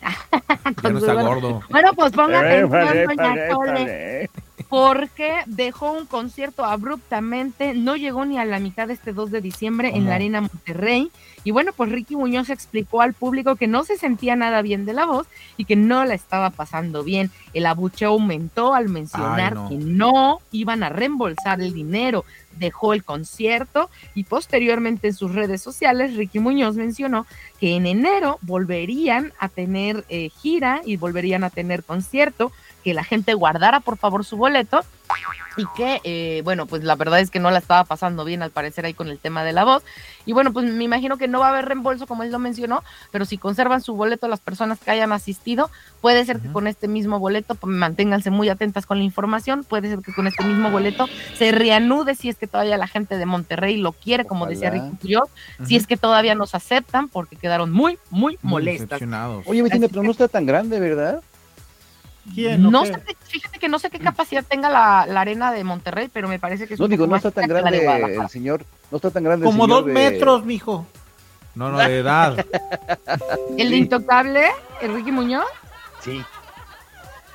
[SPEAKER 3] Ya no está gordo.
[SPEAKER 4] Bueno, pues ponga atención,
[SPEAKER 6] Épale,
[SPEAKER 4] doña Chole, porque dejó un concierto abruptamente, no llegó ni a la mitad de este 2 de diciembre en la Arena Monterrey. Y bueno, pues Ricky Muñoz explicó al público que no se sentía nada bien de la voz y que no la estaba pasando bien. El abucheo aumentó al mencionar
[SPEAKER 3] Ay, no.
[SPEAKER 4] que no iban a reembolsar el dinero. Dejó el concierto y posteriormente en sus redes sociales Ricky Muñoz mencionó que en enero volverían a tener eh, gira y volverían a tener concierto, que la gente guardara por favor su boleto y que, eh, bueno, pues la verdad es que no la estaba pasando bien al parecer ahí con el tema de la voz. Y bueno, pues me imagino que no va a haber reembolso como él lo mencionó, pero si conservan su boleto las personas que hayan asistido, puede ser que con este mismo boleto, pues, manténganse muy atentas con la información, puede ser que con este mismo boleto se reanude si es que todavía la gente de Monterrey lo quiere, como decía. Ricky Puyol, si es que todavía nos aceptan, porque quedaron muy, muy molestas.
[SPEAKER 5] Oye, Bettina, pero no está tan grande, ¿verdad?
[SPEAKER 7] ¿Quién?
[SPEAKER 4] No sé, fíjate que no sé qué capacidad tenga la, la arena de Monterrey, pero me parece que es
[SPEAKER 5] No
[SPEAKER 4] un
[SPEAKER 5] digo,
[SPEAKER 4] poco
[SPEAKER 5] no
[SPEAKER 4] más
[SPEAKER 5] está tan grande el señor, no está tan grande el
[SPEAKER 7] Como
[SPEAKER 5] señor
[SPEAKER 7] dos
[SPEAKER 5] de-
[SPEAKER 7] metros, mijo.
[SPEAKER 3] No, no, de edad.
[SPEAKER 4] El de Intocable, el Ricky Muñoz.
[SPEAKER 5] Sí.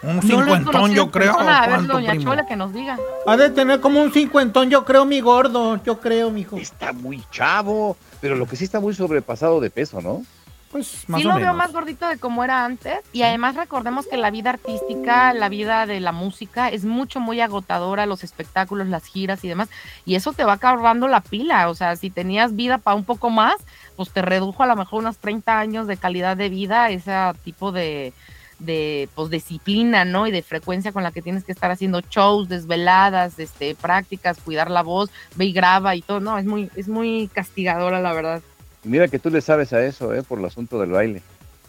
[SPEAKER 10] Un
[SPEAKER 4] No
[SPEAKER 10] cincuentón, yo creo.
[SPEAKER 4] persona. A ver,
[SPEAKER 10] ¿cuánto,
[SPEAKER 4] doña
[SPEAKER 10] primo?
[SPEAKER 4] Chola, que nos diga.
[SPEAKER 7] Ha de tener como un cincuentón, yo creo, mi gordo. Yo creo, mijo.
[SPEAKER 5] Está muy chavo, pero lo que sí está muy sobrepasado de peso, ¿no?
[SPEAKER 3] Pues
[SPEAKER 4] sí lo veo más gordito de como era antes y además recordemos que la vida artística, la vida de la música es mucho muy agotadora, los espectáculos, las giras y demás y eso te va acabando la pila, o sea, si tenías vida para un poco más, pues te redujo a lo mejor unos 30 años de calidad de vida, ese tipo de de pues disciplina, ¿no? Y de frecuencia con la que tienes que estar haciendo shows, desveladas, este prácticas, cuidar la voz, ve y graba y todo, no, es muy es muy castigadora la verdad.
[SPEAKER 5] Mira que tú le sabes a eso, ¿eh? Por el asunto del baile.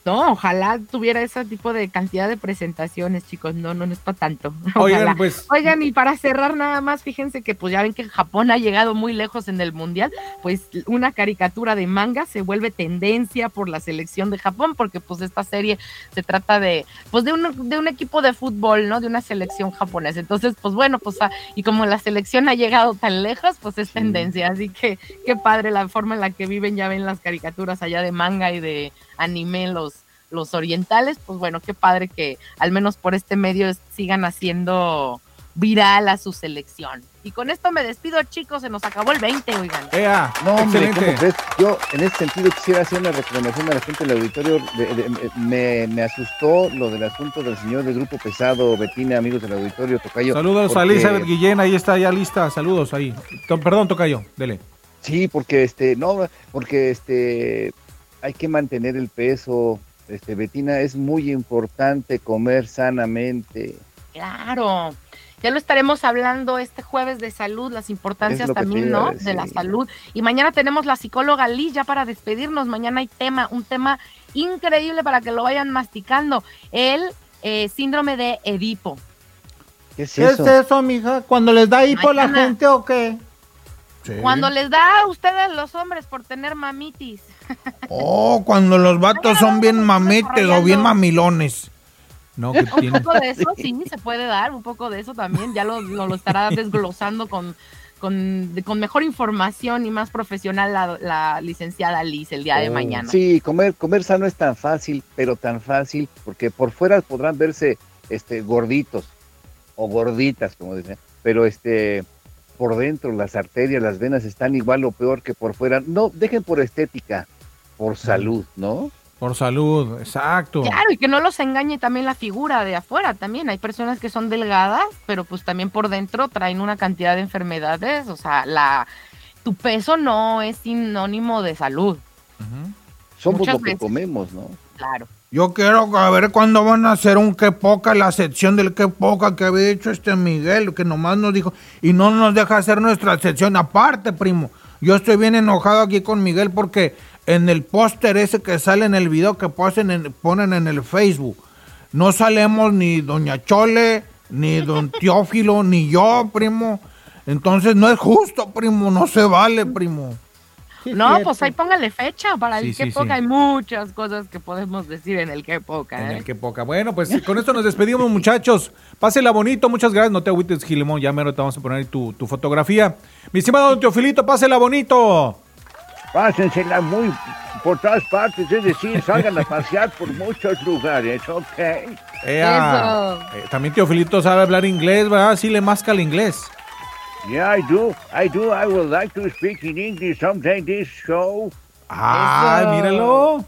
[SPEAKER 4] No, ojalá tuviera ese tipo de cantidad de presentaciones, chicos. No, no, no es para tanto.
[SPEAKER 3] Oigan, pues-
[SPEAKER 4] Oigan, y para cerrar nada más, fíjense que pues ya ven que Japón ha llegado muy lejos en el mundial. Pues una caricatura de manga se vuelve tendencia por la selección de Japón, porque pues esta serie se trata de, pues de un, de un equipo de fútbol, ¿no? De una selección japonesa. Entonces, pues bueno, pues ah, y como la selección ha llegado tan lejos, pues es tendencia. Así que qué padre la forma en la que viven, ya ven las caricaturas allá de manga y de anime los los orientales, pues bueno, qué padre que al menos por este medio sigan haciendo viral a su selección. Y con esto me despido, chicos, se nos acabó el 20, oigan.
[SPEAKER 3] Ea,
[SPEAKER 5] No, hombre, ¿cómo crees? Yo en ese sentido quisiera hacer una recomendación a la gente del auditorio. De- de- me, me asustó lo del asunto del señor del grupo pesado, Betina, amigos del auditorio, Tocayo.
[SPEAKER 3] Saludos a
[SPEAKER 5] porque-
[SPEAKER 3] Elizabeth Guillén, ahí está ya lista. Saludos ahí. Perdón, Tocayo, dele.
[SPEAKER 5] Sí, porque este, no, porque este, hay que mantener el peso. Este, Betina, es muy importante comer sanamente.
[SPEAKER 4] Claro. Ya lo estaremos hablando este jueves de salud, las importancias también, ¿no? De la salud. Y mañana tenemos la psicóloga Liz ya para despedirnos. Mañana hay tema, un tema increíble para que lo vayan masticando. El eh, síndrome de Edipo.
[SPEAKER 5] ¿Qué es
[SPEAKER 7] ¿Qué es eso, mija? ¿Cuando les da hipo la
[SPEAKER 4] Mañana.
[SPEAKER 7] gente o qué?
[SPEAKER 4] Cuando les da a ustedes los hombres por tener mamitis.
[SPEAKER 10] Oh, cuando los vatos son bien mametes o bien mamilones.
[SPEAKER 3] No, que
[SPEAKER 4] Un poco de eso sí se puede dar, un poco de eso también, ya lo, lo, lo estará desglosando con, con mejor información y más profesional la, la licenciada Liz el día de
[SPEAKER 5] Oh,
[SPEAKER 4] mañana.
[SPEAKER 5] Sí, comer, comer sano es tan fácil, pero tan fácil, porque por fuera podrán verse este, gorditos o gorditas, como dicen, pero este, por dentro las arterias, las venas están igual o peor que por fuera. No, dejen por estética, por salud, ¿no?
[SPEAKER 3] Por salud, exacto.
[SPEAKER 4] Claro, y que no los engañe también la figura de afuera también. Hay personas que son delgadas, pero pues también por dentro traen una cantidad de enfermedades. O sea, la tu peso no es sinónimo de salud.
[SPEAKER 5] Somos
[SPEAKER 4] Muchas
[SPEAKER 5] lo que
[SPEAKER 4] veces.
[SPEAKER 5] comemos, ¿no?
[SPEAKER 4] Claro.
[SPEAKER 10] Yo quiero a ver cuándo van a hacer un qué poca, la sección del qué poca que había hecho este Miguel, que nomás nos dijo, y no nos deja hacer nuestra sección. Aparte, primo, yo estoy bien enojado aquí con Miguel porque en el póster ese que sale en el video que ponen en, ponen en el Facebook, no salemos ni Doña Chole, ni Don Teófilo, ni yo, primo. Entonces no es justo, primo, no se vale, primo.
[SPEAKER 7] Sí,
[SPEAKER 4] no,
[SPEAKER 7] cierto.
[SPEAKER 4] pues ahí póngale fecha para
[SPEAKER 3] Sí,
[SPEAKER 4] el que
[SPEAKER 3] sí,
[SPEAKER 4] poca.
[SPEAKER 3] sí.
[SPEAKER 4] Hay muchas cosas que podemos decir en el que poca.
[SPEAKER 3] En
[SPEAKER 4] ¿eh?
[SPEAKER 3] el que poca. Bueno, pues con esto nos despedimos, muchachos. Pásela bonito, muchas gracias. No te agüites, Gilemón. Ya mero te vamos a poner ahí tu, tu fotografía. Mi estimado don Teofilito, pásela bonito.
[SPEAKER 6] Pásensela muy por todas partes, es decir, salgan a pasear por muchos lugares, ¿ok?
[SPEAKER 3] Ea. Eh, también Teofilito sabe hablar inglés, ¿verdad? Sí le masca el inglés.
[SPEAKER 6] Yeah, I do. I do. I would like to speak in English someday this show.
[SPEAKER 3] Ay, míralo.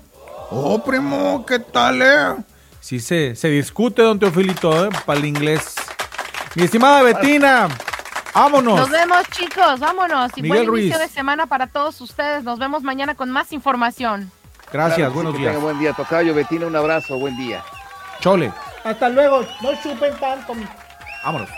[SPEAKER 10] Oh, primo, ¿qué tal, eh?
[SPEAKER 3] Sí, se, se discute, don Teofilito, ¿eh? para el inglés. Mi estimada Betina, vámonos.
[SPEAKER 4] Nos vemos, chicos. Vámonos. Y
[SPEAKER 3] Miguel
[SPEAKER 4] buen inicio
[SPEAKER 3] Ruiz.
[SPEAKER 4] de semana para todos ustedes. Nos vemos mañana con más información.
[SPEAKER 3] Gracias,
[SPEAKER 5] Claro que sí,
[SPEAKER 3] buenos
[SPEAKER 5] que
[SPEAKER 3] días.
[SPEAKER 5] tenga buen día, Tocayo, Betina, un abrazo, buen día.
[SPEAKER 3] Chole,
[SPEAKER 7] Hasta luego. No chupen tanto.
[SPEAKER 3] vámonos.